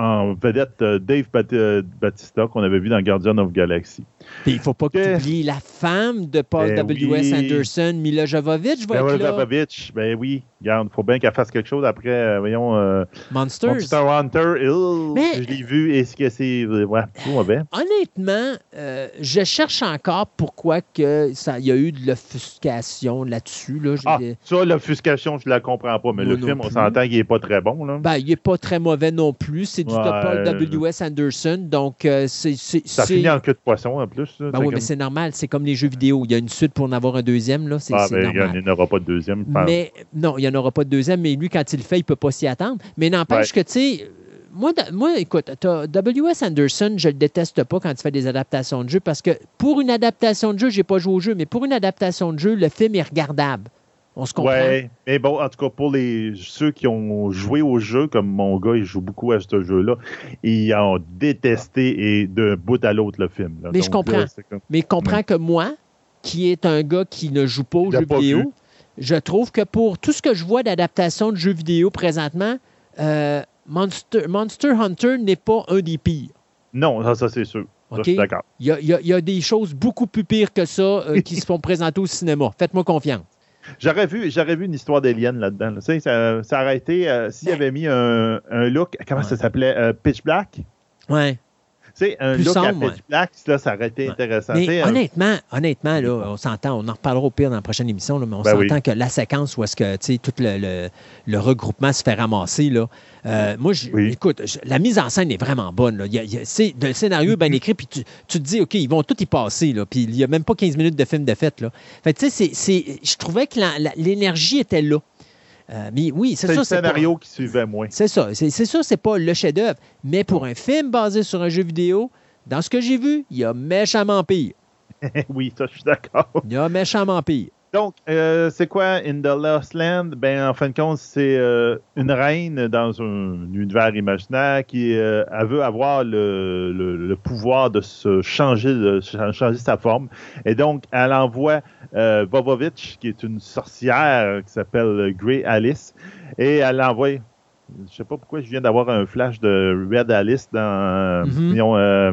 en vedette euh, Dave euh, Batista qu'on avait vu dans Guardian of Galaxy. Puis il ne faut pas que tu oublies la femme de Paul ben W.S. oui. Anderson, Mila Jovovich, va ben être là. Jovovich, ben oui. Regarde, il faut bien qu'elle fasse quelque chose après, euh, voyons... Euh, Monsters. Monster Hunter, il, Mais, je l'ai vu, est-ce que c'est... Ouais, tout mauvais. Honnêtement, euh, je cherche encore pourquoi que ça, il y a eu de l'offuscation là-dessus. Là. Ah, ça, l'offuscation, je la comprends pas, mais Moi le film, on s'entend qu'il est pas très bon, là. Ben, il n'est pas très mauvais non plus. C'est du Ouais. W.S. Anderson. Donc, euh, c'est. Ça finit en queue de poisson, en plus. Ben oui, comme- mais c'est normal. C'est comme les jeux vidéo. Il y a une suite pour en avoir un deuxième. Là. C'est Ah, ben, normal. il n'y en aura pas de deuxième. Mais non, il n'y en aura pas de deuxième, mais lui, quand il le fait, il ne peut pas s'y attendre. Mais n'empêche que, tu sais, moi, moi, écoute, W.S. Anderson, je le déteste pas quand il fait des adaptations de jeux parce que pour une adaptation de jeu, j'ai pas joué au jeu, mais pour une adaptation de jeu, le film est regardable. On se comprend. Ouais, mais bon, en tout cas, pour les ceux qui ont joué au jeu, comme mon gars, il joue beaucoup à ce jeu-là, ils ont détesté et de bout à l'autre le film. là. Mais je comprends. là, c'est comme- Mais comprends que moi, qui est un gars qui ne joue pas aux Il jeux pas vidéo, vu. je trouve que pour tout ce que je vois d'adaptation de jeux vidéo présentement, euh, Monster, Monster Hunter n'est pas un des pires. Non, ça, ça, c'est sûr. Ça, OK? je suis d'accord. Il y, a, il y a- il y a des choses beaucoup plus pires que ça euh, qui se font <laughs> présenter au cinéma. Faites-moi confiance. J'aurais vu, j'aurais vu une histoire d'Alien là-dedans. là. Ça, ça aurait été euh, s'il Ben- avait mis un, un look, comment ça s'appelait, euh, Pitch Black? Ouais. Sais, un Plus look à sombre, Pitch Black, là, ça aurait été Ouais. intéressant. Mais un- honnêtement, honnêtement, là, on s'entend, on en reparlera au pire dans la prochaine émission, là, mais on Ben s'entend oui. que la séquence où est-ce que tout le, le- le regroupement se fait ramasser, là, euh, moi, je- Oui. écoute, je- la mise en scène est vraiment bonne. Là. Il y a- il y a- c'est- le scénario est bien écrit, puis tu, tu te dis, OK, ils vont tout y passer, là, puis il n'y a même pas 15 minutes de film de fête. Là. Fait tu sais, c'est- c'est- je trouvais que l'énergie était là. Euh, mais oui, c'est C'est sûr. le pas- scénario qui suivait moins. C'est ça. C'est c'est sûr, c'est pas le chef-d'œuvre. Mais pour un film basé sur un jeu vidéo, dans ce que j'ai vu, il y a méchamment pire. <laughs> oui, ça, je suis d'accord. Il y a méchamment pire. Donc, euh, c'est quoi In the Lost Land? Ben, en fin de compte, c'est euh, une reine dans un univers imaginaire qui euh, elle veut avoir le, le- le pouvoir de se changer, de ch- changer sa forme. Et donc, elle envoie euh, Bobovich, qui est une sorcière qui s'appelle Grey Alice, et elle l'envoie. Je sais pas pourquoi je viens d'avoir un flash de Red Alice dans, Mhm. disons, euh,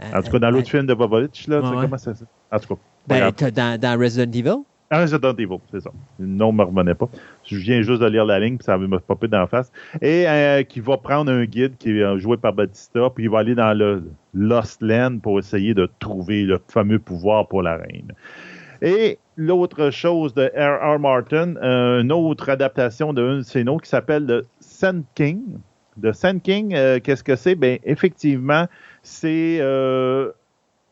en tout cas, dans l'autre film de Bobovich, là, Ouais, ouais. comment ça? En tout cas. Ben, t'as dans, dans Resident Evil? Ah, Resident Evil, c'est ça. Le nom ne me revenait pas. Je viens juste de lire la ligne, puis ça me popper dans la face. Et euh, qui va prendre un guide qui est euh, joué par Batista, puis il va aller dans le Lost Land pour essayer de trouver le fameux pouvoir pour la reine. Et l'autre chose de R.R. Martin, euh, une autre adaptation d'un de ses noms qui s'appelle The Sand King. The Sand King, euh, qu'est-ce que c'est? Ben, effectivement, c'est euh,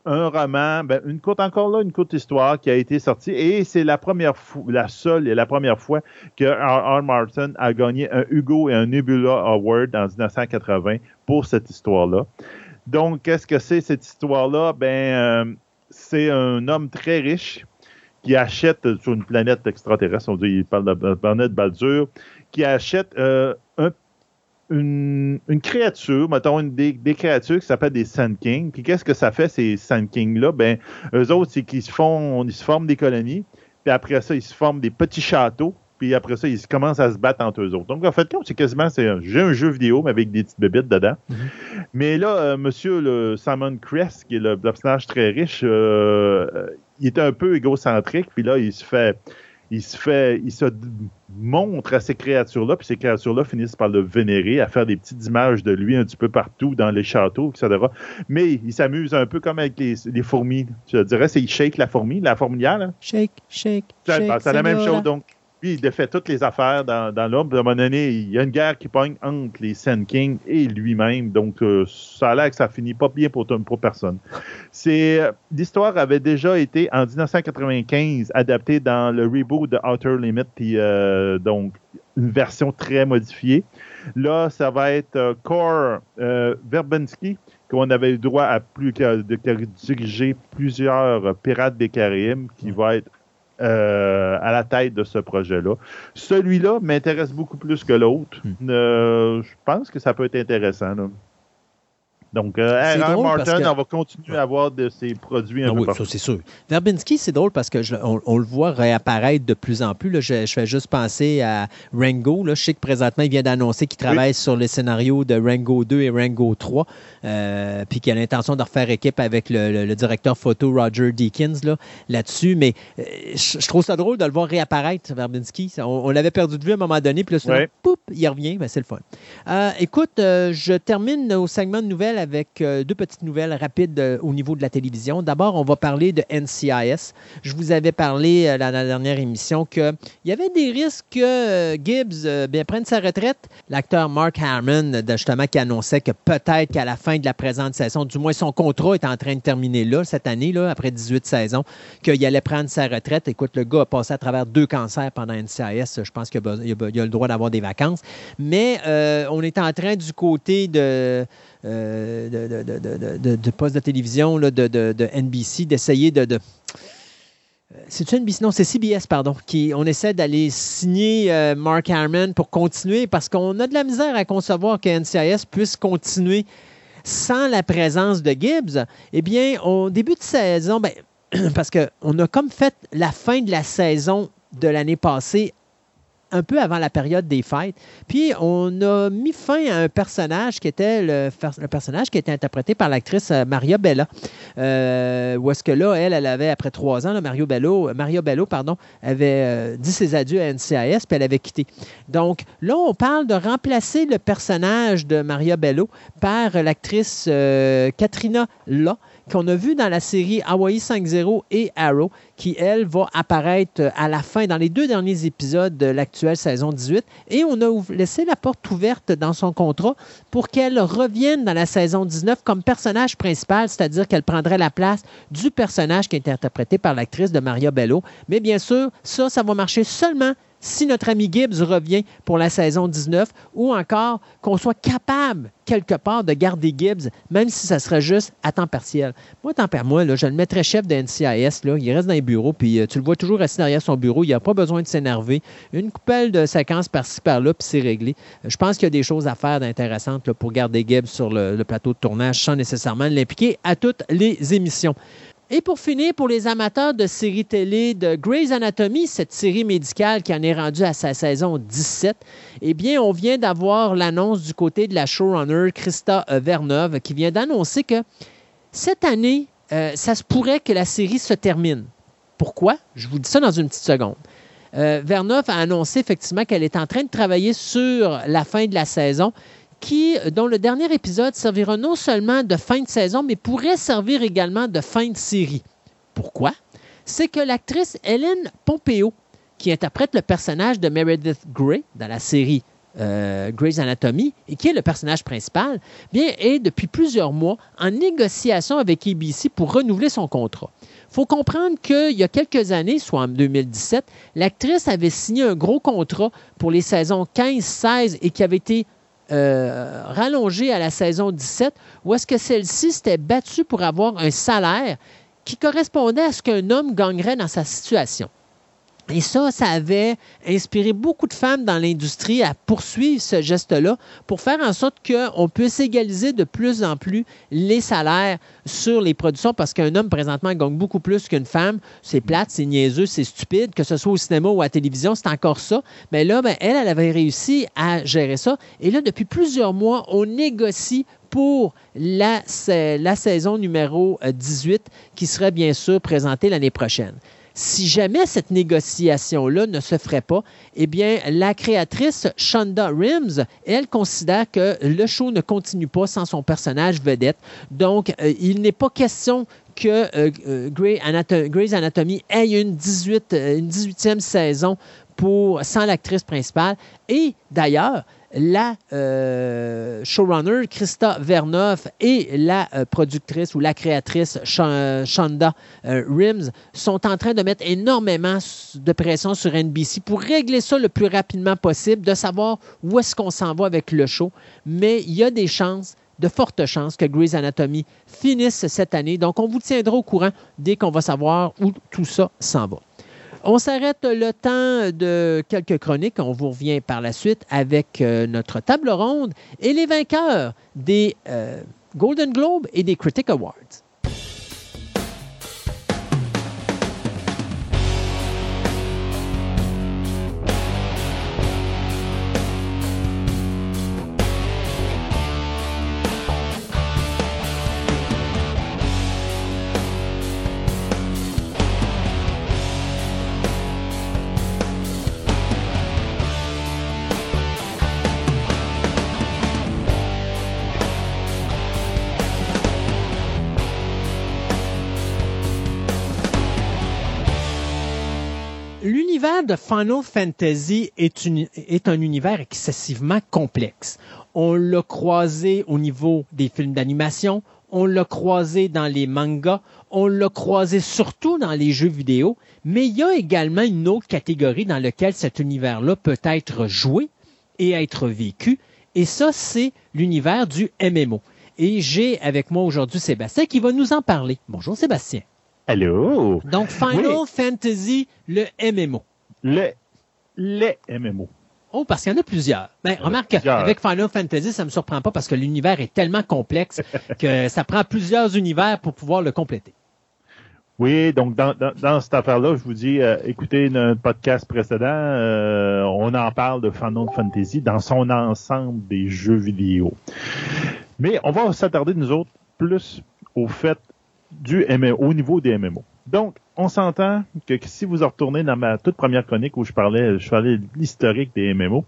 un roman, ben, une courte encore là, une courte histoire qui a été sortie et c'est la première fois, la seule et la première fois que R.R. Martin a gagné un Hugo et un Nebula Award en 1980 pour cette histoire-là. Donc, qu'est-ce que c'est cette histoire-là? Ben, euh, c'est un homme très riche qui achète sur une planète extraterrestre, on dit, il parle de la planète Baldur, qui achète euh, un une, une créature, mettons, une, des, des créatures qui s'appellent des Sand Kings. Puis qu'est-ce que ça fait, ces Sand Kings-là? Ben, eux autres, c'est qu'ils se font, ils se forment des colonies, puis après ça, ils se forment des petits châteaux, puis après ça, ils commencent à se battre entre eux autres. Donc, en fait, c'est quasiment, c'est un, j'ai un jeu vidéo, mais avec des petites bébites dedans. Mais là, euh, monsieur le Simon Crest, qui est le, le personnage très riche, euh, euh, il est un peu égocentrique, puis là, il se fait il se fait, il se montre à ces créatures-là, puis ces créatures-là finissent par le vénérer, à faire des petites images de lui un petit peu partout dans les châteaux, etc. Mais il s'amuse un peu comme avec les, les fourmis. Je dirais, c'est il shake la fourmi, la fourmilière, là. Shake, shake, C'est shake. c'est la même chose. Donc, lui, il défait toutes les affaires dans, dans l'homme. À un moment donné, il y a une guerre qui pogne entre les Sand Kings et lui-même. Donc, euh, ça a l'air que ça finit pas bien pour, pour personne. C'est euh, L'histoire avait déjà été, en 1995, adaptée dans le reboot de Outer Limit, puis euh, donc une version très modifiée. Là, ça va être Core Verbinski, qu'on avait eu droit à plus de, de diriger plusieurs pirates des Caraïbes, qui va être euh, à la tête de ce projet-là. Celui-là m'intéresse beaucoup plus que l'autre. Hmm. Euh, je pense que ça peut être intéressant. là. Donc, euh, Martin, que- on va continuer à avoir de ses produits un Ah peu oui, ça c'est sûr. Verbinski, c'est drôle parce que je- on, on le voit réapparaître de plus en plus. là. Je, je fais juste penser à Rango. Là. Je sais que présentement, il vient d'annoncer qu'il travaille sur les scénarios de Rango 2 et Rango 3, euh, puis qu'il a l'intention de refaire équipe avec le, le- le directeur photo Roger Deakins là, là-dessus. Mais euh, je, je trouve ça drôle de le voir réapparaître, Verbinski. On, on l'avait perdu de vue à un moment donné, puis là, Ouais. poup, il revient. Ben, c'est le fun. Euh, écoute, je termine au segment de nouvelles avec euh, deux petites nouvelles rapides euh, au niveau de la télévision. D'abord, on va parler de NCIS. Je vous avais parlé euh, dans la dernière émission qu'il y avait des risques que euh, Gibbs euh, prenne sa retraite. L'acteur Mark Harmon, euh, justement, qui annonçait que peut-être qu'à la fin de la présente saison, du moins son contrat est en train de terminer là, cette année, là, après 18 saisons, qu'il allait prendre sa retraite. Écoute, le gars a passé à travers deux cancers pendant NCIS. Je pense qu'il a, le droit d'avoir des vacances. Mais euh, on est en train du côté de, euh, de, de, de, de- de- de télévision là, de, NBC d'essayer de. euh, c'est-tu NBC? Non, c'est CBS, pardon. Qui, on essaie d'aller signer euh, Mark Harmon pour continuer parce qu'on a de la misère à concevoir que NCIS puisse continuer sans la présence de Gibbs. Eh bien, au début de saison, ben, <clears throat> parce qu'on a comme fait la fin de la saison de l'année passée un peu avant la période des fêtes. Puis on a mis fin à un personnage qui était le, personnage qui était interprété par l'actrice euh, Maria Bella. Euh, où est-ce que là, elle, elle avait, après trois ans, là, Mario Bello, Maria Bello, pardon, avait euh, dit ses adieux à NCIS, puis elle avait quitté. Donc là, on parle de remplacer le personnage de Maria Bello par l'actrice euh, Katrina La, qu'on a vu dans la série Hawaii 5.0 et Arrow, qui, elle, va apparaître euh, à la fin, dans les deux derniers épisodes de l'actuelle saison 18. Et on a laissé la porte ouverte dans son contrat pour qu'elle revienne dans la saison 19 comme personnage principal, c'est-à-dire qu'elle prendrait la place du personnage qui est interprété par l'actrice de Maria Bello. Mais bien sûr, ça, ça va marcher seulement si notre ami Gibbs revient pour la saison 19 ou encore qu'on soit capable quelque part de garder Gibbs, même si ça serait juste à temps partiel. Moi, tant pis moi, là, je le mettrais chef de NCIS. Là, il reste dans les bureaux, puis euh, tu le vois toujours assis derrière son bureau. Il n'a pas besoin de s'énerver. Une coupelle de séquences par-ci, par-là, puis c'est réglé. Euh, je pense qu'il y a des choses à faire d'intéressantes pour garder Gibbs sur le plateau de tournage sans nécessairement l'impliquer à toutes les émissions. Et pour finir, pour les amateurs de séries télé de Grey's Anatomy, cette série médicale qui en est rendue à sa saison 17, eh bien, on vient d'avoir l'annonce du côté de la showrunner Christa Verneuve qui vient d'annoncer que cette année, euh, ça se pourrait que la série se termine. Pourquoi? Je vous dis ça dans une petite seconde. Euh, Verneuve a annoncé effectivement qu'elle est en train de travailler sur la fin de la saison qui, dont le dernier épisode servira non seulement de fin de saison, mais pourrait servir également de fin de série. Pourquoi? C'est que l'actrice Hélène Pompeo, qui interprète le personnage de Meredith Grey dans la série euh, Grey's Anatomy et qui est le personnage principal, bien, est depuis plusieurs mois en négociation avec ABC pour renouveler son contrat. Il faut comprendre qu'il y a quelques années, soit en 2017, l'actrice avait signé un gros contrat pour les saisons 15-16 et qui avait été euh, rallongée à la saison 17, où est-ce que celle-ci s'était battue pour avoir un salaire qui correspondait à ce qu'un homme gagnerait dans sa situation? Et ça, ça avait inspiré beaucoup de femmes dans l'industrie à poursuivre ce geste-là pour faire en sorte qu'on puisse égaliser de plus en plus les salaires sur les productions parce qu'un homme présentement gagne beaucoup plus qu'une femme. C'est plate, c'est niaiseux, c'est stupide, que ce soit au cinéma ou à la télévision, c'est encore ça. Mais là, ben, elle, elle avait réussi à gérer ça. Et là, depuis plusieurs mois, on négocie pour la, la saison numéro 18 euh, qui serait bien sûr présentée l'année prochaine. Si jamais cette négociation-là ne se ferait pas, eh bien, la créatrice Shonda Rhimes, elle considère que le show ne continue pas sans son personnage vedette. Donc, euh, il n'est pas question que euh, euh, Grey's Anatomy ait une, 18, une 18e saison sans l'actrice principale. Et d'ailleurs, la euh, showrunner Christa Vernoff et la euh, productrice ou la créatrice Shonda euh, Rims sont en train de mettre énormément de pression sur NBC pour régler ça le plus rapidement possible, de savoir où est-ce qu'on s'en va avec le show. Mais il y a des chances de fortes chances que Grey's Anatomy finisse cette année. Donc, on vous tiendra au courant dès qu'on va savoir où tout ça s'en va. On s'arrête le temps de quelques chroniques. On vous revient par la suite avec euh, notre table ronde et les vainqueurs des euh, Golden Globe et des Critic Awards. De Final Fantasy est, un univers excessivement complexe. On l'a croisé au niveau des films d'animation, on l'a croisé dans les mangas, on l'a croisé surtout dans les jeux vidéo, mais il y a également une autre catégorie dans laquelle cet univers-là peut être joué et être vécu, et ça, c'est l'univers du MMO. Et j'ai avec moi aujourd'hui Sébastien qui va nous en parler. Bonjour Sébastien. Allô? Donc Final Fantasy, le MMO les, les MMO. Oh, parce qu'il y en a plusieurs. Ben, remarque, avec Final Fantasy, ça ne me surprend pas parce que l'univers est tellement complexe <laughs> que ça prend plusieurs univers pour pouvoir le compléter. Oui, donc dans, dans, cette affaire-là, je vous dis, euh, écoutez notre podcast précédent, euh, on en parle de Final Fantasy dans son ensemble des jeux vidéo. Mais on va s'attarder, nous autres, plus au fait du MMO, au niveau des MMO. Donc, on s'entend que si vous retournez dans ma toute première chronique où je parlais, je parlais de l'historique des MMO,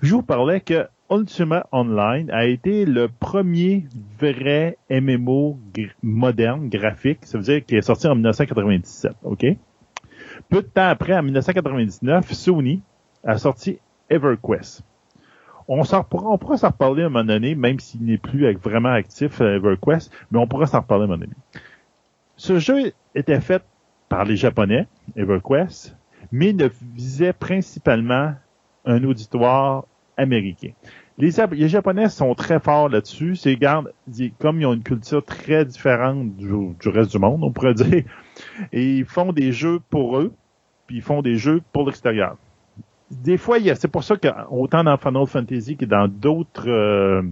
je vous parlais que Ultima Online a été le premier vrai MMO moderne, graphique. Ça veut dire qu'il est sorti en 1997, OK? Peu de temps après, en 1999, Sony a sorti EverQuest. On, on pourra s'en reparler à un moment donné, même s'il n'est plus vraiment actif, euh, EverQuest, mais on pourra s'en reparler à un moment donné. Ce jeu était fait par les Japonais, EverQuest, mais ne visait principalement un auditoire américain. Les, Japonais sont très forts là-dessus. C'est comme ils ont une culture très différente du, reste du monde, on pourrait <laughs> dire, et ils font des jeux pour eux, puis ils font des jeux pour l'extérieur. Des fois, c'est pour ça qu'autant dans Final Fantasy que dans d'autres euh,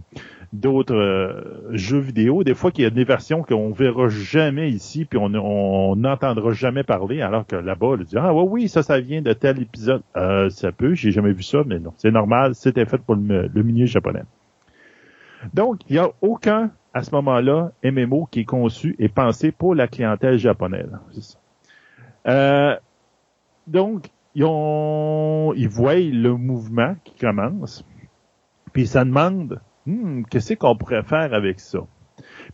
d'autres euh, jeux vidéo, des fois qu'il y a des versions qu'on verra jamais ici, puis on n'entendra jamais parler, alors que là-bas, on dit ah ouais, oui, ça, ça vient de tel épisode. Euh, ça peut, j'ai jamais vu ça, mais non, c'est normal, c'était fait pour le, milieu japonais. Donc, il n'y a aucun à ce moment-là MMO qui est conçu et pensé pour la clientèle japonaise. Euh, donc, ils, ils voient le mouvement qui commence, puis ça demande hmm, qu'est-ce qu'on pourrait faire avec ça?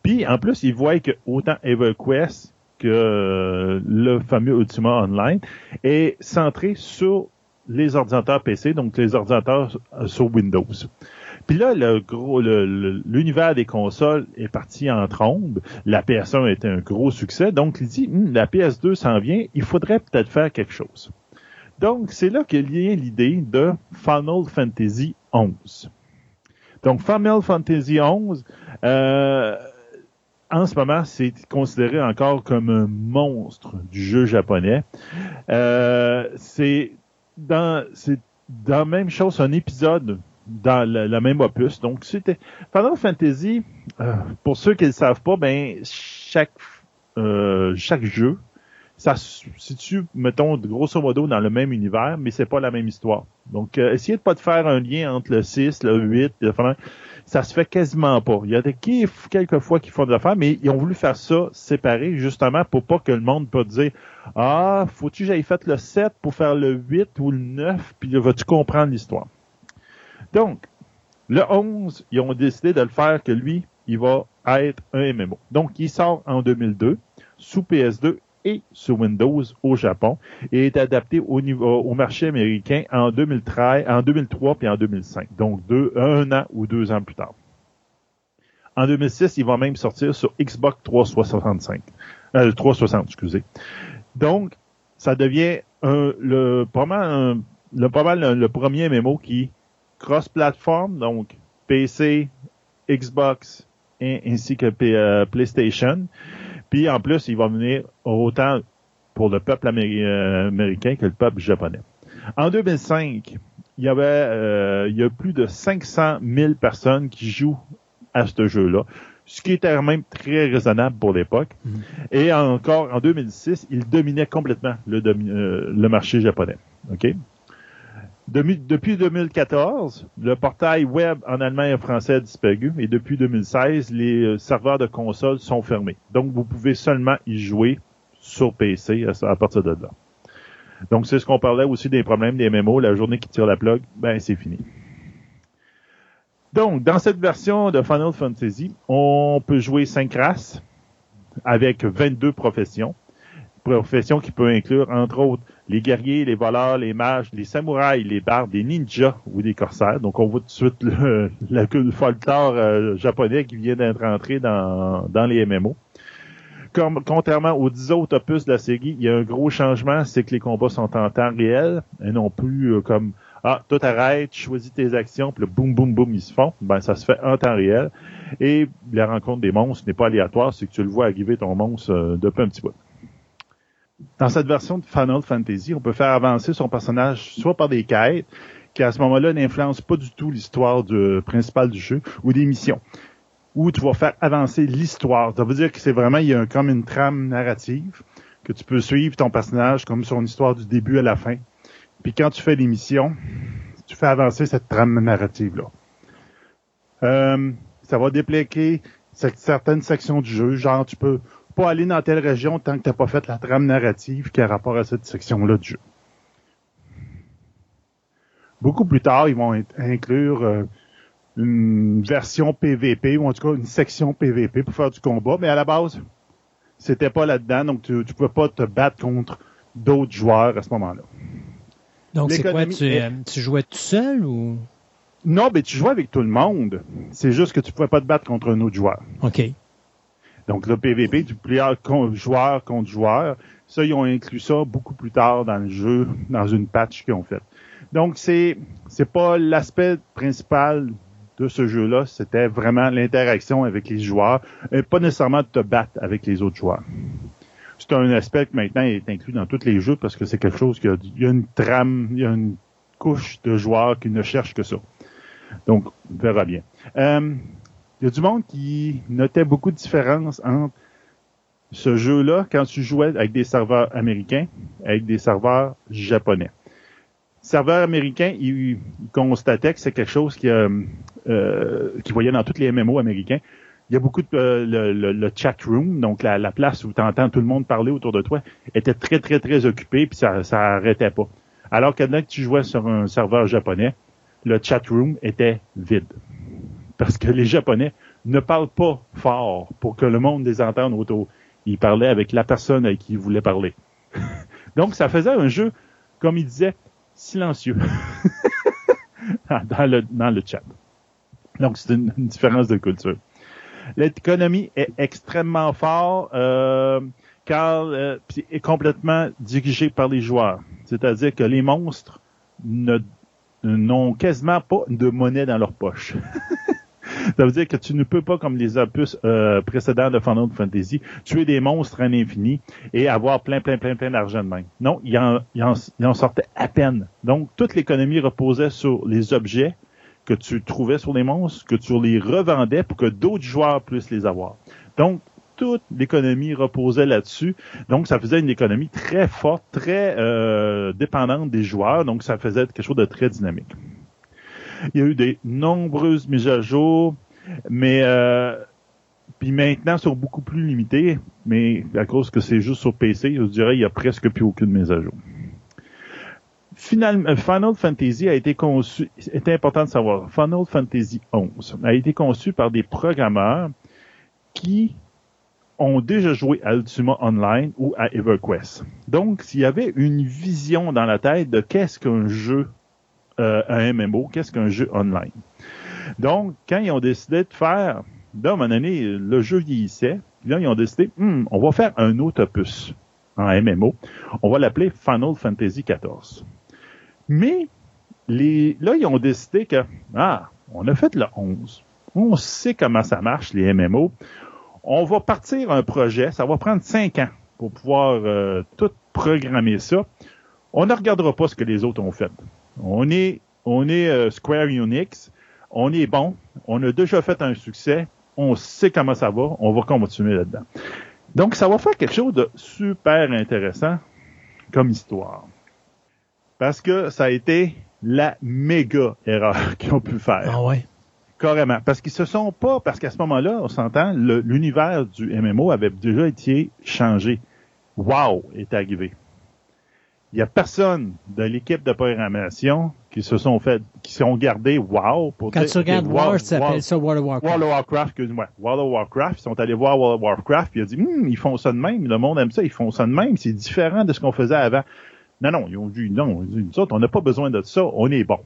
Puis, en plus, ils voient que autant EverQuest que euh, le fameux Ultima Online est centré sur les ordinateurs PC, donc les ordinateurs euh, sur Windows. Puis là, le gros, l'univers des consoles est parti en trombe. La PS1 était un gros succès, donc il dit, hmm, la PS2 s'en vient, il faudrait peut-être faire quelque chose. Donc, c'est là y a l'idée de Final Fantasy XI. Donc, Final Fantasy XI, euh, en ce moment, c'est considéré encore comme un monstre du jeu japonais. Euh, c'est dans, c'est dans la même chose, un épisode dans la, même opus. Donc, c'était Final Fantasy. Euh, pour ceux qui ne le savent pas, ben chaque euh, chaque jeu, ça se situe, mettons, grosso modo, dans le même univers, mais c'est pas la même histoire. Donc, euh, essayez de pas de faire un lien entre le 6, le 8, le ça se fait quasiment pas. Il y a des quelques fois qui font de l'affaire, mais ils ont voulu faire ça séparé, justement, pour pas que le monde peut dire Ah, faut-tu que j'aille fait le 7 pour faire le 8 ou le 9, puis vas-tu comprendre l'histoire? Donc, le 11, ils ont décidé de le faire que lui, il va être un MMO. Donc, il sort en 2002 sous PS2 et sur Windows au Japon et est adapté au, au marché américain en 2013, en 2003 puis en 2005. Donc un an ou deux ans plus tard. En 2006, il va même sortir sur Xbox 365, euh, 360, excusez. Donc, ça devient le, pas mal, le, premier MMO qui cross-platform, donc PC, Xbox ainsi que euh, PlayStation. Puis en plus, il va venir autant pour le peuple euh, américain que le peuple japonais. En 2005, il y avait euh, il y a plus de 500 000 personnes qui jouent à ce jeu-là, ce qui était même très raisonnable pour l'époque. Mm-hmm. Et encore en 2006, il dominait complètement le, euh, le marché japonais. OK? Depuis 2014, le portail web en allemand et en français a disparu et depuis 2016, les euh, serveurs de consoles sont fermés. Donc, vous pouvez seulement y jouer sur PC à, partir de là. Donc, c'est ce qu'on parlait aussi des problèmes des MMO. La journée qui tire la plug, ben, c'est fini. Donc, dans cette version de Final Fantasy, on peut jouer 5 races avec 22 professions. Professions qui peuvent inclure, entre autres, les guerriers, les voleurs, les mages, les samouraïs, les bardes, les ninjas ou des corsaires. Donc on voit tout de suite le, <laughs> le, folklore euh, japonais qui vient d'être entré dans, les MMO. Comme, contrairement aux 10 autres opus de la série, il y a un gros changement, c'est que les combats sont en temps réel et non plus euh, comme ah, tout arrête, choisis tes actions, puis le boum, boum, boum, ils se font. Ben, ça se fait en temps réel. Et la rencontre des monstres n'est pas aléatoire, c'est que tu le vois arriver ton monstre euh, depuis un petit peu dans cette version de Final Fantasy, on peut faire avancer son personnage soit par des quêtes, qui à ce moment-là n'influencent pas du tout l'histoire principale du jeu, ou des missions, où tu vas faire avancer l'histoire. Ça veut dire que c'est vraiment, il y a comme une trame narrative, que tu peux suivre ton personnage comme son histoire du début à la fin. Puis quand tu fais des missions, tu fais avancer cette trame narrative-là. Euh, ça va débloquer certaines sections du jeu, genre tu peux pas aller dans telle région tant que tu n'as pas fait la trame narrative qui a rapport à cette section-là du jeu. Beaucoup plus tard, ils vont inclure euh, une version PVP, ou en tout cas une section PVP pour faire du combat, mais à la base, c'était pas là-dedans, donc tu ne pouvais pas te battre contre d'autres joueurs à ce moment-là. Donc c'est quoi, tu, euh, tu, jouais tout seul ou? Non, mais tu jouais avec tout le monde. C'est juste que tu pouvais pas te battre contre un autre joueur. OK. Donc le PVP du joueur contre joueur, Ça, ils ont inclus ça beaucoup plus tard dans le jeu, dans une patch qu'ils ont faite. Donc, c'est c'est pas l'aspect principal de ce jeu-là, c'était vraiment l'interaction avec les joueurs, et pas nécessairement de te battre avec les autres joueurs. C'est un aspect qui maintenant est inclus dans tous les jeux parce que c'est quelque chose qui a, il y a une trame, il y a une couche de joueurs qui ne cherchent que ça. Donc, on verra bien. Euh, il y a du monde qui notait beaucoup de différences entre ce jeu-là quand tu jouais avec des serveurs américains, avec des serveurs japonais. Serveurs américains, ils, constataient que c'est quelque chose qui, euh, euh, voyait dans tous les MMO américains. Il y a beaucoup de euh, le, le, chat room, donc la, la place où tu entends tout le monde parler autour de toi, était très très très occupé puis ça ça arrêtait pas. Alors que dès que tu jouais sur un serveur japonais, le chat room était vide parce que les Japonais ne parlent pas fort pour que le monde les entende autour. Ils parlaient avec la personne avec qui ils voulaient parler. <laughs> Donc, ça faisait un jeu, comme il disait, silencieux <laughs> dans, le, dans le chat. Donc, c'est une, différence de culture. L'économie est extrêmement forte euh, car euh, est complètement dirigée par les joueurs. C'est-à-dire que les monstres n'ont quasiment pas de monnaie dans leur poche. <laughs> Ça veut dire que tu ne peux pas, comme les opus euh, précédents de Final Fantasy, tuer des monstres à l'infini et avoir plein, plein, plein, plein d'argent de main. Non, il en, il, sortait à peine. Donc, toute l'économie reposait sur les objets que tu trouvais sur les monstres, que tu les revendais pour que d'autres joueurs puissent les avoir. Donc, toute l'économie reposait là-dessus. Donc, ça faisait une économie très forte, très euh, dépendante des joueurs. Donc, ça faisait quelque chose de très dynamique. Il y a eu des nombreuses mises à jour, mais euh, puis maintenant sont beaucoup plus limitées, mais à cause que c'est juste sur PC, je dirais il y a presque plus aucune mise à jour. Final, euh, Final Fantasy a été conçu, c'est important de savoir, Final Fantasy 11 a été conçu par des programmeurs qui ont déjà joué à Ultima Online ou à EverQuest. Donc, s'il y avait une vision dans la tête de qu'est-ce qu'un jeu euh, un MMO, qu'est-ce qu'un jeu online. Donc, quand ils ont décidé de faire, là, à un moment donné, le jeu vieillissait, là, ils ont décidé, hmm, on va faire un autre opus en MMO. On va l'appeler Final Fantasy XIV. Mais, les, là, ils ont décidé que, ah, on a fait le 11. On sait comment ça marche, les MMO. On va partir un projet, ça va prendre cinq ans pour pouvoir euh, tout programmer ça. On ne regardera pas ce que les autres ont fait. On est, on est euh, Square Unix, on est bon, on a déjà fait un succès, on sait comment ça va, on va continuer là-dedans. Donc, ça va faire quelque chose de super intéressant comme histoire. Parce que ça a été la méga erreur <laughs> qu'ils ont pu faire. Ah ouais. Carrément. Parce qu'ils se sont pas, parce qu'à ce moment-là, on s'entend, l'univers du MMO avait déjà été changé. Wow est arrivé il y a personne de l'équipe de programmation qui se sont fait, qui sont gardés wow pour Quand tu regardes War, ça s'appelle ça World of Warcraft. World of Warcraft, excuse-moi. World of Warcraft, ils sont allés voir World of Warcraft, puis ils ont dit, hum, ils font ça de même, le monde aime ça, ils font ça de même, c'est différent de ce qu'on faisait avant. Non, non, ils ont dit, non, nous autres, on n'a pas besoin de ça, on est bon.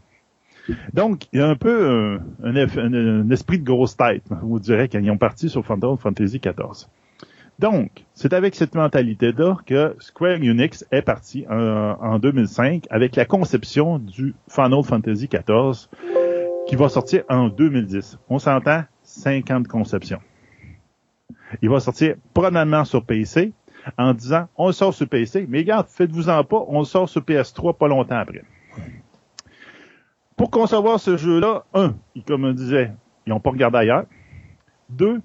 Donc, il y a un peu un, un, esprit de grosse tête, vous direz, quand ils ont parti sur Final Fantasy XIV. Donc, c'est avec cette mentalité-là que Square Unix est parti en, 2005 avec la conception du Final Fantasy XIV qui va sortir en 2010. On s'entend 50 conceptions. Il va sortir probablement sur PC en disant on le sort sur PC, mais regarde, faites-vous-en pas, on le sort sur PS3 pas longtemps après. Pour concevoir ce jeu-là, un, comme on disait, ils n'ont pas regardé ailleurs. Deux,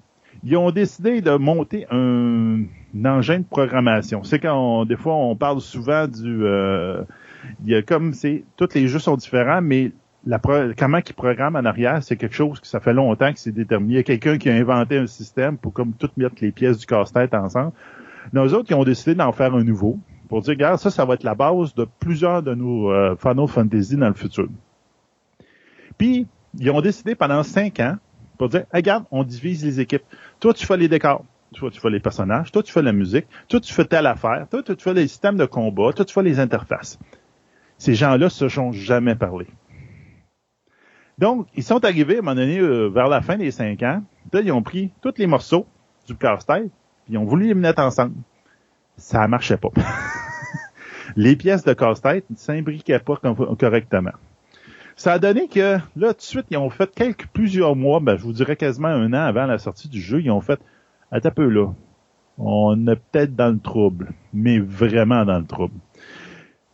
ils ont décidé de monter un, engin de programmation. C'est quand des fois on parle souvent du euh, il y a comme c'est tous les jeux sont différents, mais la comment ils programment en arrière, c'est quelque chose que ça fait longtemps que c'est déterminé. Il y a quelqu'un qui a inventé un système pour comme tout mettre les pièces du casse-tête ensemble. Nos autres, ils ont décidé d'en faire un nouveau pour dire, regarde, ça, ça va être la base de plusieurs de nos euh, Final Fantasy dans le futur. Puis, ils ont décidé pendant cinq ans pour dire, regarde, on divise les équipes. Toi, tu fais les décors. Toi, tu fais les personnages. Toi, tu fais la musique. Toi, tu fais telle affaire. Toi, tu fais les systèmes de combat. Toi, tu fais les interfaces. Ces gens-là se sont jamais parlé. Donc, ils sont arrivés à un moment donné euh, vers la fin des cinq ans. Là, ils ont pris tous les morceaux du casse-tête, puis ils ont voulu les mettre ensemble. ça marchait pas. <laughs> les pièces de casse-tête ne s'imbriquaient pas correctement. Ça a donné que, là, tout de suite, ils ont fait quelques, plusieurs mois, ben, je vous dirais quasiment un an avant la sortie du jeu, ils ont fait, un peu là, on est peut-être dans le trouble, mais vraiment dans le trouble.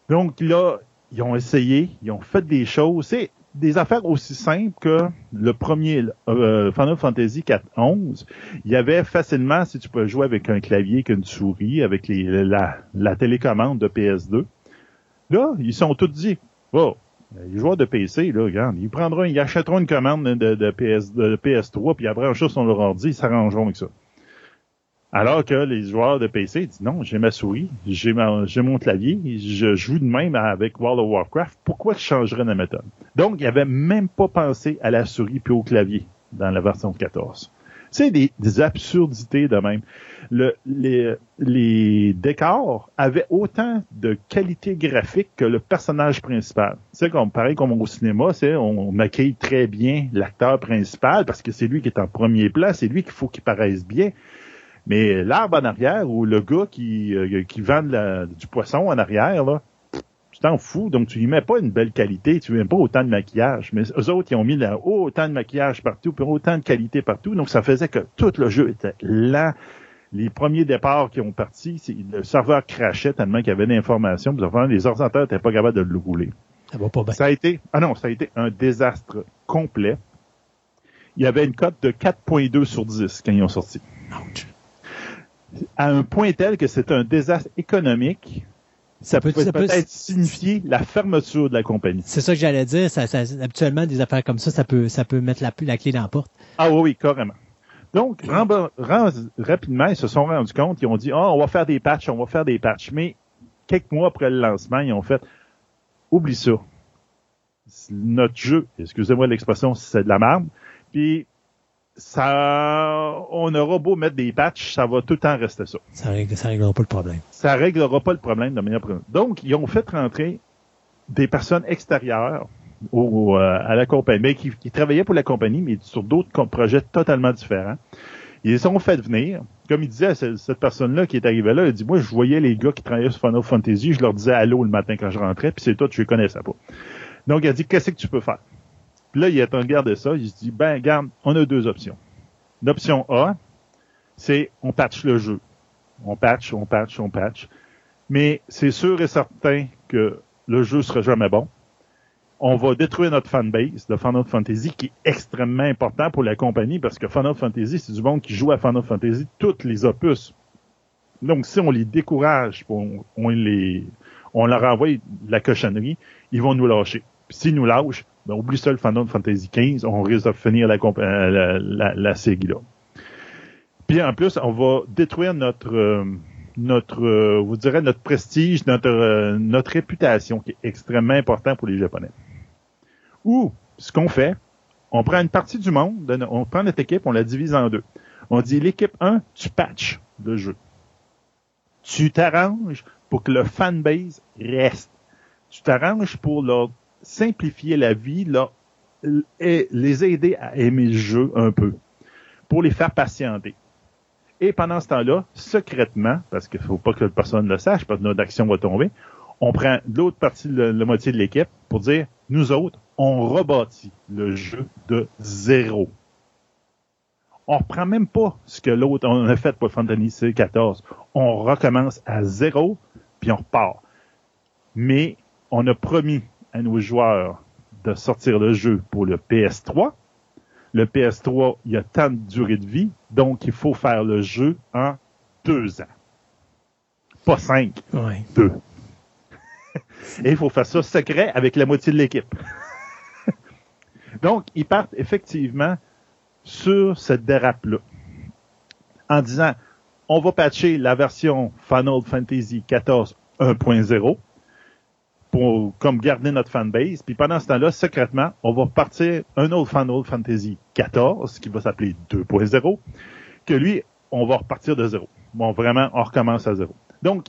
Donc là, ils ont essayé, ils ont fait des choses. C'est des affaires aussi simples que le premier euh, Final Fantasy 4.11. Il y avait facilement, si tu peux jouer avec un clavier qu'une souris, avec les, la, télécommande de PS2. Là, ils sont tous dit, oh, les joueurs de PC, là, regarde, ils prendront, ils achèteront une commande de, de PS, de PS3, puis après, un jour, sur leur ordi, ils s'arrangeront avec ça. Alors que les joueurs de PC disent non, j'ai ma souris, j'ai mon clavier, je joue de même avec World of Warcraft. Pourquoi je changerais la méthode? Donc, il avait même pas pensé à la souris puis au clavier dans la version 14. C'est des, des, absurdités de même. Le, les, les, décors avaient autant de qualité graphique que le personnage principal. C'est comme pareil comme au cinéma, on maquille très bien l'acteur principal parce que c'est lui qui est en premier plan, c'est lui qu'il faut qu'il paraisse bien. Mais l'arbre en arrière ou le gars qui, euh, qui vend du poisson en arrière, là, tu t'en fous. Donc, tu lui mets pas une belle qualité, tu lui mets pas autant de maquillage. Mais eux autres, ils ont mis autant de maquillage partout, puis autant de qualité partout. Donc, ça faisait que tout le jeu était lent. Les premiers départs qui ont parti, le serveur crachait tellement qu'il y avait d'informations. Les ordinateurs n'étaient pas capables de le rouler. Ça va pas bien. Ça a été, ah non, ça a été un désastre complet. Il y avait une cote de 4.2 sur 10 quand ils ont sorti à un point tel que c'est un désastre économique. Ça, peut, peut-être signifier la fermeture de la compagnie. C'est ça que j'allais dire. Ça, habituellement, des affaires comme ça, ça peut, ça peut mettre la, la clé dans la porte. Ah oui, oui, carrément. Donc, rapidement, ils se sont rendus compte, ils ont dit, oh, on va faire des patchs, on va faire des patchs. Mais quelques mois après le lancement, ils ont fait, oublie ça. Notre jeu, excusez-moi l'expression, c'est de la merde. Puis ça, on aura beau mettre des patchs, ça va tout le temps rester ça. Ça, règle, ça réglera pas le problème. Ça réglera pas le problème de manière Donc, ils ont fait rentrer des personnes extérieures euh, à la compagnie, mais qui, travaillaient pour la compagnie, mais sur d'autres projets totalement différents. Ils les ont fait venir. Comme il disait, cette personne-là qui est arrivée là, il dit, moi, je voyais les gars qui travaillaient sur Final Fantasy, je leur disais allô le matin quand je rentrais, puis c'est tout, je les connaissais pas. Donc, il a dit, qu'est-ce que tu peux faire? Puis là, il est en garde ça. Il se dit, ben, regarde, on a deux options. L'option A, c'est on patch le jeu. On patch, on patch, on patch. Mais c'est sûr et certain que le jeu sera jamais bon. On va détruire notre fanbase de Final Fantasy, qui est extrêmement important pour la compagnie, parce que Final Fantasy, c'est du monde qui joue à Final Fantasy, toutes les opus. Donc, si on les décourage, on, on les, on leur envoie la cochonnerie, ils vont nous lâcher. s'ils nous lâchent, ben, oublie ça le Final Fantasy XV, on risque de finir la, euh, la, la, série là. Puis en plus, on va détruire notre euh, notre euh, vous direz notre prestige, notre notre réputation qui est extrêmement important pour les Japonais. Ou ce qu'on fait, on prend une partie du monde, on prend notre équipe, on la divise en deux. On dit l'équipe 1, tu patches le jeu. Tu t'arranges pour que le fanbase reste. Tu t'arranges pour leur simplifier la vie là, et les aider à aimer le jeu un peu, pour les faire patienter. Et pendant ce temps-là, secrètement, parce qu'il ne faut pas que personne le sache, parce que notre action va tomber, on prend l'autre partie, la, moitié de l'équipe, pour dire, nous autres, on rebâtit le jeu de zéro. On reprend même pas ce que l'autre on a fait pour Fantasy 14. On recommence à zéro, puis on repart. Mais on a promis à nos joueurs de sortir le jeu pour le PS3. Le PS3, il y a tant de durée de vie, donc il faut faire le jeu en deux ans. Pas cinq, deux. <laughs> Et il faut faire ça secret avec la moitié de l'équipe. Donc, ils partent effectivement sur cette dérape-là. En disant, on va patcher la version Final Fantasy XIV 1.0 pour comme garder notre fanbase. Puis pendant ce temps-là, secrètement, on va partir un autre Final Fantasy 14 qui va s'appeler 2.0, que lui, on va repartir de zéro. Bon, vraiment, on recommence à zéro. Donc,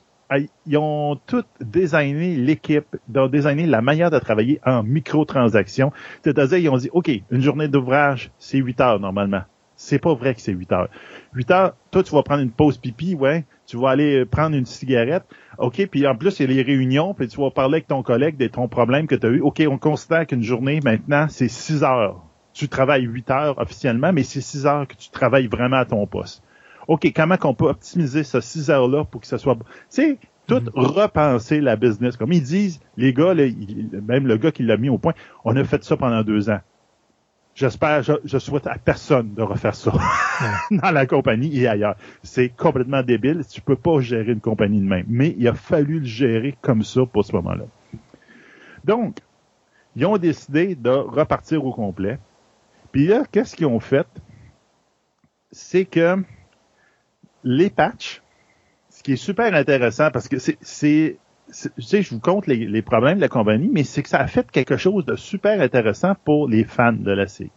ils ont tout designé l'équipe, ils ont designé la manière de travailler en microtransactions. C'est-à-dire, ils ont dit, OK, une journée d'ouvrage, c'est 8 heures normalement. C'est pas vrai que c'est 8 heures. 8 heures, toi, tu vas prendre une pause pipi, ouais. Tu vas aller prendre une cigarette. OK, puis en plus, il y a les réunions, puis tu vas parler avec ton collègue de ton problème que tu as eu. OK, on considère qu'une journée, maintenant, c'est 6 heures. Tu travailles 8 heures officiellement, mais c'est 6 heures que tu travailles vraiment à ton poste. OK, comment qu'on peut optimiser ces 6 heures-là pour que ça soit... Tu sais, tout repenser la business. Comme ils disent, les gars, même le gars qui l'a mis au point, on a fait ça pendant deux ans. J'espère, je, souhaite à personne de refaire ça <laughs> dans la compagnie et ailleurs. C'est complètement débile. Tu peux pas gérer une compagnie de même. Mais il a fallu le gérer comme ça pour ce moment-là. Donc, ils ont décidé de repartir au complet. Puis là, qu'est-ce qu'ils ont fait? C'est que les patchs, ce qui est super intéressant parce que c'est, c'est, tu sais, je vous compte les, problèmes de la compagnie, mais c'est que ça a fait quelque chose de super intéressant pour les fans de la série.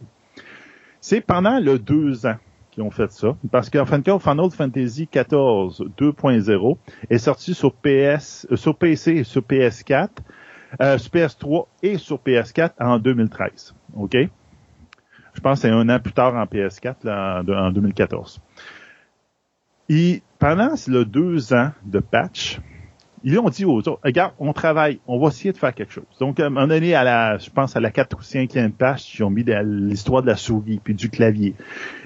C'est pendant le deux ans qu'ils ont fait ça, parce qu'en fin de compte, Final Fantasy XIV 2.0 est sorti sur PS, euh, sur PC et sur PS4, euh, sur PS3 et sur PS4 en 2013. OK? Je pense que c'est un an plus tard en PS4, là, en 2014. Et pendant le deux ans de patch, ils ont dit aux autres, regarde, on travaille, on va essayer de faire quelque chose. Donc, à un moment donné, à la, je pense à la 4 ou 5e page, ils ont mis l'histoire de la souris puis du clavier.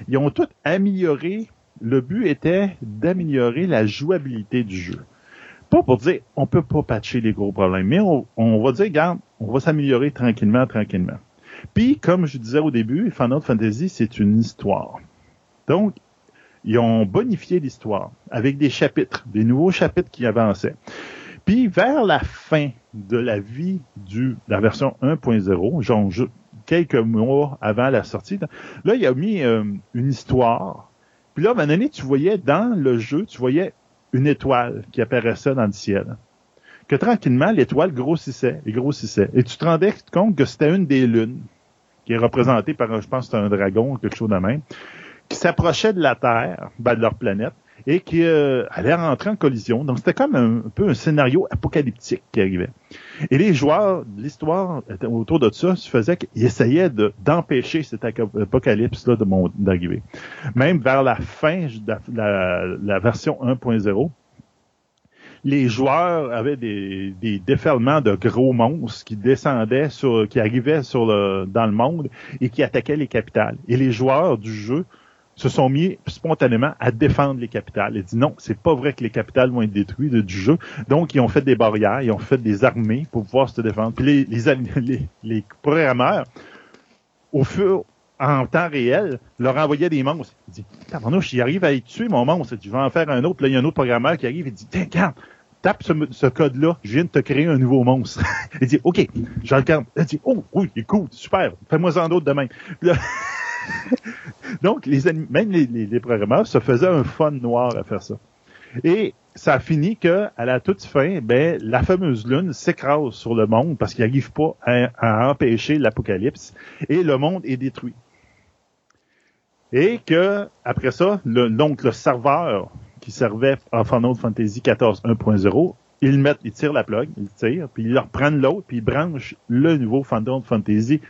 Ils ont tout amélioré. Le but était d'améliorer la jouabilité du jeu. Pas pour dire, on peut pas patcher les gros problèmes, mais on, on va dire, regarde, on va s'améliorer tranquillement, tranquillement. Puis, comme je disais au début, Final Fantasy, c'est une histoire. Donc, ils ont bonifié l'histoire avec des chapitres, des nouveaux chapitres qui avançaient. Puis vers la fin de la vie du la version 1.0, genre quelques mois avant la sortie, là il a mis euh, une histoire. Puis là, à un moment donné, tu voyais dans le jeu, tu voyais une étoile qui apparaissait dans le ciel. Que tranquillement, l'étoile grossissait et grossissait. Et tu te rendais compte que c'était une des lunes, qui est représentée par, je pense, un dragon ou quelque chose de même qui s'approchaient de la Terre, ben, de leur planète, et qui euh, allaient rentrer en collision. Donc c'était comme un, peu un scénario apocalyptique qui arrivait. Et les joueurs, l'histoire autour de ça, faisait qu'ils essayaient d'empêcher cet apocalypse-là d'arriver. Même vers la fin de la, version 1.0, les joueurs avaient des, des déferlements de gros monstres qui descendaient sur, qui arrivaient sur le, dans le monde et qui attaquaient les capitales. Et les joueurs du jeu se sont mis spontanément à défendre les capitales. Ils dit non, c'est pas vrai que les capitales vont être détruites du jeu. Donc, ils ont fait des barrières, ils ont fait des armées pour pouvoir se défendre. Puis les, les, <laughs> les, programmeurs, au fur en temps réel, leur envoyaient des monstres. Il dit, tabarnouche, j'y arrive à y tuer mon monstre. Je vais en faire un autre. Là, il y a un autre programmeur qui arrive et dit, tiens, regarde, tape ce, code-là, je viens de te créer un nouveau monstre. <laughs> il dit, OK, je regarde. Il dit, oh, oui, écoute, super, fais-moi en d'autres demain. <laughs> <laughs> Donc, les même les, programmeurs se faisaient un fun noir à faire ça. Et ça a fini que, à la toute fin, ben, la fameuse lune s'écrase sur le monde parce qu'il n'arrive pas à, empêcher l'apocalypse et le monde est détruit. Et que, après ça, le, donc le serveur qui servait en Final Fantasy XIV 1.0, ils mettent, ils tirent la plug, ils tirent, puis ils reprennent l'autre, puis ils branchent le nouveau Final Fantasy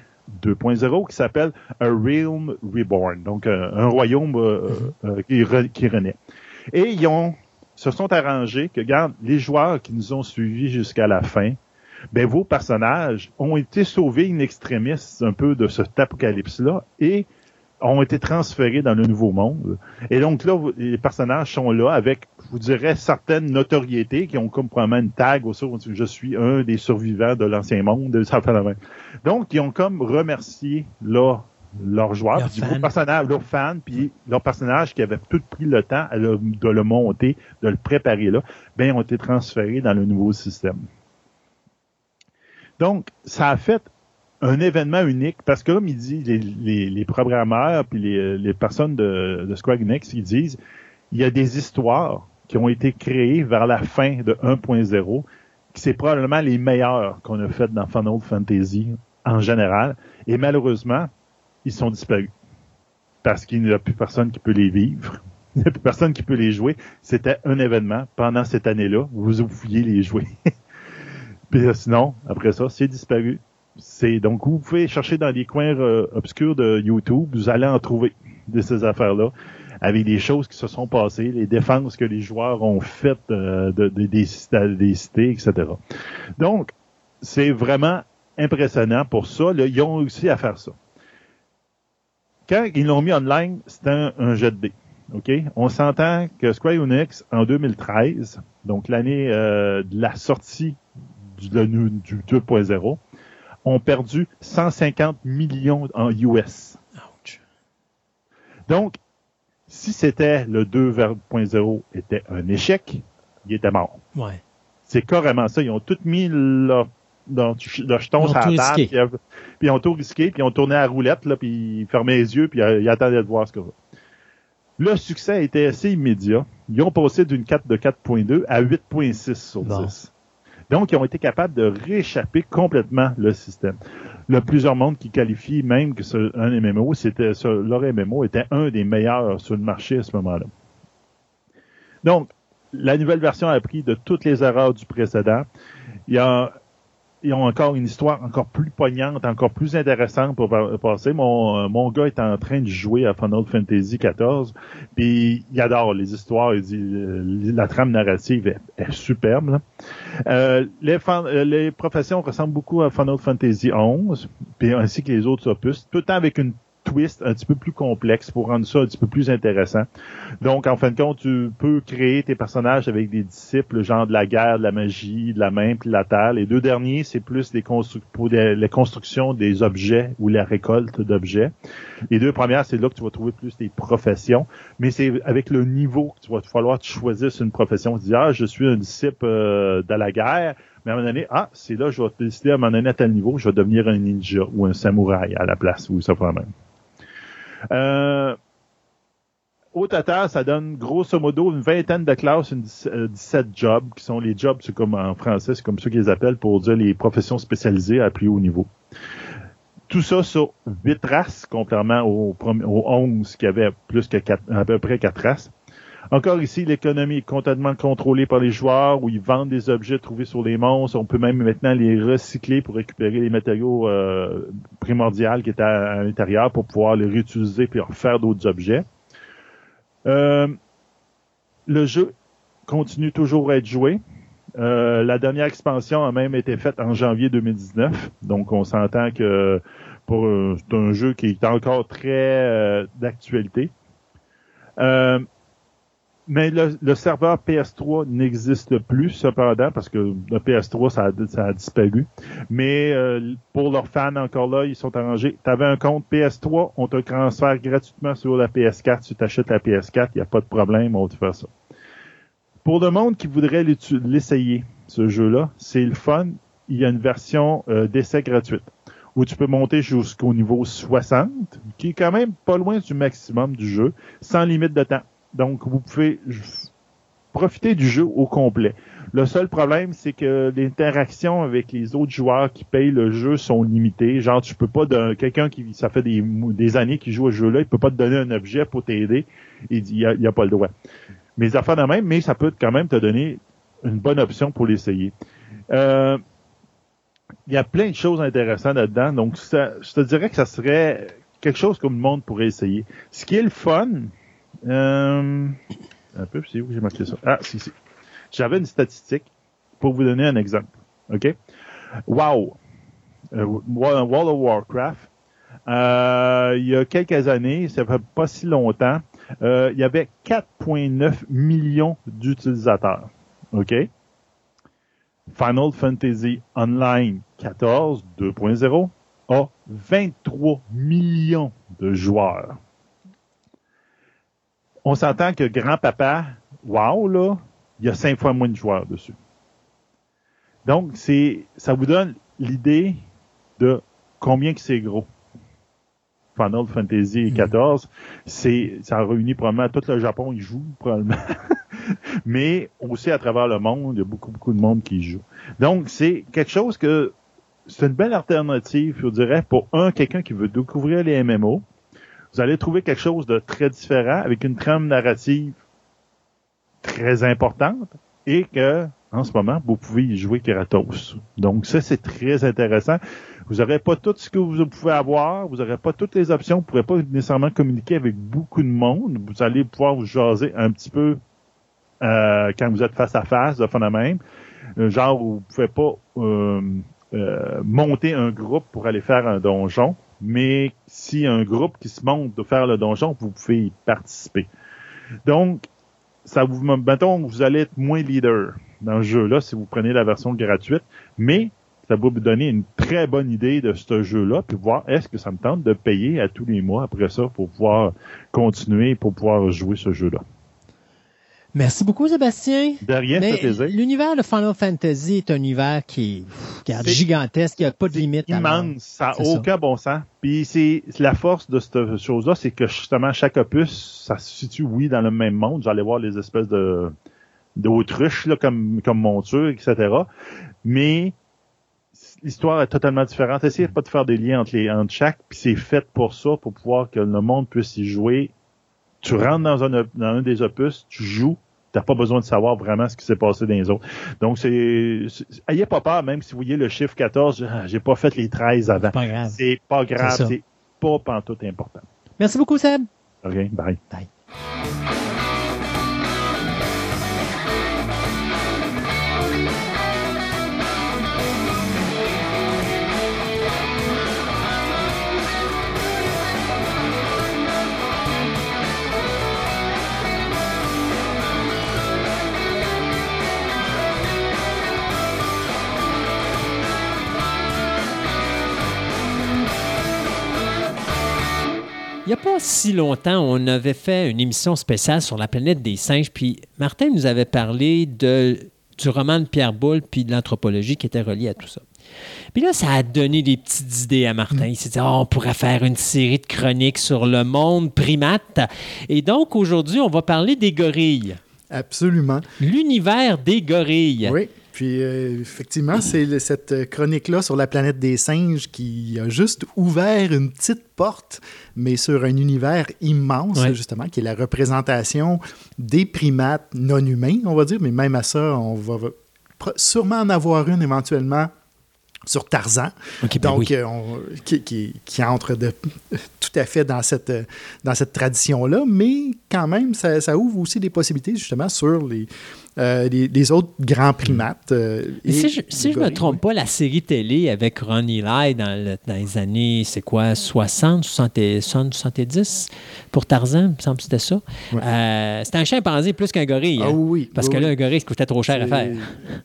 2.0 qui s'appelle A Realm Reborn, donc euh, un royaume euh, euh, qui, qui, renaît. Et ils ont se sont arrangés que, regarde, les joueurs qui nous ont suivis jusqu'à la fin, ben vos personnages ont été sauvés in extremis un peu de cet apocalypse-là et ont été transférés dans le nouveau monde. Et donc là, les personnages sont là avec, je vous dirais, certaines notoriétés qui ont comme probablement une tag au sur je suis un des survivants de l'ancien monde, ça fait la même. Donc, ils ont comme remercié là leurs joueurs, leurs fans. personnages, leurs fans, puis leurs personnages qui avaient tout pris le temps de le monter, de le préparer là, ben, ont été transférés dans le nouveau système. Donc, ça a fait un événement unique parce que comme il dit les, les, les programmeurs puis les, les personnes de, de Enix ils disent il y a des histoires qui ont été créées vers la fin de 1.0 qui c'est probablement les meilleures qu'on a faites dans Final Fantasy en général et malheureusement ils sont disparus. Parce qu'il n'y a plus personne qui peut les vivre <laughs> il n'y a plus personne qui peut les jouer. C'était un événement pendant cette année-là vous pouviez les jouer. <laughs> Puis sinon après ça c'est disparu c'est donc vous pouvez chercher dans les coins euh, obscurs de YouTube, vous allez en trouver. de ces affaires-là, avec des choses qui se sont passées, les défenses que les joueurs ont faites euh, de, de- des, des cités, etc. Donc, c'est vraiment impressionnant pour ça. là. ils ont réussi à faire ça. Quand ils l'ont mis online, c'était un, un jet de dés. OK? On s'entend que Square Enix, en 2013, donc l'année euh, de la sortie du, du 2.0, ont perdu 150 millions en US. Ouch. Donc, si c'était le 2.0 était un échec, il était mort. Ouais. C'est carrément ça. Ils ont tout mis leur, leur, leur jeton sur la table, puis, ils ont tout risqué, puis ils ont tourné à la roulette, là, puis ils fermaient les yeux, puis ils attendaient de voir ce que va. Le succès a été assez immédiat. Ils ont passé d'une 4 de 4.2 à 8.6 sur Bon. 10. Donc, ils ont été capables de rééchapper complètement le système. Le plusieurs mondes qui qualifient même que ce, un MMO, c'était leur MMO était un des meilleurs sur le marché à ce moment-là. Donc, la nouvelle version a appris de toutes les erreurs du précédent. Il y a, ils ont encore une histoire encore plus poignante, encore plus intéressante pour pa- passer. Mon, euh, mon gars est en train de jouer à Final Fantasy XIV, puis il adore les histoires, il dit, euh, la trame narrative est, est superbe. Euh, les, euh, les professions ressemblent beaucoup à Final Fantasy XI, puis ainsi que les autres opus, tout le temps avec une un petit peu plus complexe pour rendre ça un petit peu plus intéressant. Donc, en fin de compte, tu peux créer tes personnages avec des disciples, genre de la guerre, de la magie, de la main, puis de la terre. Les deux derniers, c'est plus les, constru- pour des- les constructions des objets ou la récolte d'objets. Les deux premières, c'est là que tu vas trouver plus tes professions. Mais c'est avec le niveau que tu vas falloir que tu choisisses une profession. Tu dis, ah, je suis un disciple euh, de la guerre. Mais à un moment donné, ah, c'est là, je vais décider à un moment donné à tel niveau, je vais devenir un ninja ou un samouraï à la place, ou ça va même. Euh, au total, ça donne grosso modo une vingtaine de classes, une dix- euh, 17 jobs, qui sont les jobs, c'est comme en français, c'est comme ça qu'ils appellent pour dire les professions spécialisées à plus haut niveau. Tout ça sur 8 races, contrairement aux, aux 11 qui avaient plus que quatre- à peu près 4 races. Encore ici, l'économie est complètement contrôlée par les joueurs où ils vendent des objets trouvés sur les monstres. On peut même maintenant les recycler pour récupérer les matériaux euh, primordiaux qui étaient à, l'intérieur pour pouvoir les réutiliser puis faire d'autres objets. Euh, le jeu continue toujours à être joué. Euh, la dernière expansion a même été faite en janvier 2019. Donc, on s'entend que c'est un jeu qui est encore très euh, d'actualité. Mais le, le serveur PS3 n'existe plus cependant parce que le PS3 ça a, ça a disparu. Mais euh, pour leurs fans encore là, ils sont arrangés. Tu avais un compte PS3, on te transfère gratuitement sur la PS4. Tu t'achètes la PS4, il n'y a pas de problème, on va te faire ça. Pour le monde qui voudrait l'essayer, ce jeu-là, c'est le fun. Il y a une version euh, d'essai gratuite où tu peux monter jusqu'au niveau 60, qui est quand même pas loin du maximum du jeu, sans limite de temps. Donc, vous pouvez profiter du jeu au complet. Le seul problème, c'est que l'interaction avec les autres joueurs qui payent le jeu sont limitées. Genre, tu peux pas quelqu'un qui ça fait des, des années qu'il joue au jeu-là, il peut pas te donner un objet pour t'aider. Il il a, a pas le droit. Mais affaires de même, mais ça peut quand même te donner une bonne option pour l'essayer. Euh, il y a plein de choses intéressantes là-dedans. Donc, ça, je te dirais que ça serait quelque chose que le monde pourrait essayer. Ce qui est le fun, euh, un peu, c'est où j'ai marqué ça? Ah, si, si. J'avais une statistique pour vous donner un exemple. OK? Wow! Euh, World of Warcraft. Euh, il y a quelques années, ça fait pas si longtemps, euh, il y avait 4,9 millions d'utilisateurs. OK? Final Fantasy Online 14 2.0 a 23 millions de joueurs. On s'entend que grand-papa, wow, là, il y a cinq fois moins de joueurs dessus. Donc, c'est, ça vous donne l'idée de combien que c'est gros. Final Fantasy XIV, c'est, ça a réuni probablement tout le Japon, il joue probablement. <laughs> Mais aussi à travers le monde, il y a beaucoup, beaucoup de monde qui joue. Donc, c'est quelque chose que, c'est une belle alternative, je dirais, pour un, quelqu'un qui veut découvrir les MMO. Vous allez trouver quelque chose de très différent avec une trame narrative très importante et que, en ce moment, vous pouvez y jouer Kratos. Donc, ça, c'est très intéressant. Vous n'aurez pas tout ce que vous pouvez avoir, vous n'aurez pas toutes les options, vous ne pourrez pas nécessairement communiquer avec beaucoup de monde. Vous allez pouvoir vous jaser un petit peu euh, quand vous êtes face à face, de fond. Euh, genre, vous ne pouvez pas euh, euh, monter un groupe pour aller faire un donjon, mais si un groupe qui se monte de faire le donjon, vous pouvez y participer. Donc, ça vous, mettons, vous allez être moins leader dans le jeu-là si vous prenez la version gratuite, mais ça va vous donner une très bonne idée de ce jeu-là, puis voir est-ce que ça me tente de payer à tous les mois après ça pour pouvoir continuer, pour pouvoir jouer ce jeu-là. Merci beaucoup, Sébastien. De rien, Mais plaisir. L'univers de Final Fantasy est un univers qui est gigantesque, il n'y a pas de limite. immense, ça n'a ça. aucun bon sens. Puis c'est la force de cette chose-là, c'est que justement chaque opus, ça se situe oui dans le même monde. J'allais voir les espèces de d'autruches là comme comme monture, etc. Mais l'histoire est totalement différente. Essayez pas de faire des liens entre les entre chaque, puis c'est fait pour ça, pour pouvoir que le monde puisse y jouer. Tu rentres dans un dans un des opus, tu joues. T'as pas besoin de savoir vraiment ce qui s'est passé dans les autres. Donc, c'est, ayez pas peur, même si vous voyez le chiffre 14, ah, j'ai pas fait les 13 avant. C'est pas grave. C'est pas grave, C'est pas pantoute important. Merci beaucoup, Seb. OK, bye. Il n'y a pas si longtemps, on avait fait une émission spéciale sur la planète des singes, puis Martin nous avait parlé de, du roman de Pierre Boulle, puis de l'anthropologie qui était relié à tout ça. Puis là, ça a donné des petites idées à Martin. Il s'est dit, Ah, on pourrait faire une série de chroniques sur le monde primate. Et donc, aujourd'hui, on va parler des gorilles. Absolument. L'univers des gorilles. Oui. Puis, euh, effectivement, c'est cette chronique-là sur la planète des singes qui a juste ouvert une petite porte, mais sur un univers immense, Ouais. justement, qui est la représentation des primates non humains, on va dire. Mais même à ça, on va sûrement en avoir une éventuellement sur Tarzan. Ben Donc, oui. euh, on- qui, qui- qui entre de, tout à fait dans cette, dans cette tradition-là, mais quand même, ça, ça ouvre aussi des possibilités justement sur les, euh, les, les autres grands primates. euh, Mais et si je, si je me trompe pas, la série télé avec Ron Eli dans, le- dans les années, c'est quoi, 60, 60, 70 pour Tarzan, il me semble que c'était ça. Ouais. Euh, c'était un chimpanzé plus qu'un gorille. Ah hein, oui, parce oui, que là, un gorille, ça coûtait trop cher à faire.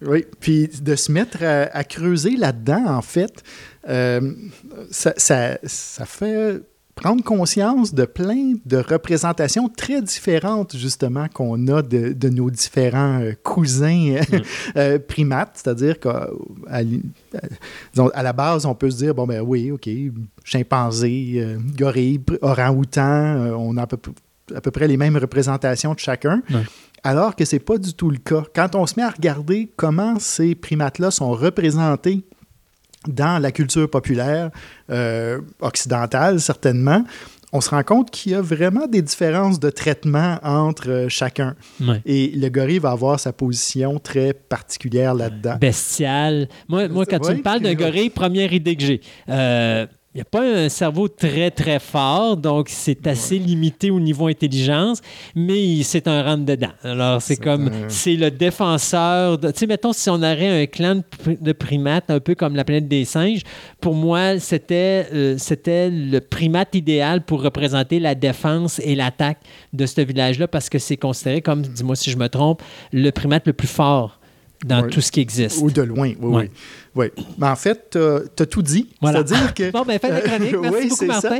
Oui, puis de se mettre à, à creuser là-dedans, en fait, euh, ça, ça- ça fait prendre conscience de plein de représentations très différentes, justement, qu'on a de, de nos différents euh, cousins Mm. <laughs> euh, primates. C'est-à-dire qu'à à, la base, on peut se dire, bon, ben oui, OK, chimpanzé, euh, gorille, orang-outan, euh, on a à peu, à peu près les mêmes représentations de chacun. Alors que c'est pas du tout le cas. Quand on se met à regarder comment ces primates-là sont représentés dans la culture populaire euh, occidentale, certainement, on se rend compte qu'il y a vraiment des différences de traitement entre euh, chacun. Ouais. Et le gorille va avoir sa position très particulière là-dedans. Bestial. Moi, moi quand tu me parles d'un gorille, première idée que j'ai. Euh, il n'y a pas un cerveau très, très fort, donc c'est assez limité au niveau intelligence, mais c'est un rentre-dedans. Alors, c'est comme, un- <laughs> c'est le défenseur. Tu sais, mettons, si on aurait un clan de primates, un peu comme la planète des singes, pour moi, c'était euh, c'était le primate idéal pour représenter la défense et l'attaque de ce village-là, parce que c'est considéré comme, dis-moi si je me trompe, le primate le plus fort dans Ouais. tout ce qui existe. Ou de loin, oui, Ouais. oui. oui. Mais en fait, tu as tout dit. Voilà. C'est-à-dire que... <laughs> Bon, ben, fais la chronique. Euh, Merci oui, beaucoup, ça. Martin.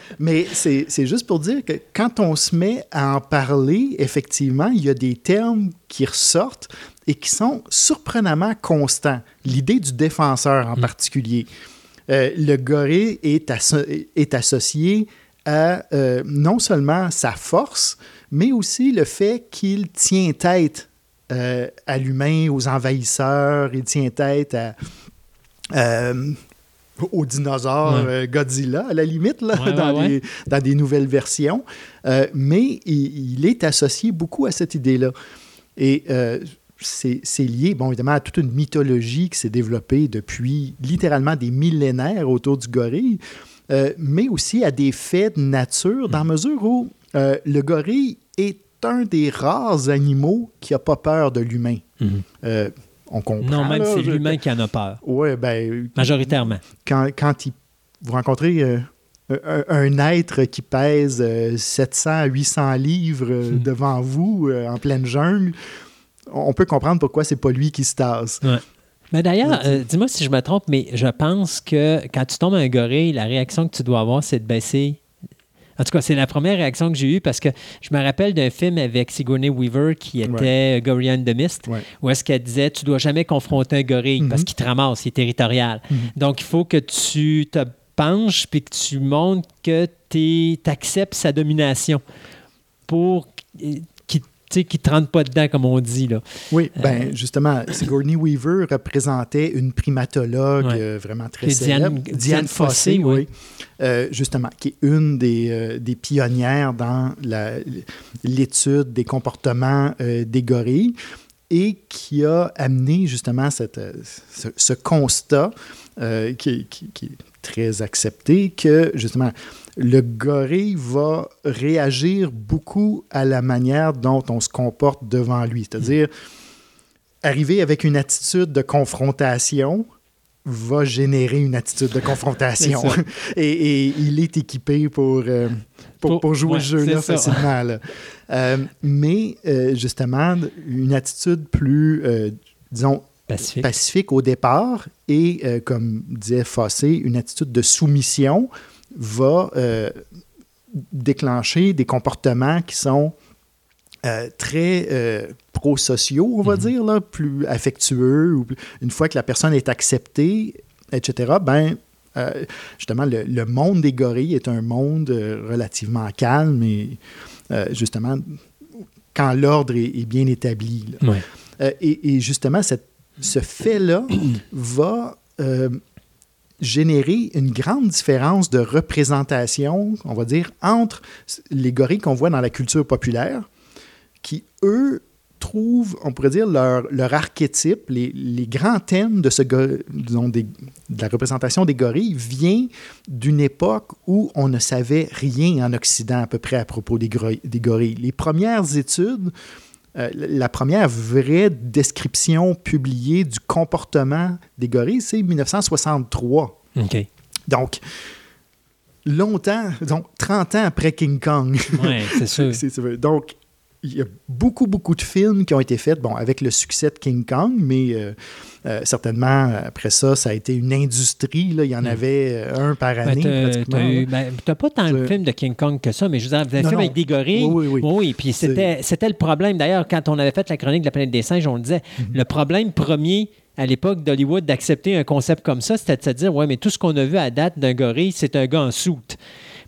<laughs> Mais c'est juste pour dire que quand on se met à en parler, effectivement, il y a des termes qui ressortent et qui sont surprenamment constants. L'idée du défenseur en particulier. Euh, le gorille est, asso- est associé à euh, non seulement sa force, mais aussi le fait qu'il tient tête euh, à l'humain, aux envahisseurs, il tient tête à, euh, aux dinosaures Ouais. euh, Godzilla, à la limite, là, Ouais, dans, ouais, les- dans des nouvelles versions. Euh, mais il, il est associé beaucoup à cette idée-là. Et c'est lié, bon, évidemment, à toute une mythologie qui s'est développée depuis littéralement des millénaires autour du gorille, mais aussi à des faits de nature, dans la mesure où le gorille est un des rares animaux qui n'a pas peur de l'humain. Mhm. Euh, on comprend. Non, même là, c'est je- l'humain qui en a peur, Ouais, ben, majoritairement. quand, quand il- vous rencontrez euh, un, un être qui pèse euh, 700 à 800 livres euh, Hmm. devant vous euh, en pleine jungle, on peut comprendre pourquoi c'est pas lui qui se tasse. Mais d'ailleurs, euh, dis-moi si je me trompe, mais je pense que quand tu tombes un gorille, la réaction que tu dois avoir, c'est de baisser. En tout cas, c'est la première réaction que j'ai eue parce que je me rappelle d'un film avec Sigourney Weaver qui était Gorilla and the Mist, Ouais. où est-ce qu'elle disait tu dois jamais confronter un gorille parce Mhm. qu'il te ramasse, il est territorial. Mhm. Donc, il faut que tu te penches puis que tu montres que tu acceptes sa domination pour qu'il ne rentre pas dedans, comme on dit. Là. Oui, Euh, ben justement, Sigourney Weaver représentait une primatologue Ouais. euh, vraiment très Qui célèbre, Diane- Diane, Fossé, Fossé, oui. oui. Euh, justement, qui est une des, euh, des pionnières dans l'étude des comportements des gorilles et qui a amené justement cette, ce, ce constat euh, qui, qui- qui est très accepté que justement le gorille va réagir beaucoup à la manière dont on se comporte devant lui. C'est-à-dire, arriver avec une attitude de confrontation va générer une attitude de confrontation. <laughs> Et, et il est équipé pour, euh, pour, Pour- pour jouer ouais, le jeu-là facilement. là. Euh, mais euh, justement, une attitude plus, disons, Pacifique. pacifique au départ et, euh, comme disait Fossé, une attitude de soumission va euh, déclencher des comportements qui sont euh, très prosociaux, on va Mhm. dire, là, plus affectueux. Ou plus- une fois que la personne est acceptée, etc., ben, justement, le, le monde des gorilles est un monde relativement calme et justement, quand l'ordre est, est bien établi. là. Ouais. Euh, et, et justement, cette- ce fait-là <clears throat> va euh, générer une grande différence de représentation, on va dire, entre les gorilles qu'on voit dans la culture populaire, qui, eux, trouvent, on pourrait dire, leur, leur archétype, les, les grands thèmes de, ce, disons, des- de la représentation des gorilles, vient d'une époque où on ne savait rien en Occident à peu près à propos des gorilles. Les premières études euh, la première vraie description publiée du comportement des gorilles, c'est 1963. OK. Donc, longtemps, donc 30 ans après King Kong. Ouais, c'est <laughs> sûr. Donc, il y a beaucoup, beaucoup de films qui ont été faits, bon, avec le succès de King Kong, mais euh, euh, certainement, après ça, ça a été une industrie. Là, il y en Mm. avait euh, un par Ben, année, t'as- pratiquement. ben, t'as pas tant de films de King Kong que ça, mais je vous Non, film non. avec des gorilles. Oui, oui, oui. puis c'était c'était le problème. D'ailleurs, quand on avait fait la chronique de la planète des singes, on le disait, Mhm. le problème premier à l'époque d'Hollywood d'accepter un concept comme ça, c'était de se dire, ouais, mais tout ce qu'on a vu à date d'un gorille, c'est un gars en soute.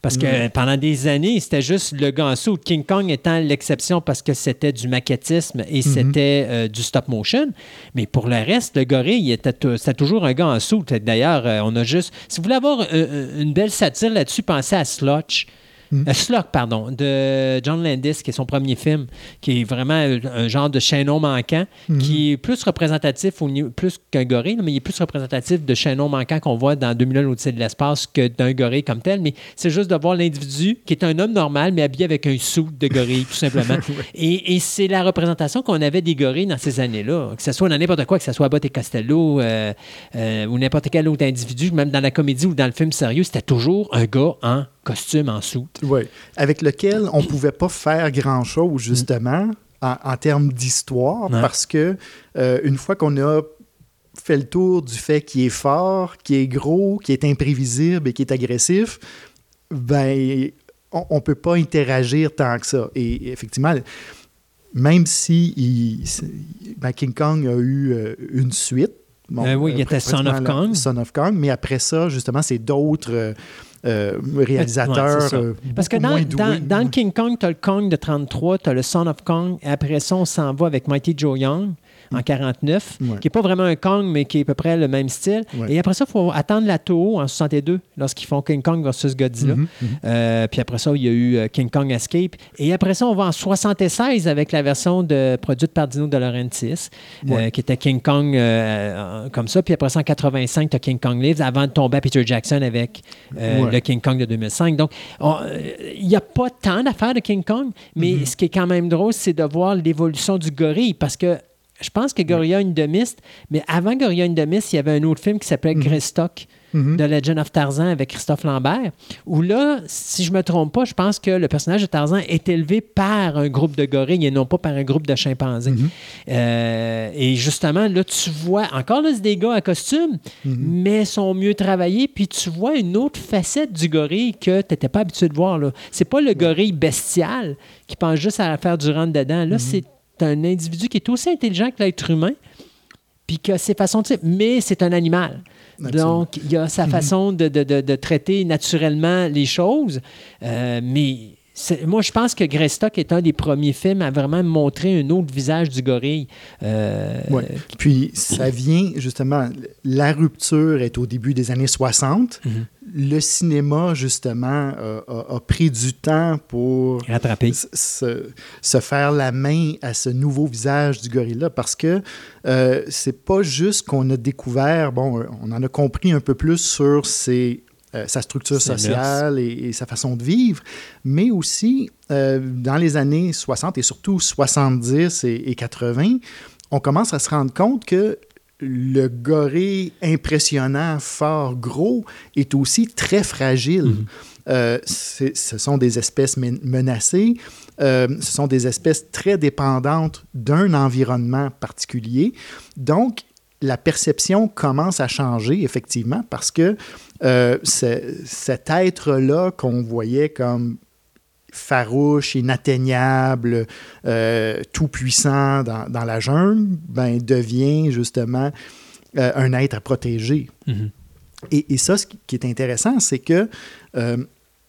Parce que pendant des années, c'était juste le soute. King Kong étant l'exception parce que c'était du maquettisme et c'était euh, du stop motion. Mais pour le reste, le gorille, c'était toujours un soute. D'ailleurs, euh, on a juste. Si vous voulez avoir euh, une belle satire là-dessus, pensez à Slotch. Euh, Slug, pardon, de John Landis, qui est son premier film, qui est vraiment un, genre de chaînon manquant, qui est plus représentatif, au niveau- plus qu'un gorille, mais il est plus représentatif de chaînon manquant qu'on voit dans 2001 l'Odyssée de l'espace que d'un gorille comme tel. Mais c'est juste de voir l'individu qui est un homme normal, mais habillé avec un sou de gorille, tout simplement. <laughs> Et, et c'est la représentation qu'on avait des gorilles dans ces années-là. Que ce soit dans n'importe quoi, que ce soit Abbott et Costello euh, euh, ou n'importe quel autre individu, même dans la comédie ou dans le film sérieux, c'était toujours un gars en costume, en soute. Oui, avec lequel on ne pouvait pas faire grand-chose, justement, en, en termes d'histoire, Ouais. parce que euh, une fois qu'on a fait le tour du fait qu'il est fort, qu'il est gros, qu'il est imprévisible et qu'il est agressif, ben, on ne peut pas interagir tant que ça. Et effectivement, même si il- ben, King Kong a eu euh, une suite, bon, Euh, oui, il y était Son of Kong. Son of Kong, mais après ça, justement, c'est d'autres euh, euh. Ouais, ça. euh, Parce que dans, moins dans, doués. dans le King Kong, tu as le Kong de 33, tu as le Son of Kong, et après ça, on s'en va avec Mighty Joe Young. En 49, Ouais. qui n'est pas vraiment un Kong, mais qui est à peu près le même style. Ouais. Et après ça, il faut attendre la Toho en 62, lorsqu'ils font King Kong versus Godzilla. Mhm, mhm. Euh, puis après ça, il y a eu euh, King Kong Escape. Et après ça, on va en 76 avec la version de, produite par Dino De Laurentiis, euh, Ouais. qui était King Kong euh, comme ça. Puis après ça, en 85, tu as King Kong Lives, avant de tomber à Peter Jackson avec le King Kong de 2005. Donc, on- il n'y a pas tant d'affaires de King Kong, mais Mhm. ce qui est quand même drôle, c'est de voir l'évolution du gorille, parce que je pense que Gorilla une Mist, mais avant Gorilla Mist, il y avait un autre film qui s'appelait Greystock. Mhm. de Legend of Tarzan avec Christophe Lambert, où là, si je me trompe pas, je pense que le personnage de Tarzan est élevé par un groupe de gorilles et non pas par un groupe de chimpanzés. Mhm. Euh, et justement, là, tu vois, encore là, c'est des gars à costume, Mhm. mais sont mieux travaillés, puis tu vois une autre facette du gorille que tu n'étais pas habitué de voir. Là. C'est pas le gorille bestial qui pense juste à faire du rentre-dedans. Mhm. Là, c'est un individu qui est aussi intelligent que l'être humain, puis que ses façons de... Mais c'est un animal. Absolument. Donc, il y a sa façon de, de- de- de traiter naturellement les choses. Euh, mais c'est- moi, je pense que Greystock est un des premiers films à vraiment montrer un autre visage du gorille. Euh, Ouais. Puis ça vient justement, la rupture est au début des années 60. Mhm. Le cinéma, justement, a, a- a pris du temps pour Rattrapé. s- se, se faire la main à ce nouveau visage du gorilla parce que euh, c'est pas juste qu'on a découvert, bon, euh, on en a compris un peu plus sur ses, euh, sa structure sociale et, et sa façon de vivre, mais aussi euh, dans les années 60 et surtout 70 et, et 80, on commence à se rendre compte que le gorille impressionnant, fort, gros, est aussi très fragile. Euh, c'est- ce sont des espèces men- menacées, euh, ce sont des espèces très dépendantes d'un environnement particulier. Donc, la perception commence à changer, effectivement, parce que euh, ce- cet être-là qu'on voyait comme farouche, inatteignable, euh, tout-puissant dans, dans la jungle, ben, devient justement euh, un être à protéger. Mhm. Et, et ça, ce qui est intéressant, c'est que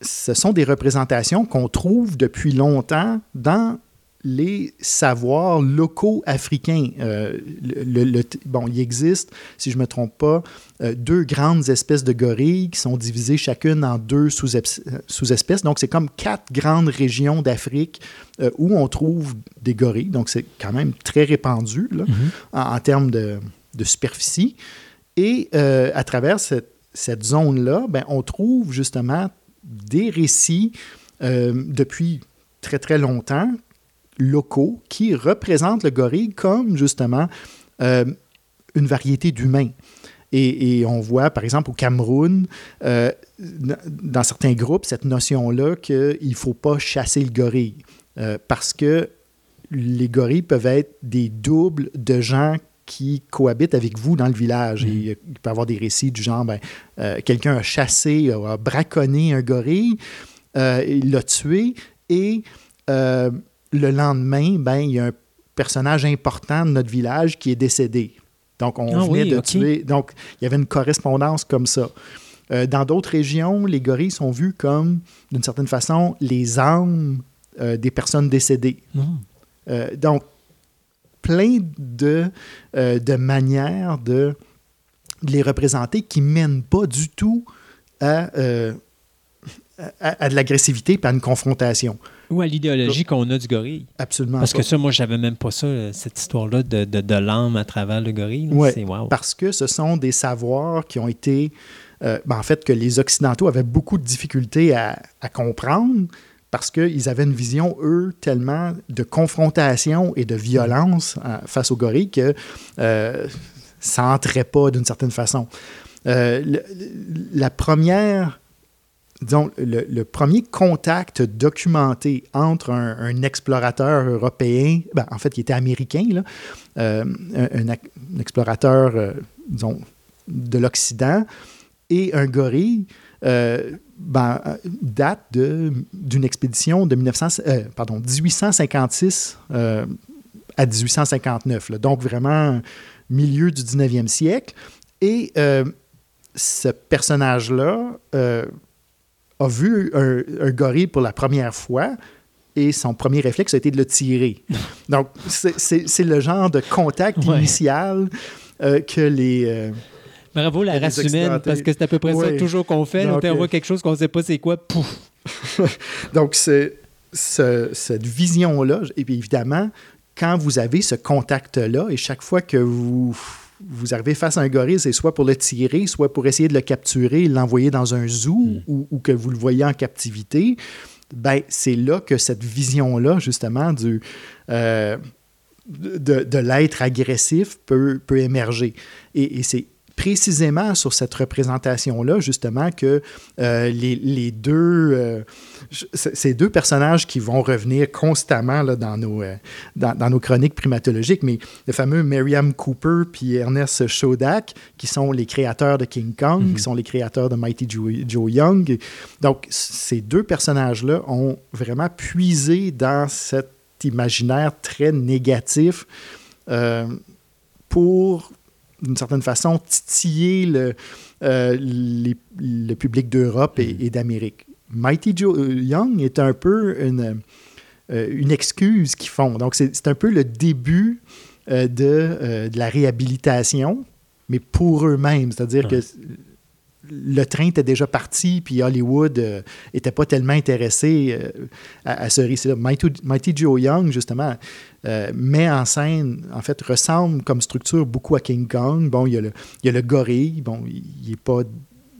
ce sont des représentations qu'on trouve depuis longtemps dans les savoirs locaux africains. Euh, le- bon, il existe, si je ne me trompe pas, euh, deux grandes espèces de gorilles qui sont divisées chacune en deux euh, sous-espèces. Donc, c'est comme quatre grandes régions d'Afrique euh, où on trouve des gorilles. Donc, c'est quand même très répandu là, en, en termes de, de superficie. Et à travers cette, cette zone-là, ben, on trouve justement des récits depuis très très longtemps locaux qui représentent le gorille comme justement euh, une variété d'humains. Et, et on voit, par exemple, au Cameroun, euh, dans certains groupes, cette notion-là qu'il ne faut pas chasser le gorille euh, parce que les gorilles peuvent être des doubles de gens qui cohabitent avec vous dans le village. Et il peut y avoir des récits du genre, ben, quelqu'un a chassé, a braconné un gorille, il l'a tué, et euh, le lendemain, ben, il y a un personnage important de notre village qui est décédé. Donc, on Ah venait oui, de tuer. Donc, il y avait une correspondance comme ça. Euh, dans d'autres régions, les gorilles sont vus comme, d'une certaine façon, les âmes euh, des personnes décédées. Mhm. Euh, donc, plein de, de manières de, de les représenter qui ne mènent pas du tout à, à, à de l'agressivité et à une confrontation. Ou à l'idéologie qu'on a du gorille. Absolument Parce pas. que ça, moi, j'avais même pas ça, euh, cette histoire-là de, de, de l'âme à travers le gorille. wow. Parce que ce sont des savoirs qui ont été, euh, ben, en fait, que les Occidentaux avaient beaucoup de difficultés à, à comprendre parce qu'ils avaient une vision, eux, tellement de confrontation et de violence euh, face aux gorilles que euh, ça n'entrait pas d'une certaine façon. Euh, le- la première, disons, le, premier contact documenté entre un, explorateur européen, ben, en fait, qui était américain, là, euh, un, explorateur, euh, disons, de l'Occident et un gorille, euh, ben, date d'une expédition de 1900, euh, pardon, 1856 euh, à 1859. là. donc vraiment milieu du 19e siècle. Et ce personnage-là a vu un, un gorille pour la première fois et son premier réflexe a été de le tirer. <laughs> Donc, c'est- le genre de contact Ouais. initial euh, que les... euh, Bravo la race humaine, parce que c'est à peu près ça toujours qu'on fait. Donc, on t'envoie euh, quelque chose qu'on ne sait pas c'est quoi, pouf! <laughs> Donc, ce- cette vision-là, et puis évidemment, quand vous avez ce contact-là, et chaque fois que vous, vous arrivez face à un gorille, c'est soit pour le tirer, soit pour essayer de le capturer, l'envoyer dans un zoo, ou, ou que vous le voyez en captivité, ben, c'est là que cette vision-là, justement, du, euh, de, de l'être agressif peut, peut émerger. Et, et c'est précisément sur cette représentation-là, justement, que euh, les, les deux, euh, ces deux personnages qui vont revenir constamment là, dans, nos, euh, dans, dans nos chroniques primatologiques, mais le fameux Miriam Cooper puis Ernest Shodak, qui sont les créateurs de King Kong, qui sont les créateurs de Mighty Joe, Joe Young. Donc, ces deux personnages-là ont vraiment puisé dans cet imaginaire très négatif euh, pour, d'une certaine façon, titiller le, euh, les- le public d'Europe et, et d'Amérique. Mighty Joe euh, Young est un peu une, euh, une excuse qu'ils font. Donc, c'est un peu le début euh, de, de la réhabilitation, mais pour eux-mêmes. C'est-à-dire que le train était déjà parti, puis Hollywood n'était pas tellement intéressé euh, à, à ce récit-là. Mighty, Mighty Joe Young, justement, euh, met en scène, en fait, ressemble comme structure beaucoup à King Kong. Bon, il y a le, il y a le gorille, bon, il n'est pas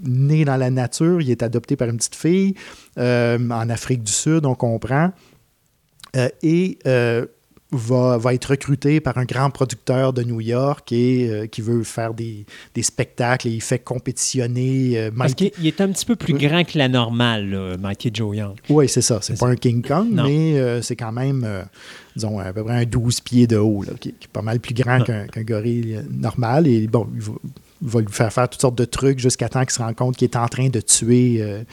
né dans la nature, il est adopté par une petite fille euh, en Afrique du Sud, on comprend, Euh, et euh, va, va être recruté par un grand producteur de New York et qui veut faire des, des spectacles et il fait compétitionner euh, Parce qu'il est un petit peu plus grand que la normale, là, Mighty Joe Young. Oui, c'est ça. C'est pas ça. un King Kong, Non. mais c'est quand même, disons, à peu près un 12 pieds de haut, là, qui, qui est pas mal plus grand qu'un gorille normal. Et bon, il va, va lui faire faire toutes sortes de trucs jusqu'à temps qu'il se rende compte qu'il est en train de tuer euh,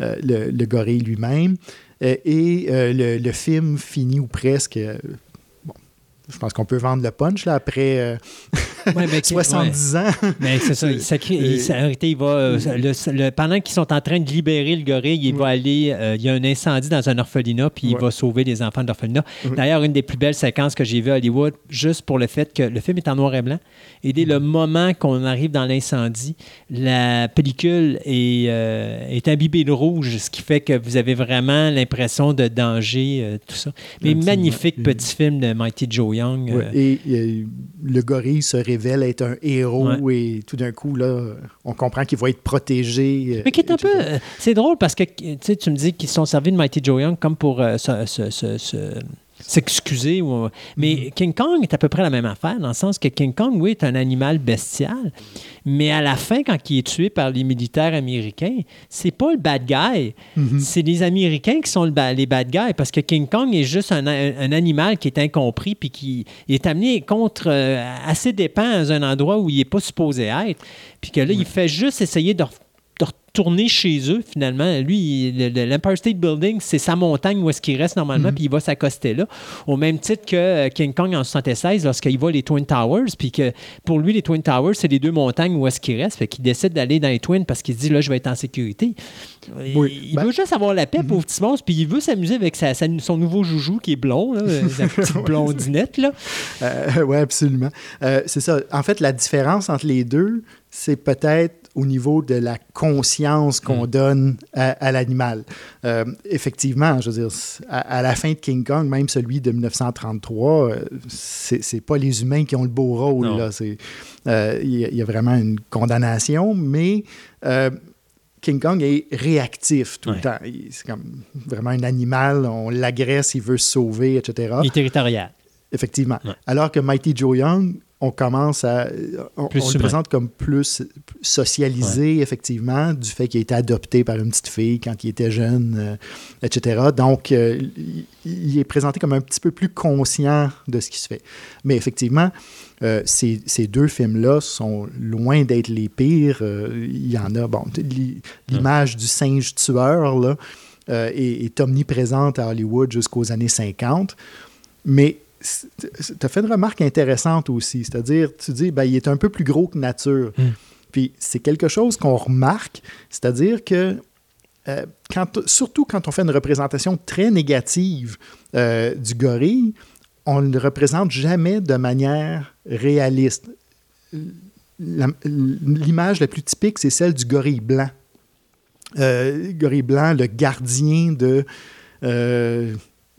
euh, le, le gorille lui-même. Euh, et le, le film finit ou presque. bon, je pense qu'on peut vendre le punch là, après <laughs> Ouais, <laughs> mais- 70 ans. Mais c'est ça. Il, s'écrit- il, s'est arrêté, il va, euh, le- le- pendant qu'ils sont en train de libérer le gorille, il va aller. euh, il y a un incendie dans un orphelinat, puis il va sauver les enfants de l'orphelinat. Oui. D'ailleurs, une des plus belles séquences que j'ai vues à Hollywood, juste pour le fait que le film est en noir et blanc. Et dès le moment qu'on arrive dans l'incendie, la pellicule est, euh, est imbibée de rouge, ce qui fait que vous avez vraiment l'impression de danger, euh, tout ça. Mais magnifique Mm. petit film de Mighty Joe Young. Ouais, Et le gorille se révèle être un héros et tout d'un coup, là, on comprend qu'il va être protégé. euh, Mais qui est un peu. euh, C'est drôle parce que tu me dis qu'ils sont servis de Mighty Joe Young comme pour euh, se- se- se- s'excuser. ou- Mais Mm-hmm. King Kong est à peu près la même affaire, dans le sens que King Kong, oui, est un animal bestial, mais à la fin, quand il est tué par les militaires américains, c'est pas le bad guy. Mhm. C'est les Américains qui sont le ba- les bad guys parce que King Kong est juste un, un- un animal qui est incompris puis qui est amené contre euh, à ses dépens dans un endroit où il n'est pas supposé être. Puis que là, il fait juste essayer de retourner chez eux finalement. Lui, l'Empire State Building, c'est sa montagne où est-ce qu'il reste normalement, puis il va s'accoster là. Au même titre que euh, King Kong en 76, lorsqu'il voit les Twin Towers, puis que pour lui, les Twin Towers, c'est les deux montagnes où est-ce qu'il reste. Fait qu'il décide d'aller dans les Twins parce qu'il se dit là, je vais être en sécurité. Oui. Il Ben- veut juste avoir la paix, pauvre petit monstre, puis il veut s'amuser avec sa- sa- son nouveau joujou qui est blond, là, euh, sa <laughs> petite blondinette. Là. oui, absolument. Euh, c'est ça. En fait, la différence entre les deux, c'est peut-être au niveau de la conscience qu'on Mm. donne à, à l'animal. Euh, effectivement, je veux dire, à, à la fin de King Kong, même celui de 1933, euh, c'est pas les humains qui ont le beau rôle. Euh, Il y, a- il y a vraiment une condamnation, mais euh, King Kong est réactif tout Ouais. le temps. C'est comme vraiment un animal, on l'agresse, il veut se sauver, etc. Il est territorial. Effectivement. Ouais. Alors que Mighty Joe Young, on commence à. On, on le présente comme plus socialisé, effectivement, du fait qu'il a été adopté par une petite fille quand il était jeune, euh, etc. Donc, euh, il, est présenté comme un petit peu plus conscient de ce qui se fait. Mais effectivement, euh, ces, ces deux films-là sont loin d'être les pires. Il y en a, bon, l'i- l'image du singe tueur, là, est, est omniprésente à Hollywood jusqu'aux années 50. Mais tu as fait une remarque intéressante aussi, c'est-à-dire, tu dis, ben, il est un peu plus gros que nature. Mm. Puis c'est quelque chose qu'on remarque, c'est-à-dire que euh, quand, surtout quand on fait une représentation très négative euh, du gorille, on ne le représente jamais de manière réaliste. La- L'image la plus typique, c'est celle du gorille blanc. Euh, gorille blanc, le gardien de,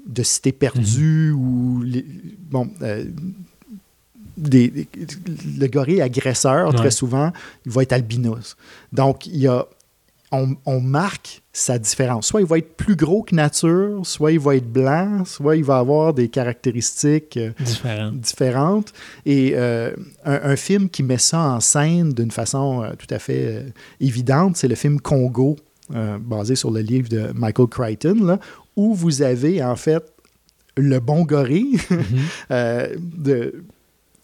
de Cité perdue ou les- bon, euh, des- des- le gorille agresseur, Ouais. très souvent, il va être albinos. Donc, il y a, on, on marque sa différence. Soit il va être plus gros que nature, soit il va être blanc, soit il va avoir des caractéristiques euh, Différent. différentes. Et euh, un, un film qui met ça en scène d'une façon euh, tout à fait euh, évidente, c'est le film Congo, basé sur le livre de Michael Crichton, là, où vous avez en fait le bon gorille <laughs> euh, de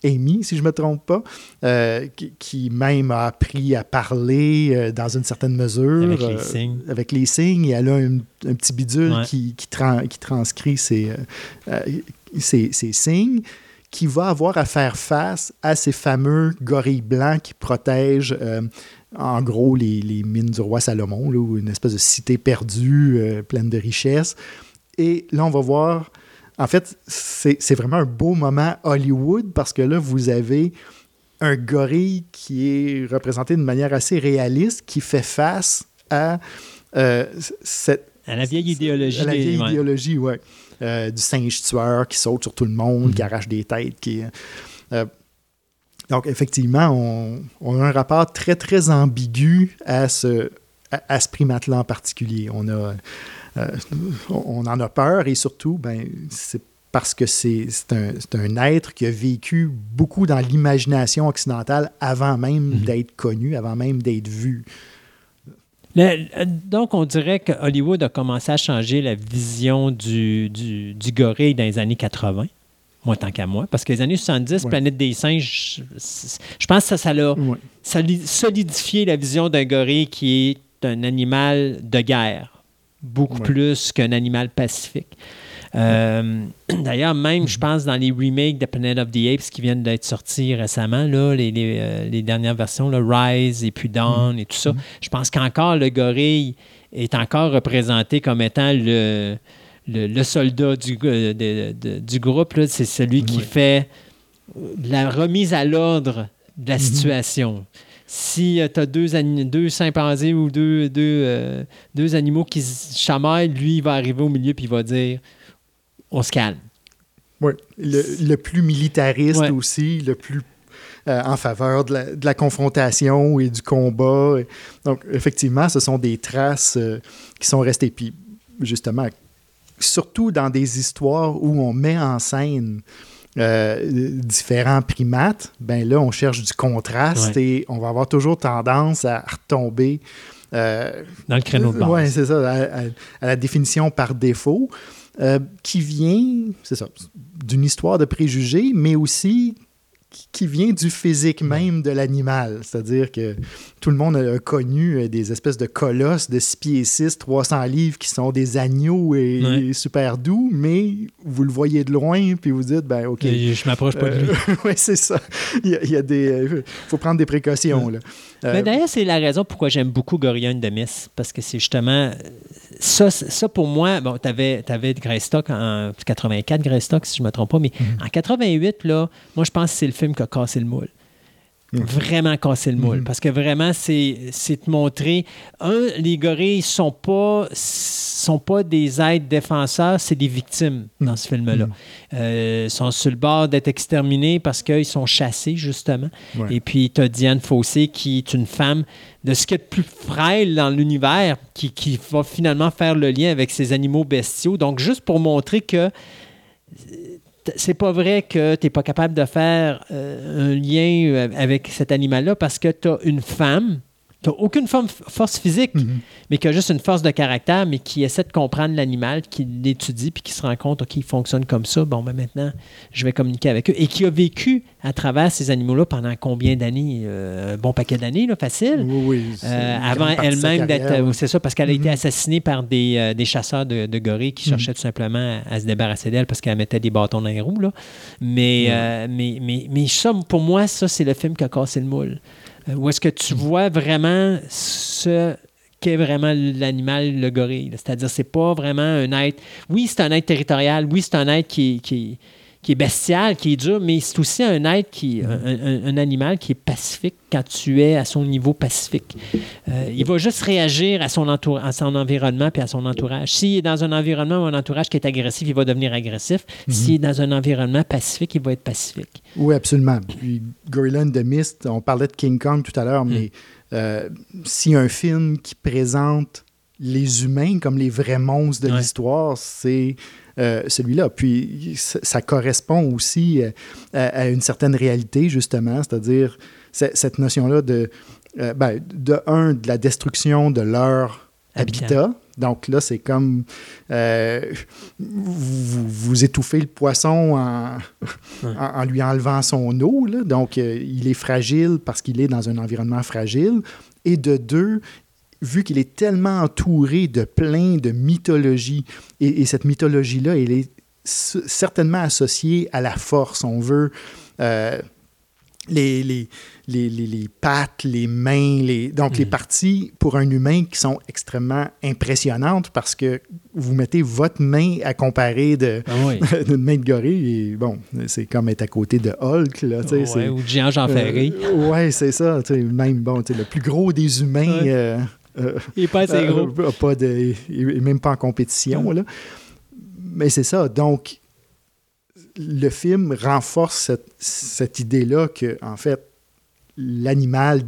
Amy, si je ne me trompe pas, euh, qui, qui même a appris à parler euh, dans une certaine mesure. Avec les signes. avec les signes, et elle a un, un petit bidule Ouais. qui, qui, tran- qui transcrit ces signes, qui va avoir à faire face à ces fameux gorilles blancs qui protègent, euh, en gros, les, les mines du roi Salomon, là, ou une espèce de cité perdue, euh, pleine de richesses. Et là, on va voir. En fait, c'est vraiment un beau moment Hollywood parce que là, vous avez un gorille qui est représenté de manière assez réaliste, qui fait face à euh, cette À la vieille idéologie. à la vieille idéologie, ouais. Euh, du singe tueur qui saute sur tout le monde, Mm-hmm. qui arrache des têtes. Qui, euh, donc, effectivement, on, on a un rapport très, très ambigu à ce, à, à ce primate-là en particulier. On, a, euh, on en a peur et surtout, ben, c'est parce que c'est un, un être qui a vécu beaucoup dans l'imagination occidentale avant même Mm-hmm. d'être connu, avant même d'être vu. Le- euh, donc, on dirait que Hollywood a commencé à changer la vision du, du, du gorille dans les années 80. Moi, tant qu'à moi. Parce que les années 70, Ouais. Planète des singes, je, je pense que ça, ça l'a Ouais. solidifié la vision d'un gorille qui est un animal de guerre, beaucoup Ouais. plus qu'un animal pacifique. Euh, <clears throat> D'ailleurs, même, je pense, dans les remakes de Planet of the Apes qui viennent d'être sortis récemment, là, les, les, euh, les dernières versions, là, Rise et puis Dawn et tout ça, je pense qu'encore le gorille est encore représenté comme étant le, le, le soldat du, euh, de- de- du groupe. C'est celui qui fait la remise à l'ordre de la Mhm. situation. Si tu as deux, deux chimpanzés ou deux, deux, euh, deux animaux qui se chamaillent, lui, il va arriver au milieu puis il va dire on se calme. Ouais. Le, le plus militariste Ouais. aussi, le plus euh, en faveur de la, de la confrontation et du combat. Donc, effectivement, ce sont des traces euh, qui sont restées. Puis, justement, surtout dans des histoires où on met en scène euh, différents primates, ben là, on cherche du contraste et on va avoir toujours tendance à retomber euh, Dans le créneau de base. oui, c'est ça, à, à- à la définition par défaut, euh, qui vient, c'est ça, d'une histoire de préjugés, mais aussi qui- vient du physique même de l'animal. C'est-à-dire que tout le monde a connu euh, des espèces de colosses de 6 pieds 6, 300 livres qui sont des agneaux et Ouais. super doux, mais vous le voyez de loin, puis vous dites, ben OK. Et Je m'approche pas de lui. <laughs> oui, c'est ça. Il y a, il y a des... Il faut prendre des précautions, là. Euh, Mais d'ailleurs, c'est la raison pourquoi j'aime beaucoup Gorillon de Miss. Parce que c'est justement. Ça, ça pour moi, bon, tu avais, Greystock en 84, Greystock, si je ne me trompe pas, mais Mhm. en 88, là, moi, je pense que c'est le film qui a cassé le moule. Mhm. Vraiment cassé le moule. Mhm. Parce que vraiment, c'est de montrer. Un, les gorilles sont pas sont pas des êtres défenseurs, c'est des victimes dans ce film-là. Mhm. Euh, Ils sont sur le bord d'être exterminés parce qu'ils sont chassés, justement. Ouais. Et puis, tu as Diane Fossé, qui est une femme de ce qu'il y a de plus frêle dans l'univers, qui, qui va finalement faire le lien avec ces animaux bestiaux. Donc, juste pour montrer que c'est pas vrai que tu pas capable de faire euh, un lien euh, avec cet animal-là parce que tu as une femme, tu n'as aucune forme, force physique, Mhm. mais qui a juste une force de caractère, mais qui essaie de comprendre l'animal, qui l'étudie, puis qui se rend compte, OK, il fonctionne comme ça, bon, ben maintenant, je vais communiquer avec eux. Et qui a vécu à travers ces animaux-là pendant combien d'années? Euh, un bon paquet d'années, là, facile. Oui, oui. c'est Euh, avant elle-même d'être. euh. C'est ça, parce qu'elle a été Mhm. assassinée par des, euh, des chasseurs de, de gorilles qui Mhm. cherchaient tout simplement à, à se débarrasser d'elle parce qu'elle mettait des bâtons dans les roues. Là. Mais, mais, mais, mais ça, pour moi, ça, c'est le film qui a cassé le moule. Euh, où est-ce que tu vois vraiment ce qu'est vraiment l'animal, le gorille? C'est-à-dire, c'est pas vraiment un être. Oui, c'est un être territorial. Oui, c'est un être qui, qui, qui est bestial, qui est dur, mais c'est aussi un être qui, un, un, animal qui est pacifique quand tu es à son niveau pacifique. Euh, il va juste réagir à son, entour, à son environnement puis à son entourage. S'il est dans un environnement ou un entourage qui est agressif, il va devenir agressif. S'il est dans un environnement pacifique, il va être pacifique. Oui, absolument. Puis Gorilla the Mist, on parlait de King Kong tout à l'heure, mais euh, si un film qui présente les humains comme les vrais monstres de Ouais. l'histoire, c'est euh, celui-là. Puis ça, ça correspond aussi euh, à, à une certaine réalité, justement, c'est-à-dire c'est- cette notion-là de, euh, ben, de un, de la destruction de leur Habitat. habitat. Donc là, c'est comme euh, vous, vous étouffez le poisson en, en, en lui enlevant son eau. là. Donc, euh, il est fragile parce qu'il est dans un environnement fragile. Et de deux, vu qu'il est tellement entouré de plein de mythologies, et, et cette mythologie-là, elle est certainement associée à la force. On veut euh, les, les, les, les- les pattes, les mains, les, donc les parties pour un humain qui sont extrêmement impressionnantes parce que vous mettez votre main à comparer de, Ah oui. <laughs> d'une main de gorille et bon, c'est comme être à côté de Hulk. Là, Ouais, c'est- ou de géant Jean Ferré. euh, ouais, c'est ça. Même bon, le plus gros des humains. Ouais. euh, euh, il est pas assez gros. euh, a pas de, il est même pas en compétition. Là. Mais c'est ça. Donc, le film renforce cette, cette idée-là que, en fait, l'animal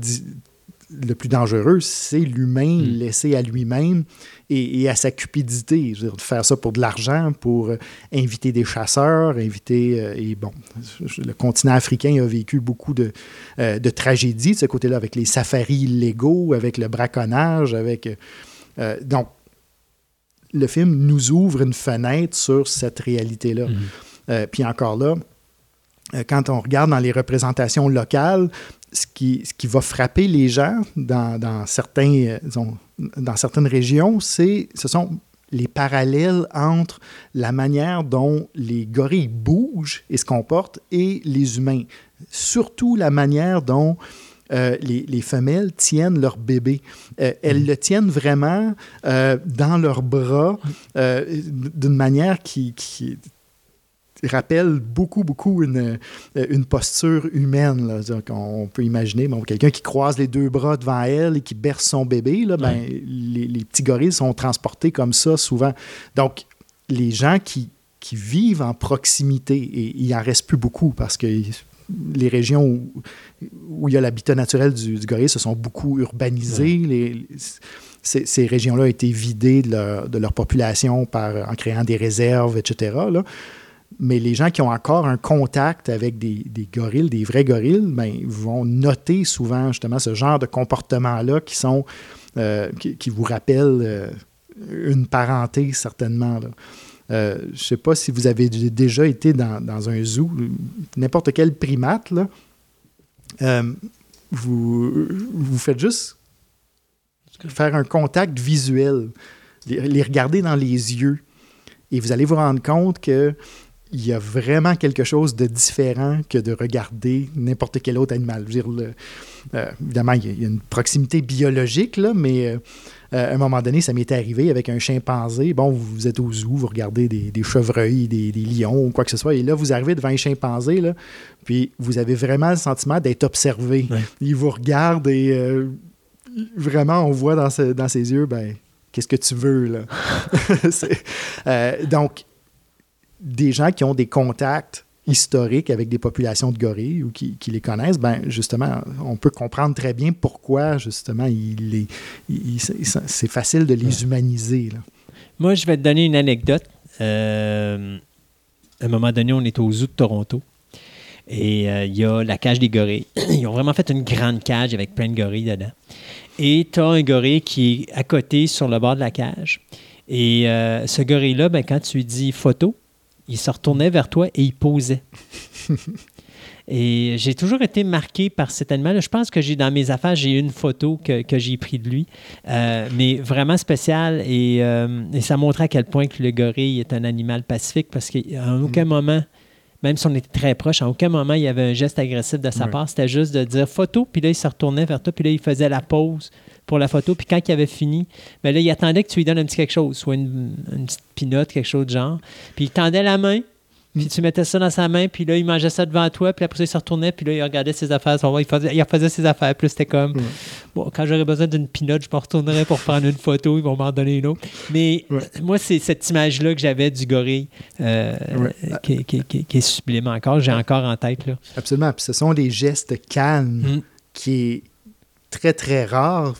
le plus dangereux, c'est l'humain laissé à lui-même et, et à sa cupidité. Je veux dire, de faire ça pour de l'argent, pour euh, inviter des chasseurs, inviter. euh, et bon, le continent africain a vécu beaucoup de, euh, de tragédies de ce côté-là, avec les safaris illégaux, avec le braconnage, avec. euh, donc, le film nous ouvre une fenêtre sur cette réalité-là. Euh, puis encore là, quand on regarde dans les représentations locales, ce qui, ce qui va frapper les gens dans, dans certains, euh, disons, dans certaines régions, c'est, ce sont les parallèles entre la manière dont les gorilles bougent et se comportent et les humains. Surtout la manière dont euh, les, les femelles tiennent leur bébé. Euh, elles le tiennent vraiment euh, dans leurs bras d'une manière qui, qui rappelle beaucoup, beaucoup une, euh, une posture humaine. Là. On peut imaginer bon, quelqu'un qui croise les deux bras devant elle et qui berce son bébé. Là, ben, les, les petits gorilles sont transportés comme ça souvent. Donc, les gens qui, qui vivent en proximité, et il n'en reste plus beaucoup parce que les régions où, où il y a l'habitat naturel du, du gorille se sont beaucoup urbanisées. Les- ces, ces régions-là ont été vidées de leur, de leur population par, en créant des réserves, etc. là. Mais les gens qui ont encore un contact avec des, gorilles, des vrais gorilles, ben, vont noter souvent justement ce genre de comportements-là qui sont euh, qui, vous rappellent euh, une parenté certainement. Euh, je ne sais pas si vous avez déjà été dans, un zoo, n'importe quel primate, là, vous, vous faites juste faire un contact visuel, les, les regarder dans les yeux, et vous allez vous rendre compte que il y a vraiment quelque chose de différent que de regarder n'importe quel autre animal. Je veux dire, le- euh, évidemment, il y, a, une proximité biologique, là, mais euh, euh, à un moment donné, ça m'était arrivé avec un chimpanzé. Bon, vous êtes au zoo, vous regardez des, des chevreuils, des, des lions ou quoi que ce soit, et là, vous arrivez devant un chimpanzé, là, puis vous avez vraiment le sentiment d'être observé. Ouais. Il vous regarde et euh, vraiment, on voit dans, ce- dans ses yeux, ben, qu'est-ce que tu veux, là? <laughs> Donc, des gens qui ont des contacts historiques avec des populations de gorilles ou qui, qui les connaissent, ben justement, on peut comprendre très bien pourquoi, justement, il les- il- il- c'est facile de les humaniser. là. Moi, je vais te donner une anecdote. Euh, à un moment donné, on est au zoo de Toronto. Et euh, il y a la cage des gorilles. <clears throat> Ils ont vraiment fait une grande cage avec plein de gorilles dedans. Et tu as un gorille qui est à côté sur le bord de la cage. Et euh, ce gorille-là, ben, quand tu lui dis photo, il se retournait vers toi et il posait. <laughs> Et j'ai toujours été marqué par cet animal. Je pense que j'ai dans mes affaires, j'ai une photo que, que j'ai pris de lui, Euh, mais vraiment spécial. Et, euh, et ça montrait à quel point que le gorille est un animal pacifique parce qu'à aucun moment, même si on était très proche, à aucun moment il y avait un geste agressif de sa part. C'était juste de dire photo, puis là, il se retournait vers toi, puis là, il faisait la pause pour la photo, puis quand il avait fini, ben là, il attendait que tu lui donnes un petit quelque chose, soit une, une petite pinotte, quelque chose de genre. Puis il tendait la main, puis tu mettais ça dans sa main, puis là, il mangeait ça devant toi, puis après il se retournait, puis là, il regardait ses affaires. Il faisait, il faisait ses affaires, puis c'était comme, Ouais. bon, quand j'aurais besoin d'une pinotte, je me retournerais pour prendre une photo, ils vont m'en donner une autre. Mais Ouais. moi, c'est cette image-là que j'avais du gorille euh, Ouais. qui, qui- qui- qui est sublime encore. J'ai encore en tête, là. Absolument. Puis ce sont des gestes calmes Mm. qui est très, très rare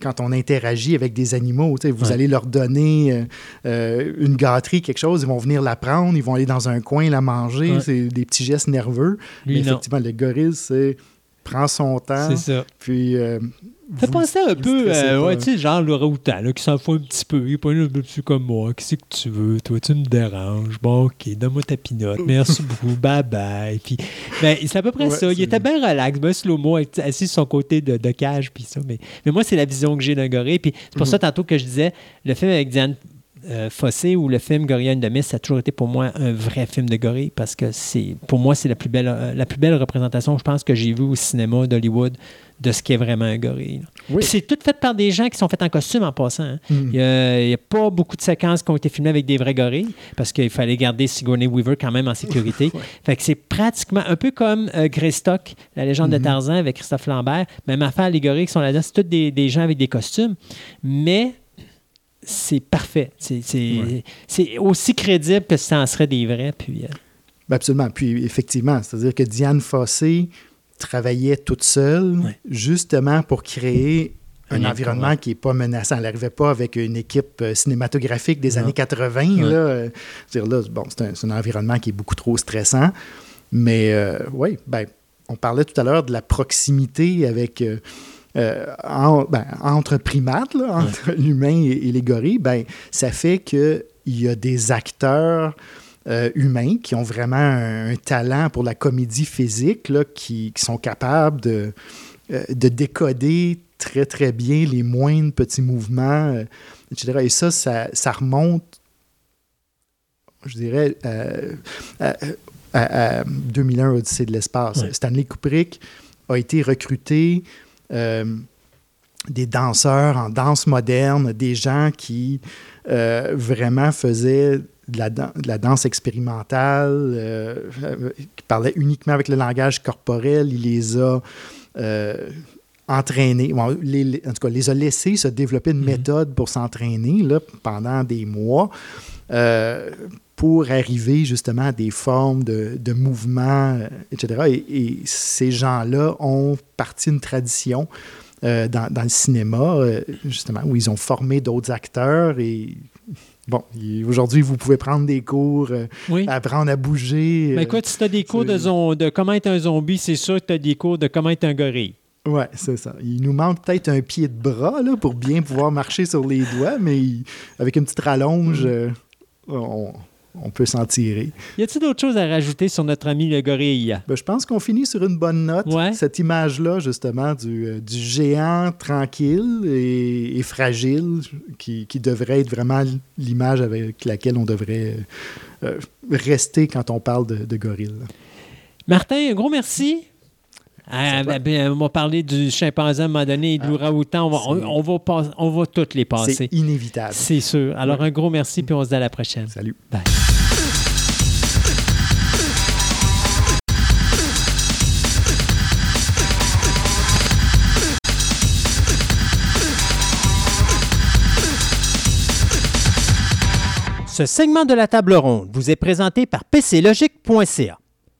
quand on interagit avec des animaux. Vous Ouais. allez leur donner euh, euh, une gâterie, quelque chose, ils vont venir la prendre, ils vont aller dans un coin la manger. Ouais. C'est des petits gestes nerveux. Lui, Mais non. effectivement, le gorille, c'est prend son temps, C'est ça. puis... euh, Vous- pensait un peu, euh, ouais, tu sais, genre Laura Houtan, là, qui s'en fout un petit peu. Il est pas là dessus comme moi. Qu'est-ce que tu veux? Toi, tu me déranges. Bon, OK, donne-moi ta pinotte. Merci beaucoup. Bye bye. Puis, ben, c'est à peu près Ouais, ça. Il était bien relax, bien slow-mo, assis sur son côté de, de cage. Puis ça. Mais, mais moi, c'est la vision que j'ai d'un gorille. Puis c'est pour Mhm. ça, tantôt, que je disais, le film avec Diane euh, Fossé ou le film Gorilla de Mist, ça a toujours été pour moi un vrai film de gorille parce que c'est pour moi c'est la plus belle euh, la plus belle représentation je pense que j'ai vue au cinéma d'Hollywood de ce qu'est vraiment un gorille. Oui. C'est tout fait par des gens qui sont faits en costume en passant. hein. Mm. Il n'y a, pas beaucoup de séquences qui ont été filmées avec des vrais gorilles parce qu'il fallait garder Sigourney Weaver quand même en sécurité. <laughs> Fait que c'est pratiquement un peu comme euh, Greystock, la légende de Mhm. Tarzan avec Christophe Lambert. Même affaire, les gorilles qui sont là-dedans, c'est tous des, des gens avec des costumes. Mais c'est parfait. C'est Ouais. aussi crédible que si ça en serait des vrais. Puis, euh, Ben, absolument. Puis effectivement, c'est-à-dire que Diane Fossé travaillait toute seule Ouais. justement pour créer Un environnement qui n'est pas menaçant. Elle n'arrivait pas avec une équipe euh, cinématographique des Non. années 80. Ouais. Là, Euh, là, bon, c'est un, un environnement qui est beaucoup trop stressant. Mais euh, oui, ben, on parlait tout à l'heure de la proximité avec euh, en- ben, entre primates, là, entre <laughs> l'humain et, et les gorilles. Ben, ça fait qu'il y a des acteurs euh, humains qui ont vraiment un, un talent pour la comédie physique, là, qui, qui sont capables de, euh, de décoder très, très bien les moindres petits mouvements, euh, etc. Et ça, ça, ça remonte, je dirais, euh, à, à- à 2001, Odyssée de l'espace. Ouais. Stanley Kubrick a été recruté des danseurs en danse moderne, des gens qui euh, vraiment faisaient de la, dan- de la danse expérimentale, euh, euh, qui parlaient uniquement avec le langage corporel. Il les a euh, entraînés, bon, les- les- en tout cas, les a laissés se développer une Mhm. méthode pour s'entraîner pendant des mois. Pour arriver justement à des formes de, de mouvements, euh, etc. Et, et ces gens-là ont parti une tradition euh, dans, dans le cinéma, euh, justement, où ils ont formé d'autres acteurs et bon, aujourd'hui, vous pouvez prendre des cours, euh, oui. apprendre à bouger. Ben euh, écoute, si tu as des cours de, zom- de comment être un zombie, c'est sûr que tu as des cours de comment être un gorille. Ouais, c'est ça. Il nous manque peut-être un pied de bras là, pour bien pouvoir marcher sur les doigts, mais avec une petite rallonge, euh, on, on peut s'en tirer. Y a-t-il d'autres choses à rajouter sur notre ami le gorille? Ben, je pense qu'on finit sur une bonne note. Ouais. Cette image-là, justement, du, euh, du géant tranquille et, et fragile, qui, qui devrait être vraiment l'image avec laquelle on devrait euh, rester quand on parle de, de gorille. Martin, un gros merci. Ah, ben, ben, on va parler du chimpanzé à un moment donné et de. On va, on, c'est- on va, pas- on va toutes les C'est passer. inévitable. C'est sûr. Alors, un gros merci, puis on se dit à la prochaine. Salut. Bye. Ce segment de la table ronde vous est présenté par PCLogic.ca.